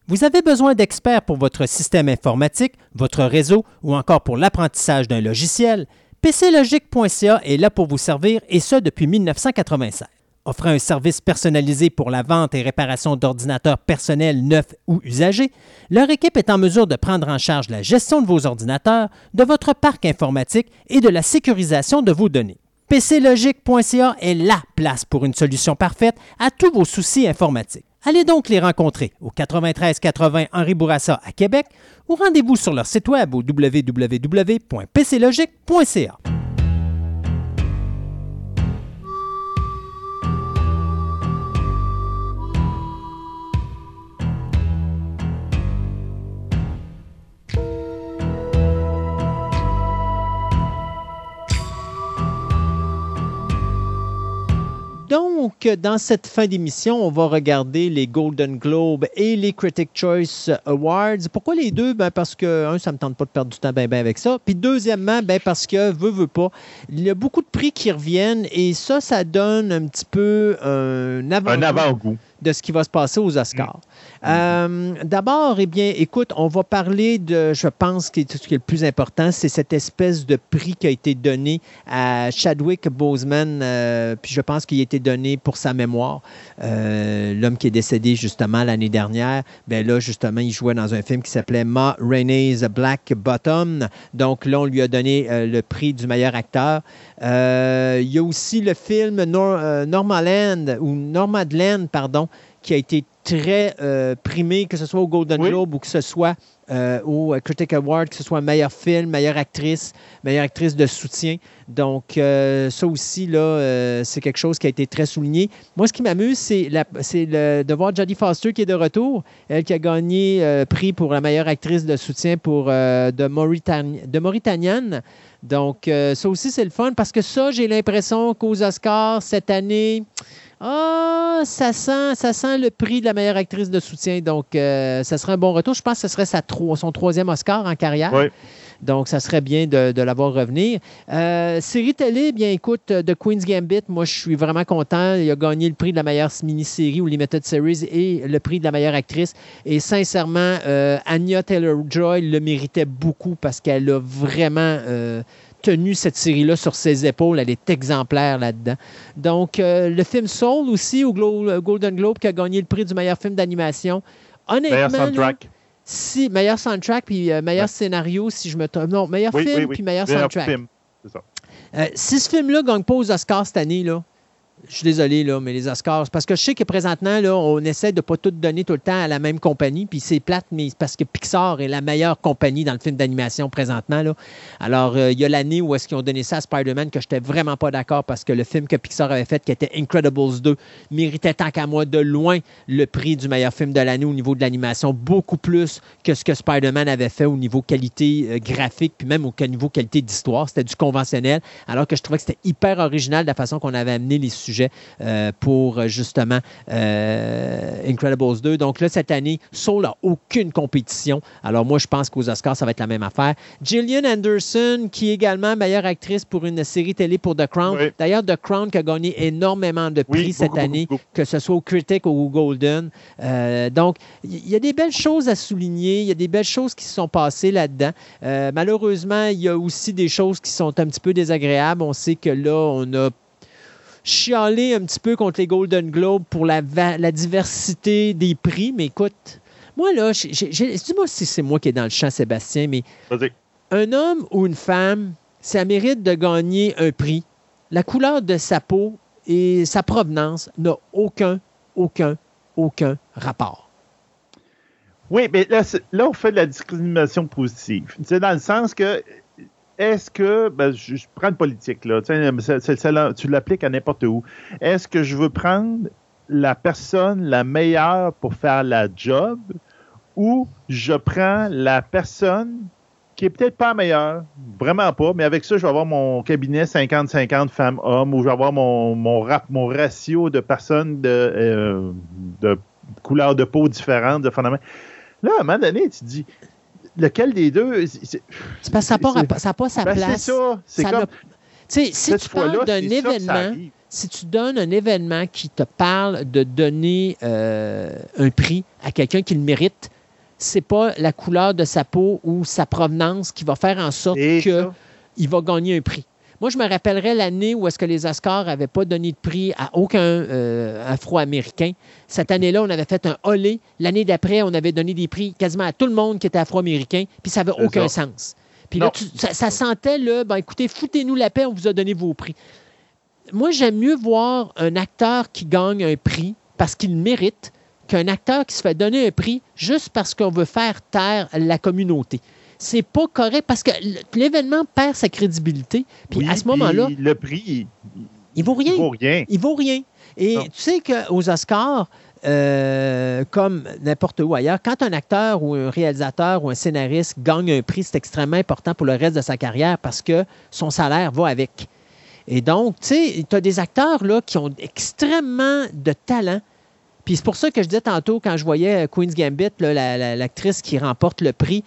Vous avez besoin d'experts pour votre système informatique, votre réseau ou encore pour l'apprentissage d'un logiciel? PCLogic.ca est là pour vous servir et ce depuis 1996. Offrant un service personnalisé pour la vente et réparation d'ordinateurs personnels neufs ou usagés, leur équipe est en mesure de prendre en charge la gestion de vos ordinateurs, de votre parc informatique et de la sécurisation de vos données. PCLogic.ca est la place pour une solution parfaite à tous vos soucis informatiques. Allez donc les rencontrer au 93 80 Henri Bourassa à Québec ou rendez-vous sur leur site web au www.pclogic.ca. donc, dans cette fin d'émission, on va regarder les Golden Globes et les Critic Choice Awards. Pourquoi les deux? Ben parce que, un, ça me tente pas de perdre du temps ben, ben avec ça. Puis, deuxièmement, ben parce que, veut, veut pas, il y a beaucoup de prix qui reviennent et ça, ça donne un petit peu un avant Un avant-goût. De ce qui va se passer aux Oscars. Euh, D'abord, eh bien, écoute, on va parler de, je pense, que ce qui est le plus important, c'est cette espèce de prix qui a été donné à Chadwick Boseman, euh, puis je pense qu'il a été donné pour sa mémoire. Euh, L'homme qui est décédé justement l'année dernière, ben là, justement, il jouait dans un film qui s'appelait Ma Rainey's Black Bottom. Donc là, on lui a donné le prix du meilleur acteur. Il y a aussi le film Nor Normaland, ou Nomadland, pardon, qui a été très euh, primé, que ce soit au Golden Oui. Globe ou que ce soit euh, au Critic Award, que ce soit meilleur film, meilleure actrice, meilleure actrice de soutien. Donc, euh, ça aussi, là, euh, c'est quelque chose qui a été très souligné. Moi, ce qui m'amuse, c'est la- c'est le- de voir Jodie Foster qui est de retour. Elle qui a gagné euh, prix pour la meilleure actrice de soutien pour euh, de, Mauritanie, de Mauritanienne. Donc, euh, ça aussi, c'est le fun parce que ça, j'ai l'impression qu'aux Oscars cette année, ah, ça sent, ça sent le prix de la meilleure actrice de soutien. Donc, euh, ça serait un bon retour. Je pense que ce serait sa tro- son troisième Oscar en carrière. Oui. Donc, ça serait bien de, de la voir revenir. Euh, série télé, bien écoute, euh, The Queen's Gambit, moi, je suis vraiment content. Il a gagné le prix de la meilleure mini-série ou Limited Series et le prix de la meilleure actrice. Et sincèrement, euh, Anya Taylor-Joy le méritait beaucoup parce qu'elle a vraiment euh, tenu cette série-là sur ses épaules. Elle est exemplaire là-dedans. Donc, euh, le film Soul aussi au Glo- Golden Globe qui a gagné le prix du meilleur film d'animation. Honnêtement, Meilleur là, soundtrack. si, meilleur soundtrack puis euh, meilleur Ouais. scénario, si je me trompe. Non, meilleur Oui, film oui, oui. puis meilleur Meilleur soundtrack. film. C'est ça. Euh, si ce film-là ne gagne pas aux Oscars cette année, là, je suis désolé, là, mais les Oscars, parce que je sais que présentement, là, on essaie de ne pas tout donner tout le temps à la même compagnie, puis c'est plate, mais parce que Pixar est la meilleure compagnie dans le film d'animation présentement. Là. Alors, euh, il y a l'année où est-ce qu'ils ont donné ça à Spider-Man que je n'étais vraiment pas d'accord parce que le film que Pixar avait fait, qui était Incredibles 2, méritait tant qu'à moi de loin le prix du meilleur film de l'année au niveau de l'animation, beaucoup plus que ce que Spider-Man avait fait au niveau qualité euh, graphique, puis même au niveau qualité d'histoire. C'était du conventionnel, alors que je trouvais que c'était hyper original de la façon qu'on avait amené les sujets euh, pour euh, justement euh, Incredibles 2. Donc là, cette année, Soul n'a aucune compétition. Alors moi, je pense qu'aux Oscars, ça va être la même affaire. Gillian Anderson, qui est également meilleure actrice pour une série télé pour The Crown. Oui. D'ailleurs, The Crown qui a gagné énormément de prix Oui, cette beaucoup, année, beaucoup, que ce soit au Critic ou au Golden. Euh, donc, il y a des belles choses à souligner. Il y a des belles choses qui se sont passées là-dedans. Euh, malheureusement, il y a aussi des choses qui sont un petit peu désagréables. On sait que là, on a chialé un petit peu contre les Golden Globes pour la, diversité des prix. Mais écoute, moi, là, dis-moi si c'est moi qui est dans le champ, Sébastien, mais un homme ou une femme, ça mérite de gagner un prix. La couleur de sa peau et sa provenance n'a aucun, aucun, aucun rapport. Oui, mais là, là, on fait de la discrimination positive. C'est dans le sens que, est-ce que, ben, je, prends le politique, là, tu l'appliques à n'importe où. Est-ce que je veux prendre la personne la meilleure pour faire la job ou je prends la personne qui est peut-être pas meilleure, vraiment pas, mais avec ça, je vais avoir mon cabinet 50-50 femmes-hommes ou je vais avoir mon, ratio de personnes de, euh, de couleurs de peau différentes, de phénomènes. Là, à un moment donné, tu te dis, lequel des deux? c'est- parce que ça n'a pas, ça sa ben, place. c'est ça. C'est comme, si cette tu parles d'un événement, si tu donnes un événement qui te parle de donner euh, un prix à quelqu'un qui le mérite, c'est pas la couleur de sa peau ou sa provenance qui va faire en sorte Et que ça. il va gagner un prix. Moi, je me rappellerai l'année où est-ce que les Oscars n'avaient pas donné de prix à aucun euh, Afro-Américain. Cette année-là, on avait fait un holé. L'année d'après, on avait donné des prix quasiment à tout le monde qui était Afro-Américain, puis ça n'avait aucun ça. sens. Puis là, tu- ça, ça sentait, là, ben écoutez, foutez-nous la paix, on vous a donné vos prix. Moi, j'aime mieux voir un acteur qui gagne un prix parce qu'il le mérite qu'un acteur qui se fait donner un prix juste parce qu'on veut faire taire la communauté. C'est pas correct parce que l'événement perd sa crédibilité. Puis Oui, à ce moment-là, le prix, il, il vaut rien. il vaut rien. Il vaut rien. Et Non. tu sais qu'aux Oscars, euh, comme n'importe où ailleurs, quand un acteur ou un réalisateur ou un scénariste gagne un prix, c'est extrêmement important pour le reste de sa carrière parce que son salaire va avec. Et donc, tu sais, tu as des acteurs là, qui ont extrêmement de talent. Puis c'est pour ça que je disais tantôt, quand je voyais Queen's Gambit, là, la- la- l'actrice qui remporte le prix,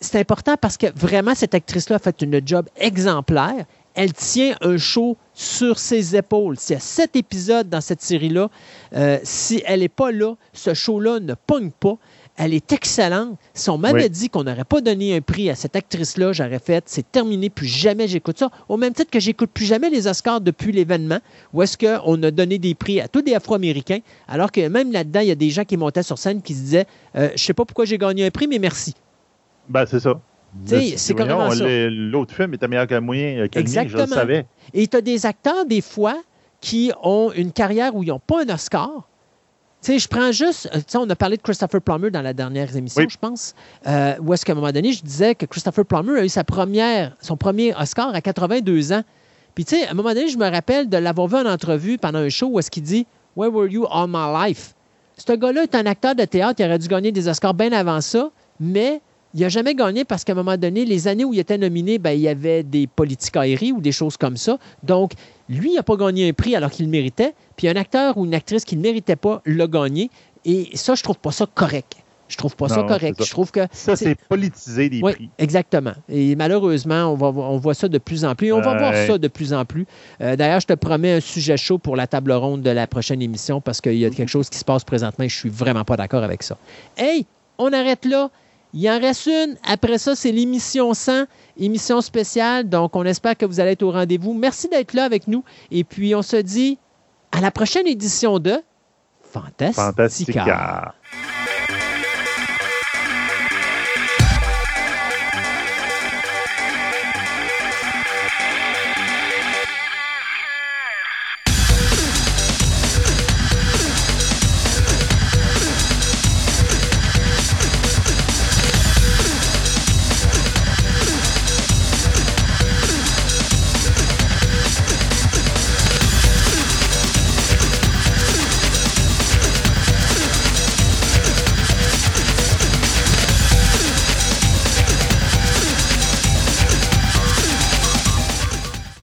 c'est important parce que vraiment, cette actrice-là a fait une job exemplaire. Elle tient un show sur ses épaules. S'il y a sept épisodes dans cette série-là, euh, si elle n'est pas là, ce show-là ne pogne pas. Elle est excellente. Si on m'avait Oui. dit qu'on n'aurait pas donné un prix à cette actrice-là, j'aurais fait c'est terminé, plus jamais j'écoute ça. Au même titre que j'écoute plus jamais les Oscars depuis l'événement, où est-ce qu'on a donné des prix à tous des Afro-Américains, alors que même là-dedans, il y a des gens qui montaient sur scène qui se disaient euh, Je sais pas pourquoi j'ai gagné un prix, mais merci. Ben, c'est ça. C'est carrément L'autre film était meilleur que moyen, que mien, je Exactement. le savais. Et tu as des acteurs, des fois, qui ont une carrière où ils n'ont pas un Oscar. Tu sais, je prends juste, euh, tu sais, on a parlé de Christopher Plummer dans la dernière émission, Oui. je pense, euh, où est-ce qu'à un moment donné, je disais que Christopher Plummer a eu sa première, son premier Oscar à 82 ans. Puis, tu sais, à un moment donné, je me rappelle de l'avoir vu en entrevue pendant un show où est-ce qu'il dit « Where were you all my life? » Ce gars-là est un acteur de théâtre, il aurait dû gagner des Oscars bien avant ça, mais il n'a jamais gagné parce qu'à un moment donné, les années où il était nominé, ben, il y avait des politiques aériennes ou des choses comme ça. Donc, lui, il n'a pas gagné un prix alors qu'il le méritait. Puis un acteur ou une actrice qui ne le méritait pas l'a gagné. Et ça, je trouve pas ça correct. Je trouve pas ça correct. ça. Je trouve que Ça, C'est- politiser des oui, prix. exactement. Et malheureusement, on, va, on voit ça de plus en plus. Et on va voir ça de plus en plus. Euh, D'ailleurs, je te promets un sujet chaud pour la table ronde de la prochaine émission parce qu'il y a quelque chose qui se passe présentement et je suis vraiment pas d'accord avec ça. Hey, on arrête là. Il en reste une. Après ça, c'est l'émission 100, émission spéciale. Donc, on espère que vous allez être au rendez-vous. Merci d'être là avec nous. Et puis, on se dit à la prochaine édition de Fantastica. Fantastica.